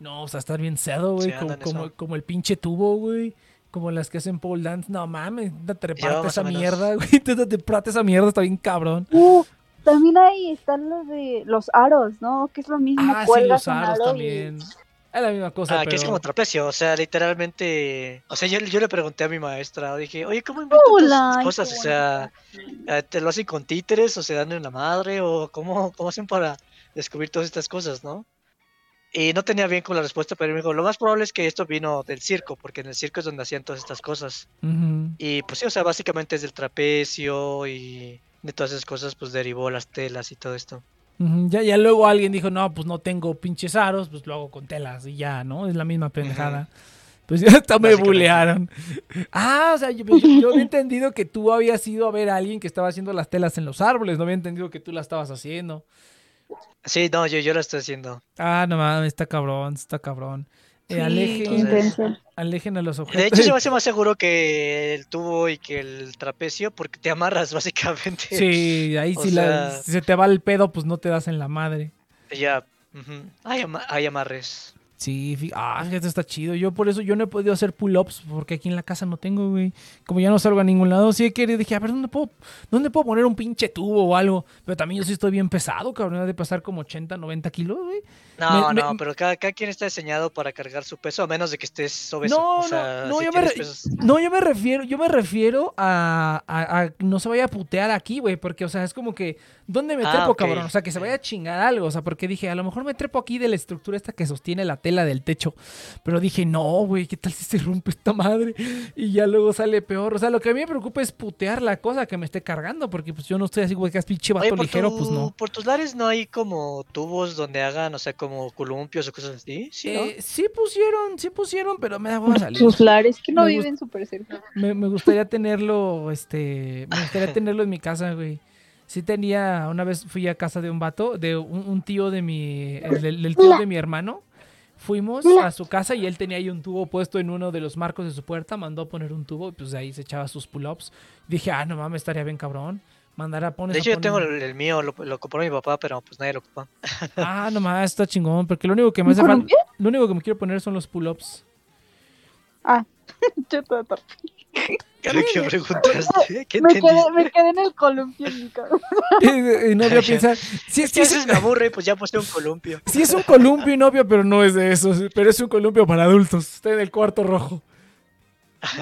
No, o sea, estar bien cedo, güey. Sí, como, como, el pinche tubo, güey. Como las que hacen pole dance. No mames, te treparte esa mierda, güey. [LAUGHS] Te treparte esa mierda, está bien cabrón. Uh, también ahí están los de los aros, ¿no? Que es lo mismo. Ah, sí, los aros aro y- también. Es la misma cosa, Ah, pero... que es como trapecio, o sea, literalmente. O sea, yo, yo le pregunté a mi maestra, dije, oye, ¿cómo inventan estas cosas? O sea, eh, ¿te lo hacen con títeres o se dan en la madre? ¿O cómo, cómo hacen para descubrir todas estas cosas, no? Y no tenía bien con la respuesta, pero me dijo, lo más probable es que esto vino del circo, porque en el circo es donde hacían todas estas cosas. Y pues sí, o sea, básicamente es del trapecio y de todas esas cosas, pues derivó las telas y todo esto. Ya, ya luego alguien dijo, no, pues no tengo pinches aros, pues lo hago con telas y ya, ¿no? Es la misma pendejada. Pues [LAUGHS] ya hasta me bulearon. Ah, o sea, yo, yo- yo había entendido que tú habías ido a ver a alguien que estaba haciendo las telas en los árboles, no había entendido que tú las estabas haciendo. Sí, no, yo, yo lo estoy haciendo. Ah, no mames, está cabrón, está cabrón. Eh, Sí, alejen, Entonces- alejen a los De objetos. hecho, se me [LAUGHS] hace más seguro que el tubo y que el trapecio, porque te amarras [LAUGHS] básicamente. Sí, ahí si, la- sea- si se te va el pedo, pues no te das en la madre. Ya. ujú. hay, ama- hay amarres. Sí, ah, fíjate, está chido. Yo por eso yo no he podido hacer pull-ups porque aquí en la casa no tengo, güey. Como ya no salgo a ningún lado, sí he querido. Dije, a ver, ¿dónde puedo, ¿dónde puedo poner un pinche tubo o algo? Pero también yo sí estoy bien pesado, cabrón. de pasar como 80, 90 kilos, güey. No, Me- no, me- pero cada, cada quien está diseñado para cargar su peso, a menos de que estés obeso. No, o no, sea, no, si yo me re- pesos- No, yo me refiero, yo me refiero a, a- a no se vaya a putear aquí, güey, porque, o sea, es como que, ¿dónde me Ah, trepo, cabrón? O sea, que se vaya a chingar algo, o sea, porque dije, a lo mejor me trepo aquí de la estructura esta que sostiene la tela del techo, pero dije, no, güey, ¿qué tal si se rompe esta madre? Y ya luego sale peor, o sea, lo que a mí me preocupa es putear la cosa que me esté cargando, porque pues yo no estoy así, güey, que es pinche vato Oye, ligero, tu- pues no. por tus lares no hay como tubos donde hagan, o sea, como columpios o cosas así, ¿sí, no? Eh, sí pusieron, sí pusieron, pero me da hueva salir. Sus lares que no Me viven súper cerca. Me, me gustaría tenerlo, este, me gustaría tenerlo en mi casa, güey. Sí tenía, una vez fui a casa de un vato, de un, un tío de mi, el del, tío de mi hermano. Fuimos a su casa y él tenía ahí un tubo puesto en uno de los marcos de su puerta, mandó a poner un tubo y pues de ahí se echaba sus pull-ups. Dije, ah, no mames, estaría bien cabrón. Mandar a poner. De hecho, yo tengo el, el mío, lo, lo compró mi papá, pero pues nadie lo ocupa. [LAUGHS] Ah, no mames, está chingón, porque lo único que me hace ¿Un falta, lo único que me quiero poner son los pull-ups. Yo [LAUGHS] todo torpe. ¿Qué preguntaste? ¿Qué Me quedé, me quedé en el columpio en mi cabeza. [LAUGHS] Y, y novia piensa, sí, Es que sí, veces me aburre, pues ya puse un columpio. Sí es un columpio novio, pero no es de esos. Pero es un columpio para adultos. Está en el cuarto rojo. [LAUGHS]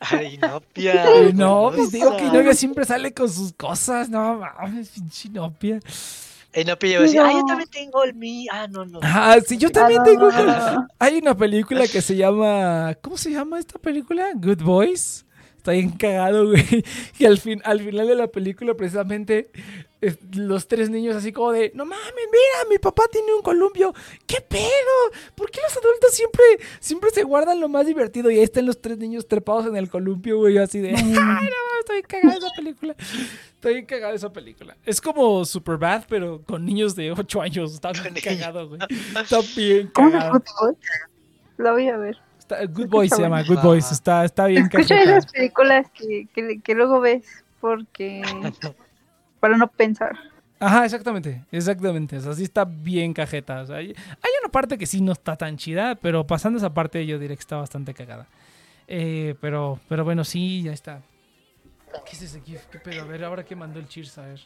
Ay, Nopia. Ay, no, pues digo que novia siempre sale con sus cosas. No mames, pinche novia. Ey, Nopia iba a decir, ah, yo No. también tengo el mío. Ah, no, no. Ah, sí, yo también Ah, tengo. no, no, no. Hay una película que se llama. ¿Cómo se llama esta película? Good Boys. Está bien cagado, güey. [LAUGHS] Y al, fin, al final de la película, precisamente, es- los tres niños así como de, no mames, mira, mi papá tiene un columpio. ¿Qué pedo? ¿Por qué los adultos siempre, siempre se guardan lo más divertido? Y ahí están los tres niños trepados en el columpio, güey, así de, [LAUGHS] ay, no mames, estoy cagado esa película. Estoy bien cagado esa película. Es como Superbad, pero con niños de 8 años. Está bien cagado, güey. Está bien ¿Cómo se cagado. La voy a ver. Está- Good Boys se llama, Good Boys. Está, está bien Escucha esas películas que, que, que luego ves porque [LAUGHS] para no pensar. Ajá, exactamente, exactamente. O sea, sí está bien cajeta. O sea, hay, hay una parte que sí no está tan chida, pero pasando esa parte yo diré que está bastante cagada. Eh, pero, pero bueno, sí, ya está. ¿Qué es ese GIF? ¿Qué pedo? A ver, ahora que mandó el Cheers, a ver.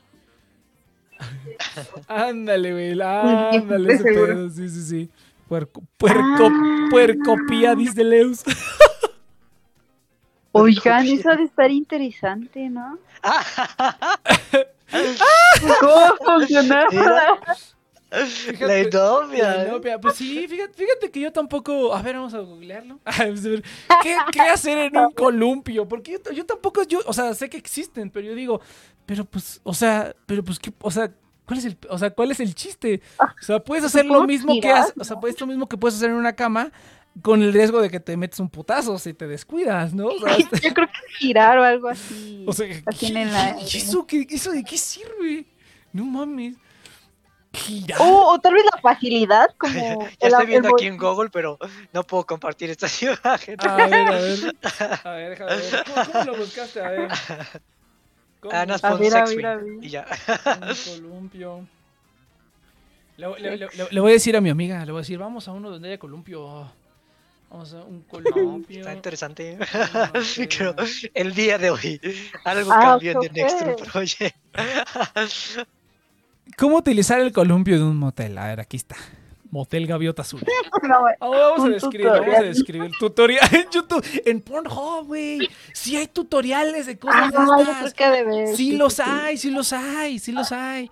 [LAUGHS] ándale, güey. Ándale, ese seguro. pedo. Sí, sí, sí. Puerco, puerco, Ah. puercopía, dice Leus. [LAUGHS] Oigan, eso ha de estar interesante, ¿no? [LAUGHS] ¿Cómo funcionaba? La novia. La novia, Pues sí, fíjate, fíjate que yo tampoco. A ver, vamos a googlearlo. [LAUGHS] A ver, ¿Qué, qué hacer en un columpio? Porque yo, yo tampoco, yo, o sea, sé que existen, pero yo digo, pero pues, o sea, pero pues, ¿qué, o sea, ¿cuál es el, o sea, cuál es el chiste? O sea, puedes hacer lo ¿Cómo mismo que haces, o sea, puedes lo mismo que puedes hacer en una cama, con el riesgo de que te metes un putazo si te descuidas, ¿no? O sea, [LAUGHS] Yo creo que girar o algo así. o sea, así en el aire. ¿qué- ¿eso, qué- ¿eso de qué sirve? No mames. Girar. O, o tal vez la facilidad, [LAUGHS] como. Ya el- estoy viendo aquí en Google, pero no puedo compartir estas [LAUGHS] imágenes. A ver, a ver. A ver, déjame ver. ¿Cómo, cómo lo buscaste? A ver. ¿Cómo? Ah, no, A pon ver, a sex ver, a swing, ver. Y ya. Un columpio. Le, le- le- le- le voy a decir a mi amiga, le voy a decir, vamos a uno donde haya columpio. Vamos a un columpio. está interesante. No, [LAUGHS] Creo, pero- el día de hoy, algo Ah, cambió en. The Next Room Project. ¿Cómo utilizar el columpio de un motel? A ver, aquí está. Motel Gaviota Azul. [LAUGHS] No, Ah, vamos a describir, vamos a describir. Tutorial en YouTube, en Pornhub, güey. Sí hay tutoriales de cosas Ah, de estas. que ha de ver. Sí los hay, sí los hay, sí los hay.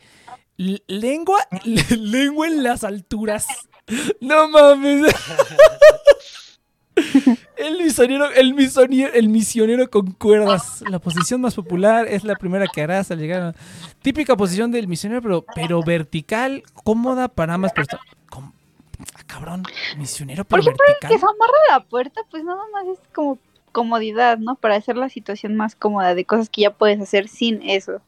Lengua, [LAUGHS] lengua en las alturas. No mames. [LAUGHS] El misionero, el misionero, el misionero con cuerdas. La posición más popular es la primera que harás al llegar. a- Típica posición del misionero, pero, pero vertical, cómoda para ambas personas. Cabrón, misionero pero Por vertical. Que se amarra la puerta, pues nada más es como comodidad, ¿no? Para hacer la situación más cómoda de cosas que ya puedes hacer sin eso.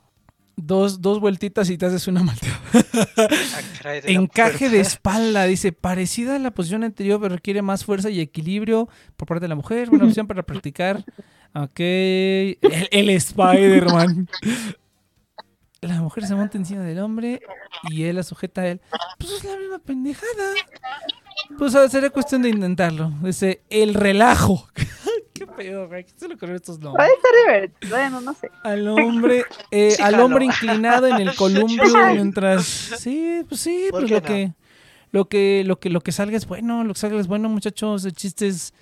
Dos, dos vueltitas y te haces una malteada. [LAUGHS] Ah, Encaje de espalda, dice, parecida a la posición anterior, pero requiere más fuerza y equilibrio por parte de la mujer. Buena opción para practicar. Ok. El, el Spider-Man. [LAUGHS] La mujer se monta encima del hombre y él la sujeta a él. Pues es la misma pendejada. Pues a sería cuestión de intentarlo. Dice, el relajo. [LAUGHS] Qué pedo, güey. ¿Qué se le ocurrió estos nombres? Puede ser divertido, bueno, no sé. Al hombre, eh, Sí, al hombre inclinado en el [LAUGHS] columpio mientras. Sí, pues sí, ¿Por pues lo no? que, lo que, lo que, lo que salga es bueno, lo que salga es bueno, muchachos. El chiste es,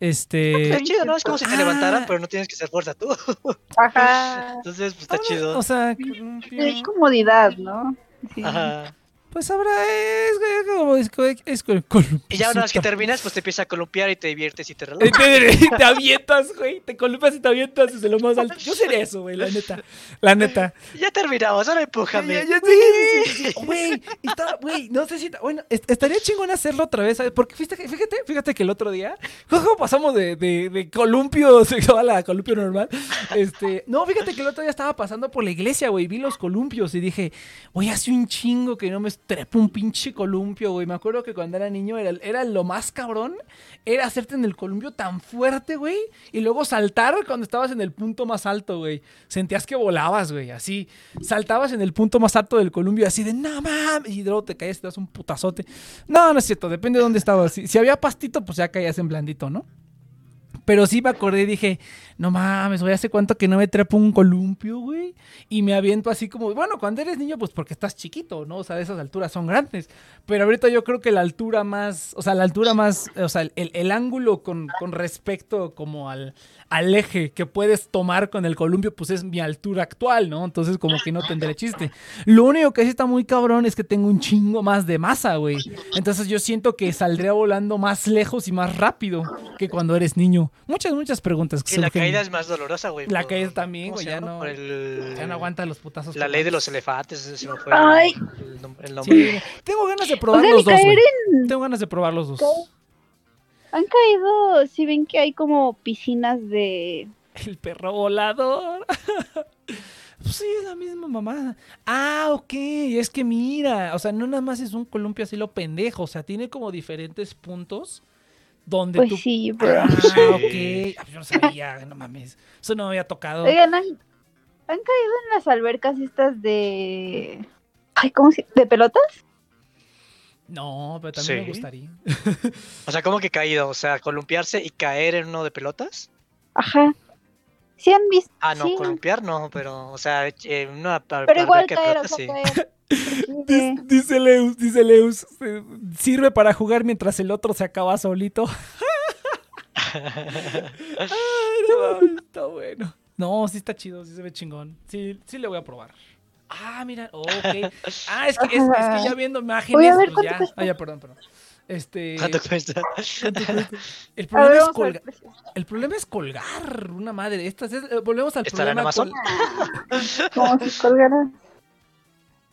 este. Está chido, ¿no? Es como si te Ah. levantaran, pero no tienes que hacer fuerza tú. [LAUGHS] Ajá. Entonces, pues está ah, chido. O sea, Es comodidad, ¿no? Sí. Ajá. Pues habrá es, es como es, es. Y ya una vez que terminas, pues te empieza a columpiar y te diviertes y te relajas. Te, te avientas, güey. Te columpias y te avientas desde lo más alto. Yo sería eso, güey, la neta. La neta. [LAUGHS] Ya terminamos, ahora empújame. Güey, güey, no sé si. Bueno, est- estaría chingón hacerlo otra vez, ¿sabes? Porque fíjate, fíjate, fíjate que el otro día, ¿cómo pasamos de, de, de columpio sexual [LAUGHS] a columpio normal? Este, no, fíjate que el otro día estaba pasando por la iglesia, güey, vi los columpios y dije, güey, hace un chingo que no me trepo un pinche columpio, güey. Me acuerdo que cuando era niño era, era lo más cabrón, era hacerte en el columpio tan fuerte, güey, y luego saltar cuando estabas en el punto más alto, güey. Sentías que volabas, güey, así. Saltabas en el punto más alto del columpio, así de, no mames, y luego te caías te das un putazote. No, no es cierto, depende de dónde estabas. Si había pastito, pues ya caías en blandito, ¿no? Pero sí me acordé y dije, no mames, güey, hace cuánto que no me trepo un columpio, güey. Y me aviento así como, bueno, cuando eres niño, pues porque estás chiquito, ¿no? O sea, esas alturas son grandes. Pero ahorita yo creo que la altura más, o sea, la altura más, o sea, el, el ángulo con, con respecto como al, al eje que puedes tomar con el columpio, pues es mi altura actual, ¿no? Entonces como que no tendré chiste. Lo único que sí está muy cabrón es que tengo un chingo más de masa, güey. Entonces yo siento que saldría volando más lejos y más rápido que cuando eres niño. Muchas, muchas preguntas. que Y la surgen. caída es más dolorosa, güey. La por- caída también, ¿cómo güey, ya no- el- Ya no aguanta los putazos. La ley de los elefantes, ese se me fue Ay. el, nom- el nombre. Sí, tengo ganas de probar O sea, los dos. Tengo ganas de probar los dos. Han caído, si ven que hay como piscinas de... El perro volador. [LAUGHS] Pues sí, es la misma mamá. Ah, ok. Es que mira, o sea, no nada más es un columpio así lo pendejo. O sea, tiene como diferentes puntos donde Pues tú. sí, bro. Ah, Sí. ok. Ah, Yo no sabía, no mames. Eso no me había tocado. Oigan, han, han caído en las albercas estas de... Ay, ¿cómo se...? ¿De pelotas? No, pero también me gustaría. O sea, ¿cómo que caído? O sea, columpiarse y caer en uno de pelotas. Ajá. ¿Sí han visto? Ah, no, Sí. columpiar no, pero, o sea, eh, una Pero igual caer, sea, sí. caer. [LAUGHS] Dice, dice Leus, dice Leus. eh, Sirve para jugar mientras el otro se acaba solito. [LAUGHS] Ay, no está bueno. No, sí está chido, sí se ve chingón. Sí, sí le voy a probar. Ah, mira, ok. Ah, es que, es, es que [LAUGHS] ya viendo imágenes, Voy a ver pues cuánto ya. cuesta. Ah, ya, perdón, perdón. Este. ¿Cuánto cuesta? ¿cuánto cuesta? El [LAUGHS] A problema, ver, es a colga- el problema es colgar una madre. Estas es- eh, volvemos al ¿Estará en problema. Amazon? col- colgara.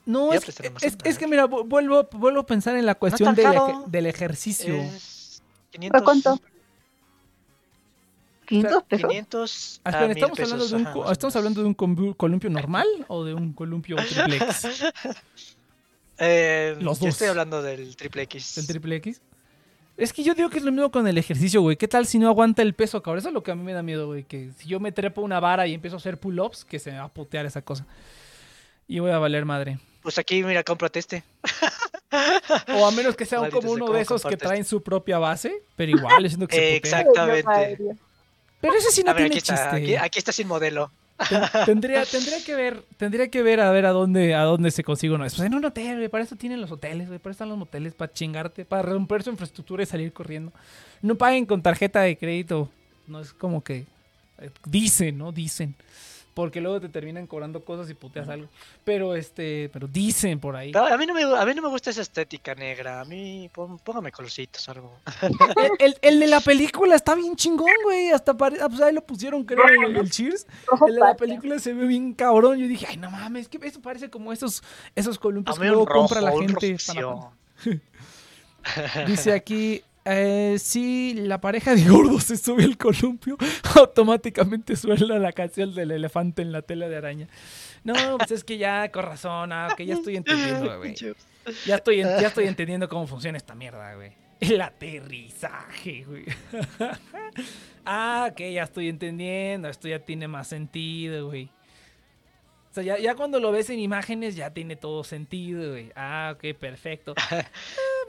No, es, que- es, Amazon, es a que mira, vu- vuelvo, vuelvo a pensar en la cuestión tan del, del ejercicio. Es- 500, cuánto? O sea, 500 pesos. 500 Ah, a espera, 1000 ¿estamos, hablando de un, ajá, co- más o ¿Estamos menos. hablando de un combu- columpio normal o de un columpio [LAUGHS] triplex? Eh, Los yo dos. estoy hablando del triple X. ¿Del triple X? Es que yo digo que es lo mismo con el ejercicio, güey. ¿Qué tal si no aguanta el peso, cabrón? Eso es lo que a mí me da miedo, güey. Que si yo me trepo una vara y empiezo a hacer pull-ups, que se me va a putear esa cosa. Y voy a valer madre. Pues aquí, mira, cómprate este. [LAUGHS] O a menos que sea Maldito como uno ¿cómo de esos que traen su propia base, pero igual, yo siento que se [LAUGHS] putea. Exactamente. Pero ese sí no a ver, tiene aquí está, aquí, chiste. aquí está sin modelo. Ten- [LAUGHS] Tendría, tendría que ver, tendría que ver a ver a dónde, a dónde se consigue uno. Pues en un hotel, güey. Para eso tienen los hoteles, güey. Para eso están los moteles, para chingarte, para romper su infraestructura y salir corriendo. No paguen con tarjeta de crédito. No es como que eh, dicen, ¿no? Dicen. Porque luego te terminan cobrando cosas y puteas algo. Pero este, pero dicen por ahí. A, mí no me, a mí no me gusta esa estética negra. A mí, póngame colorcitos o algo. [LAUGHS] El, el- el de la película está bien chingón, güey. Hasta pare... ah, pues ahí lo pusieron, creo, en el Cheers. El de la película se ve bien cabrón. Yo dije, ay, no mames, que eso parece como esos, esos columpios que luego rojo, compra la gente. [LAUGHS] Dice aquí, eh, si la pareja de gordos se sube al columpio, [LAUGHS] automáticamente suena la canción del elefante en la tela de araña. No, pues es que ya, con razón, ah, que ya estoy entendiendo, [LAUGHS] güey. Ya estoy, ya estoy [LAUGHS] entendiendo cómo funciona esta mierda, güey. El aterrizaje, güey. ah, ok, ya estoy entendiendo. Esto ya tiene más sentido, güey. Sea, ya, ya cuando lo ves en imágenes ya tiene todo sentido, güey. Ah, ok, perfecto. [LAUGHS] Ah,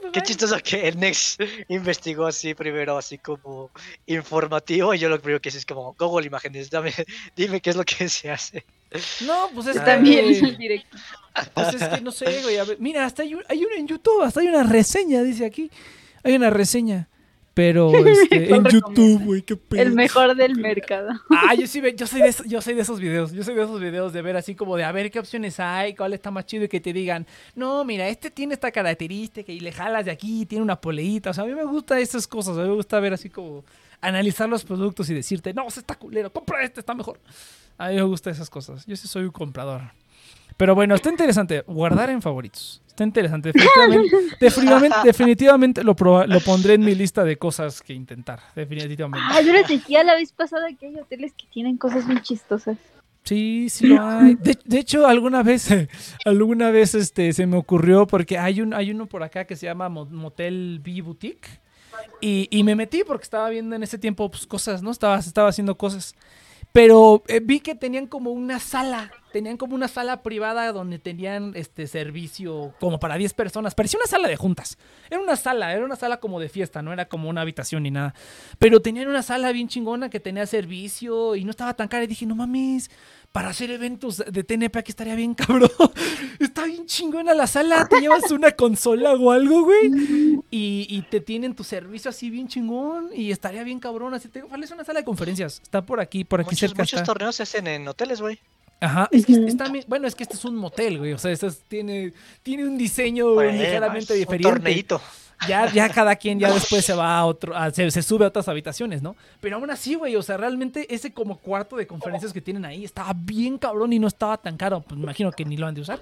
pues Qué bueno. chistoso que el Next [LAUGHS] investigó así primero, así como informativo. Y yo lo primero que hice es como Google Imágenes, dame, [LAUGHS] dime qué es lo que se hace. No, pues es también el directo. Pues es que no sé, güey. a ver, mira, hasta hay, un- hay uno en YouTube, hasta hay una reseña, dice aquí. Hay una reseña. Pero [LAUGHS] este, en. YouTube, güey, qué pedo. El mejor del mercado. Ah, yo [LAUGHS] sí yo soy de esos, yo soy de esos videos, yo soy de esos videos de ver así como de a ver qué opciones hay, cuál está más chido y que te digan, no, mira, este tiene esta característica y le jalas de aquí, tiene una poleita, o sea, a mí me gusta esas cosas, a mí me gusta ver así como analizar los productos y decirte, no, ese está culero, compra este, está mejor. A mí me gustan esas cosas, yo sí soy un comprador. Pero bueno, está interesante, guardar en favoritos. Está interesante, definitivamente, [LAUGHS] definitivamente, definitivamente lo, lo pondré en mi lista de cosas que intentar, definitivamente. Ah, yo les decía la vez pasada que hay hoteles que tienen cosas bien chistosas. Sí, sí lo hay. De, de hecho, alguna vez, [LAUGHS] alguna vez este, se me ocurrió porque hay, un, hay uno por acá que se llama Mo- Motel B Boutique. Y, y me metí porque estaba viendo en ese tiempo pues, cosas, ¿no? Estaba, estaba haciendo cosas. Pero eh, vi que tenían como una sala, tenían como una sala privada donde tenían este servicio como para 10 personas. Parecía una sala de juntas. Era una sala, era una sala como de fiesta, no era como una habitación ni nada. Pero tenían una sala bien chingona que tenía servicio y no estaba tan cara. Y dije, no mames, para hacer eventos de TNP aquí estaría bien cabrón. [LAUGHS] Está bien chingona la sala, te llevas una consola o algo, güey. Y, y te tienen tu servicio así bien chingón y estaría bien cabrón. Así te es una sala de conferencias. Está por aquí, por aquí Muchos, cerca. muchos está. torneos se hacen en hoteles, güey. Ajá, es que Ujú. está bueno, es que este es un motel, güey. O sea, este es- tiene, tiene un diseño Bueno, ligeramente diferente. Un torneito. Ya, ya cada quien ya después se va a otro, a- se, se sube a otras habitaciones, ¿no? Pero aún así, güey, o sea, realmente ese como cuarto de conferencias que tienen ahí estaba bien cabrón y no estaba tan caro. Pues me imagino que ni lo han de usar.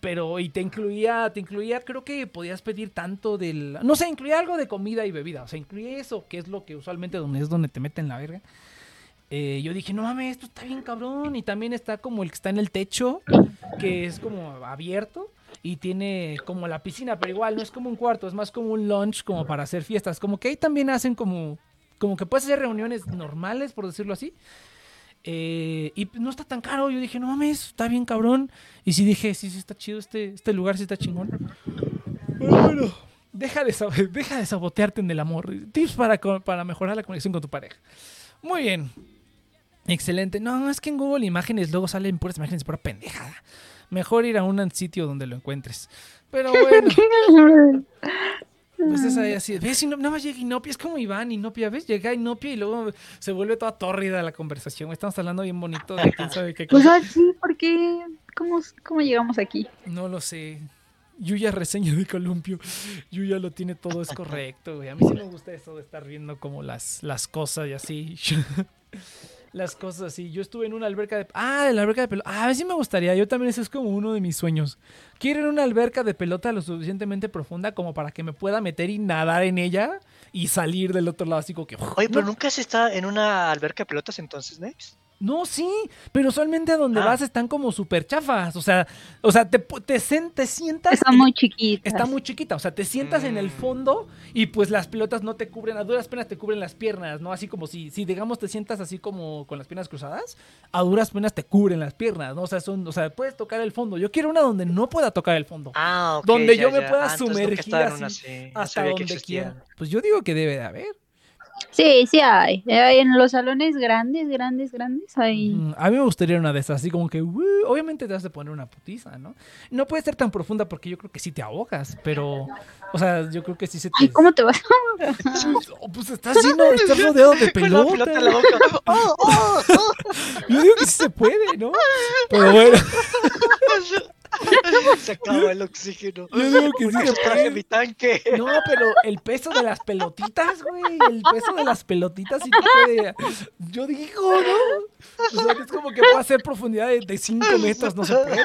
Pero, y te incluía, te incluía, creo que podías pedir tanto del, no sé, incluía algo de comida y bebida. O sea, incluía eso, que es lo que usualmente donde es donde te meten la verga. Eh, yo dije, no mames, esto está bien cabrón. Y también está como el que está en el techo, que es como abierto. Y tiene como la piscina, pero igual no es como un cuarto, es más como un lunch como para hacer fiestas. Como que ahí también hacen como, como que puedes hacer reuniones normales, por decirlo así. Eh, y no está tan caro. Yo dije, no mames, está bien cabrón. Y sí dije, sí, sí está chido, este, este lugar sí está chingón. Bueno, deja de, deja de sabotearte en el amor. Tips para, para mejorar la conexión con tu pareja. Muy bien. Excelente. No, es que en Google Imágenes luego salen puras imágenes pura pendejada. Mejor ir a un sitio donde lo encuentres. Pero bueno, [LAUGHS] pues es ahí así. ¿Ves? No, nada más llega Inopia. Es como Iván, Inopia. ¿Ves? Llega Inopia y luego se vuelve toda tórrida la conversación. Estamos hablando bien bonito de quién sabe qué Pues cosa. así, ¿por qué? ¿Cómo, ¿Cómo llegamos aquí? No lo sé. Yuya reseña de columpio. Yuya lo tiene todo, es correcto, güey. A mí sí me gusta eso de estar viendo como las, las cosas y así. [LAUGHS] las cosas así. Yo estuve en una alberca de... Ah, de la alberca de pelota. Ah, a ver si me gustaría. Yo también eso es como uno de mis sueños. Quiero ir a una alberca de pelota lo suficientemente profunda como para que me pueda meter y nadar en ella y salir del otro lado así como que... Oye, pero no, nunca se está en una alberca de pelotas entonces, Nex. No, sí, pero usualmente a donde Ah. vas están como súper chafas. O sea, o sea te, te, sen- te sientas... Está muy chiquita. Está muy chiquita, o sea, te sientas en el Mm. fondo y pues las pelotas no te cubren, a duras penas te cubren las piernas, ¿no? Así como si, si digamos te sientas así como con las piernas cruzadas, a duras penas te cubren las piernas, ¿no? O sea, son, o sea, puedes tocar el fondo. Yo quiero una donde no pueda tocar el fondo. Ah, ok. Donde ya, yo me pueda Ah, sumergir una así así, no Hasta que donde quiera. Pues yo digo que debe de haber. Sí, sí hay. Hay En los salones grandes, grandes, grandes hay. A mí me gustaría una de esas, así como que, "Uh", obviamente te vas a poner una putiza, ¿no? No puede ser tan profunda porque yo creo que sí te ahogas, pero, o sea, yo creo que sí se te... Ay, ¿cómo te vas? Oh, pues estás lleno, estás rodeado de [LAUGHS] Con la pelota en la pelota. boca. [LAUGHS] ¡Oh, oh, oh! Yo digo que sí se puede, ¿no? Pero bueno, [LAUGHS] [LAUGHS] Se acaba el oxígeno. yo digo que sí se Traje puede. mi tanque. No, pero el peso de las pelotitas, güey. El peso de las pelotitas sí puede. Yo digo, ¿no? O sea, es como que puede hacer profundidad de 5 metros, no se puede.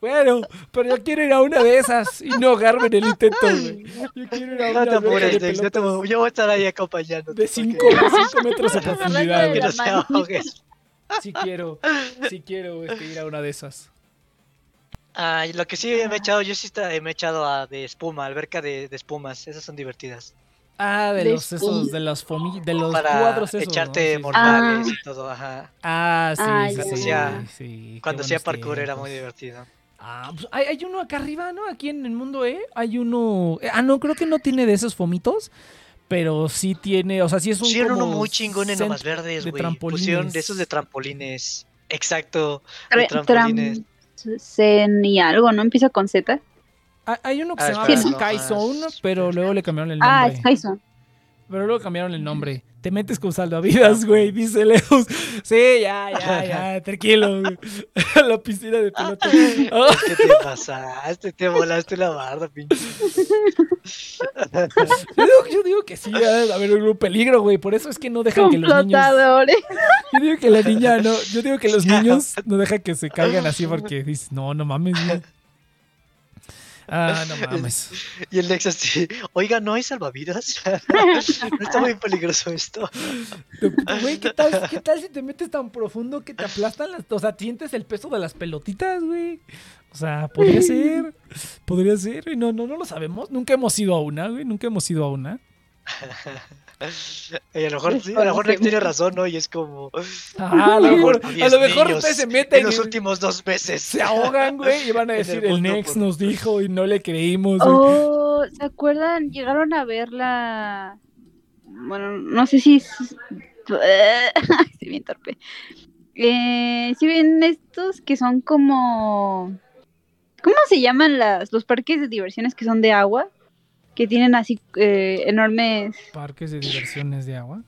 Bueno, pero yo quiero ir a una de esas y no ahogarme en el intento, güey. Yo quiero ir a una No te de apures, Nex, no te. Yo voy a estar ahí acompañando. de 5 metros de profundidad, Que no se ahogues. Sí quiero, sí quiero este, ir a una de esas. Ah, y lo que sí me he echado, yo sí está- me he echado a de espuma, alberca de, de espumas. Esas son divertidas. Ah, de De los esos, de los fomi, de los para cuadros esos. echarte mortales Ah. y todo, ajá. Ah, sí, Ah, sí, sí, qué Cuando hacía parkour era muy divertido. Ah, pues hay, hay uno acá arriba, ¿no? Aquí en el mundo, ¿eh? Hay uno. eh, ah, no, creo que no tiene de esos fomitos. Pero sí tiene, o sea, sí es un. Pusieron uno muy chingón en Lomas Verdes, de güey. Pusieron de esos de trampolines. Exacto. De Tra- trampolines. Tramsen y algo, ¿no? Empieza con Z. Ah, Hay uno que Ah, se llama Sky ah, Zone, espera. pero luego le cambiaron el Ah, nombre. Skyson. Pero luego cambiaron el nombre. Te metes con salvavidas, güey, dice Leos. Sí, ya, ya, ya, tranquilo. güey. A [LAUGHS] la piscina de pelota. ¿Qué te pasaste? Te volaste la barda, pinche. yo, digo, yo digo que sí, de haber un peligro, güey. Por eso es que no dejan que los niños. Yo digo que la niña no. Yo digo que los niños no dejan que se caigan así porque dices, no, no mames, güey. Ah, no mames. Y el Nex así, oiga, ¿no hay salvavidas? [LAUGHS] ¿No está muy peligroso esto? Güey, ¿qué tal, ¿qué tal si te metes tan profundo que te aplastan las... O sea, sientes el peso de las pelotitas, güey. O sea, podría ser. Podría ser. güey. No, no, no lo sabemos. Nunca hemos ido a una, güey. Nunca hemos ido a una. [LAUGHS] Y a lo mejor sí, a lo mejor Nex tiene razón, ¿no? Y es como... Ah, a lo mejor, a 10 lo mejor niños ustedes se meten En los últimos dos meses. se ahogan, güey, y van a [LAUGHS] el decir, el mundo Nex por- nos dijo y no le creímos, güey. Oh, ¿se acuerdan? Llegaron a ver la. Bueno, no sé si. es- [LAUGHS] Estoy bien torpe. Eh, si ven estos que son como. ¿Cómo se llaman las, los parques de diversiones que son de agua? Que tienen así eh, enormes. Parques de diversiones de agua.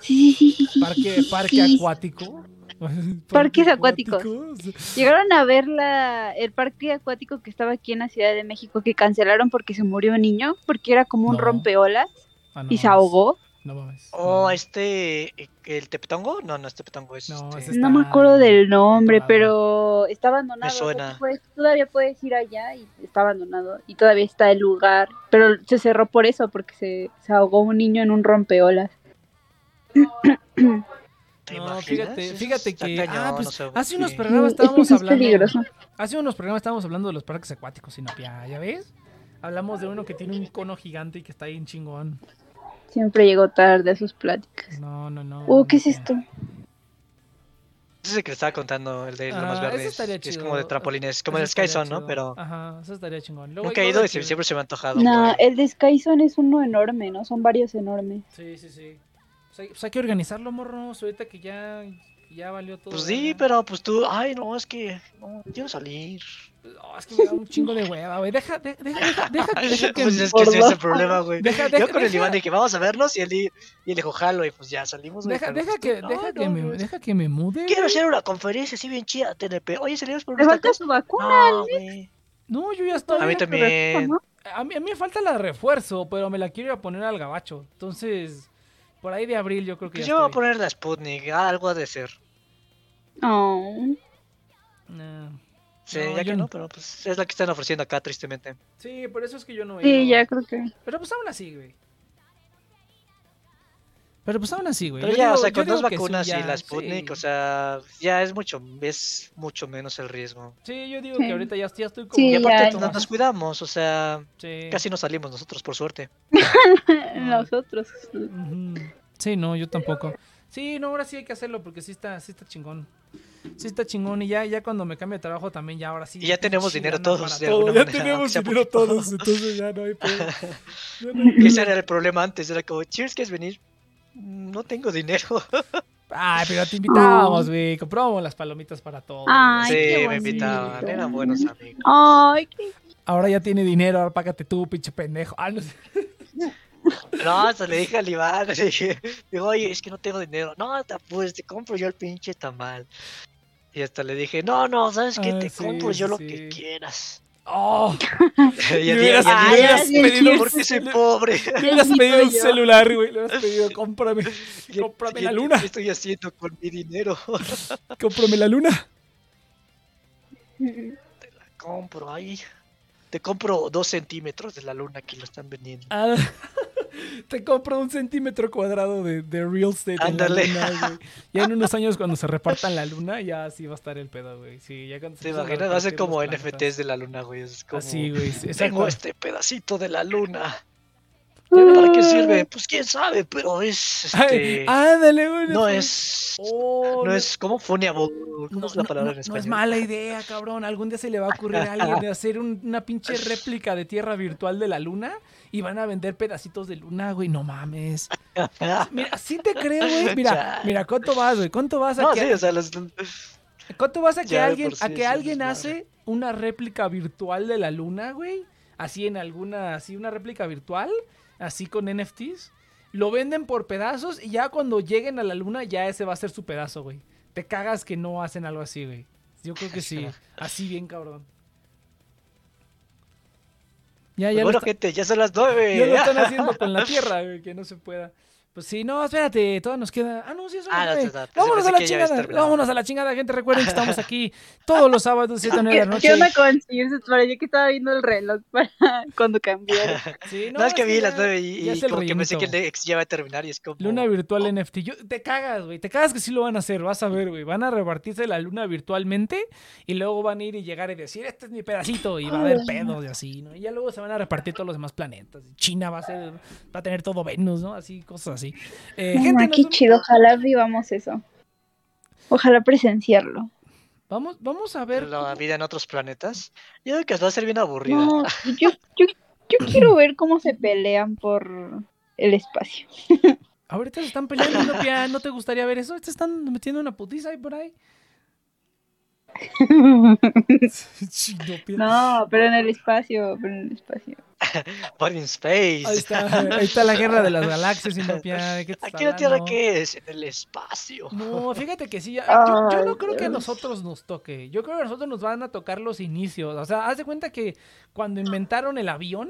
Sí, sí, sí. Parque, parque sí. acuático. [LAUGHS] Parques acuáticos. acuáticos. Llegaron a ver la, el parque acuático que estaba aquí en la Ciudad de México que cancelaron porque se murió un niño, porque era como un No. rompeolas Ah, no y se ahogó. No mames. Oh, no. este... ¿El Tepetongo? No, no es Tepetongo, es No, este... ese es- No me está acuerdo del nombre, pero está abandonado. Me o suena. puedes- todavía puedes ir allá y está abandonado. Y todavía está el lugar. Pero se cerró por eso, porque se, se ahogó un niño en un rompeolas. ¿Te No, imaginas? fíjate, está que cañón, ah, pues, o hace unos programas estábamos es hablando. peligroso. Hace unos programas estábamos hablando de los parques acuáticos, Sinopia, ¿ya ves? Hablamos de uno que tiene un cono gigante y que está ahí en chingón. Siempre llego tarde a sus pláticas. No, no, no. Oh, ¿qué es esto? Ese es el que le estaba contando, el de Ah, Lomas ese Verdes. es como de trampolines, como Ese el Sky Zone, ¿no? Pero Ajá, eso estaría chingón. Luego nunca he ido y que- siempre se me ha antojado. No, pero- el de Skyzone es uno enorme, ¿no? Son varios enormes. Sí, sí, sí. Pues hay, pues hay que organizarlo, morros. Ahorita que ya, ya valió todo. Pues sí, pero pues tú... Ay, no, es que... No, quiero salir. Oh, es que me da un chingo de hueva, güey. Deja, de- deja, deja, deja, que. [LAUGHS] Pues es que ese es el problema, güey. Deja, deja, Yo con el Iván dije, vamos a vernos y él, y él dijo, jalo, y pues ya salimos. güey, Deja, deja pues que, deja, no, que no, me, deja que me mude. Quiero hacer una conferencia así bien chida, TNP. Oye, salimos por unos falta su vacuna. No. No, yo ya estoy. A mí también. ¿no? A mí, a mí me falta la de refuerzo, pero me la quiero ir a poner al gabacho. Entonces, por ahí de abril yo creo que Pues ya yo voy a poner la Sputnik, ah, algo ha de ser. Oh. Nah. Sí, No, ya que no. no, pero pues es la que están ofreciendo acá, tristemente. Sí, por eso es que yo no he Sí, ido. ya creo que. Pero pues aún así, güey. Pero pues aún así, güey. Pero Yo ya, digo- o sea, con dos sí, vacunas ya, y la Sputnik, sí. o sea, ya es mucho, es mucho menos el riesgo. Sí, yo digo Sí. que ahorita ya, ya estoy como... Sí, Y aparte ya, no- ya. nos cuidamos, o sea, Sí. casi no salimos nosotros, por suerte. [LAUGHS] Nosotros. Sí, no, yo tampoco. Sí, no, ahora sí hay que hacerlo porque sí está, sí está chingón. Sí está chingón y ya, ya cuando me cambie de trabajo también ya ahora sí. Y ya tenemos dinero todos, de todo. Ya manera, tenemos dinero poquito. todos, entonces ya no hay [LAUGHS] no pedo. Ese era el problema antes, era como, Cheers, ¿quieres venir? "Mm, No tengo dinero. Ay, pero te invitábamos, güey. Comprábamos las palomitas para todos. Ay, sí, qué me invitaban, eran buenos amigos. Ay, qué. Ahora ya tiene dinero, ahora págate tú, pinche pendejo. Ah, no sé. No, hasta le dije al Iván, le dije, digo, oye, es que no tengo dinero. No, te apures, te compro yo el pinche tamal. Y hasta le dije, no, no, ¿sabes qué? Ah, te sí, compro yo sí, lo que quieras. Oh, [LAUGHS] hubieras, Ah, hubieras ya, [LAUGHS] sí, pedido, porque soy pobre. le hubieras pedido un celular, güey. Le hubieras pedido, cómprame, [LAUGHS] la luna, ¿Qué estoy haciendo con mi dinero? cómprame la luna. Te la compro ahí. Te compro dos centímetros de la luna que lo están vendiendo. Ah, [LAUGHS] te compro un centímetro cuadrado de, de real estate Ándale. en la luna, güey. [LAUGHS] Ya en unos años cuando se repartan la luna, ya así va a estar el pedo, güey. Sí, ya cuando se ¿Te imaginas? Va a ser como NFTs de la luna, güey. Es como, Así, güey. sí, Tengo este pedacito de la luna. ¿Para qué sirve? Pues quién sabe, pero es Ay, este. ándale, güey. no es. Oh, No es como funable. ¿Cómo No, es la no, palabra no, en no español? es mala idea, cabrón. Algún día se le va a ocurrir a alguien de hacer un- una pinche réplica de tierra virtual de la luna y van a vender pedacitos de luna, güey. No mames. Mira, sí te creo, güey. [LAUGHS] Mira, mira, ¿cuánto vas, güey? ¿Cuánto vas a No, que, sí, o sea, los- ¿cuánto vas a que Ya alguien, sí a que alguien hace una réplica virtual de la luna, güey? Así en alguna, así una réplica virtual, así con NFTs. Lo venden por pedazos y ya cuando lleguen a la luna ya ese va a ser su pedazo, güey. Te cagas que no hacen algo así, güey. Yo creo que sí. Así bien cabrón. Ya, ya, bueno, lo, está- gente, ya son las nueve. ya lo están [LAUGHS] haciendo con la tierra, güey, que no se pueda. Pues sí, no, espérate, todo nos queda. Ah, no, sí, eso Ah, no, no, Vámonos a la chingada. Vámonos a la chingada, gente. Recuerden que estamos aquí [LAUGHS] todos los sábados, 7 a 9 de la ¿Qué, noche. ¿Qué onda con Sears? Parecía que estaba viendo el reloj para [LAUGHS] cuando cambiaron. [LAUGHS] Sí, No, es que vi las nueve y, ya y como que pensé que el. Next ya va a terminar y es como. Luna virtual NFT. Yo- te cagas, güey. Te cagas que sí lo van a hacer. Vas a ver, güey. Van a repartirse la luna virtualmente y luego van a ir y llegar y decir, este es mi pedacito. Y va a haber pedos y así, ¿no? Y ya luego se van a repartir todos los demás planetas. China va a ser, va a tener todo Venus, ¿no? Así, cosas así. Eh, Ah, gente, qué chido, ojalá vivamos eso. Ojalá presenciarlo. vamos, vamos a ver. La vida en otros planetas. Yo creo que va a ser bien aburrida. No, [LAUGHS] yo, yo, yo quiero ver cómo se pelean por el espacio. [LAUGHS] Ahorita se están peleando, Inopia. ¿No te gustaría ver eso? Te están metiendo una putiza ahí por ahí. [LAUGHS] No, pero en el espacio, pero en el espacio. [LAUGHS] But in space. Ahí está, ahí está la guerra de las galaxias, [LAUGHS] Inopia. ¿De qué Aquí la Tierra? ¿qué es? En el espacio. No, fíjate que sí. yo, yo no creo que a nosotros nos toque. Yo creo que a nosotros nos van a tocar los inicios. O sea, haz de cuenta que cuando inventaron el avión,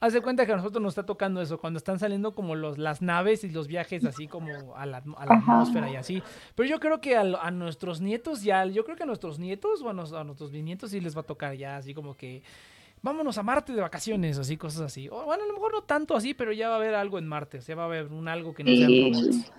haz de cuenta que a nosotros nos está tocando eso. Cuando están saliendo como los, las naves y los viajes así como a la, a la atmósfera y así. Pero yo creo que a, nuestros nietos ya, yo creo que a nuestros nietos o a, nos- a nuestros bisnietos sí les va a tocar ya así como que vámonos a Marte de vacaciones, así, cosas así. O, bueno, a lo mejor no tanto así, pero ya va a haber algo en Marte. O sea, va a haber un algo que no sean Sí. robots.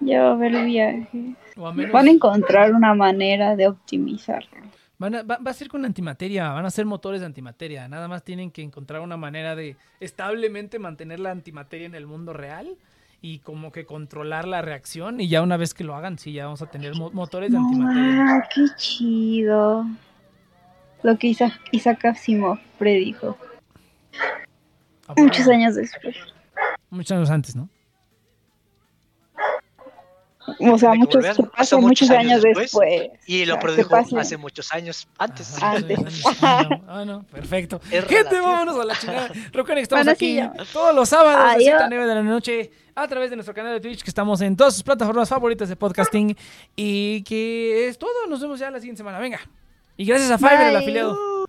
Ya va a haber viajes. Menos... Van a encontrar una manera de optimizarlo. Van a- va, va a ser con antimateria, van a ser motores de antimateria. Nada más tienen que encontrar una manera de establemente mantener la antimateria en el mundo real y como que controlar la reacción. Y ya una vez que lo hagan, sí, ya vamos a tener mo- motores de antimateria. Ah, qué chido. Lo que Isaac, Isaac Asimov predijo. ¿A poco? Muchos años después. Muchos años antes, ¿no? O sea, muchos, pasó años años después, después. Y lo O sea, que produjo pase- hace muchos años antes. Ajá, Antes. Ah, no, ah, no, perfecto. Es Gente, relativo. vámonos a la chingada. Recuerden que estamos Bueno, aquí todos los sábados 7 a Adiós. 9 de la noche a través de nuestro canal de Twitch, que estamos en todas sus plataformas favoritas de podcasting. Y que es todo. Nos vemos ya la siguiente semana. Venga. Y gracias a Fiverr, el afiliado.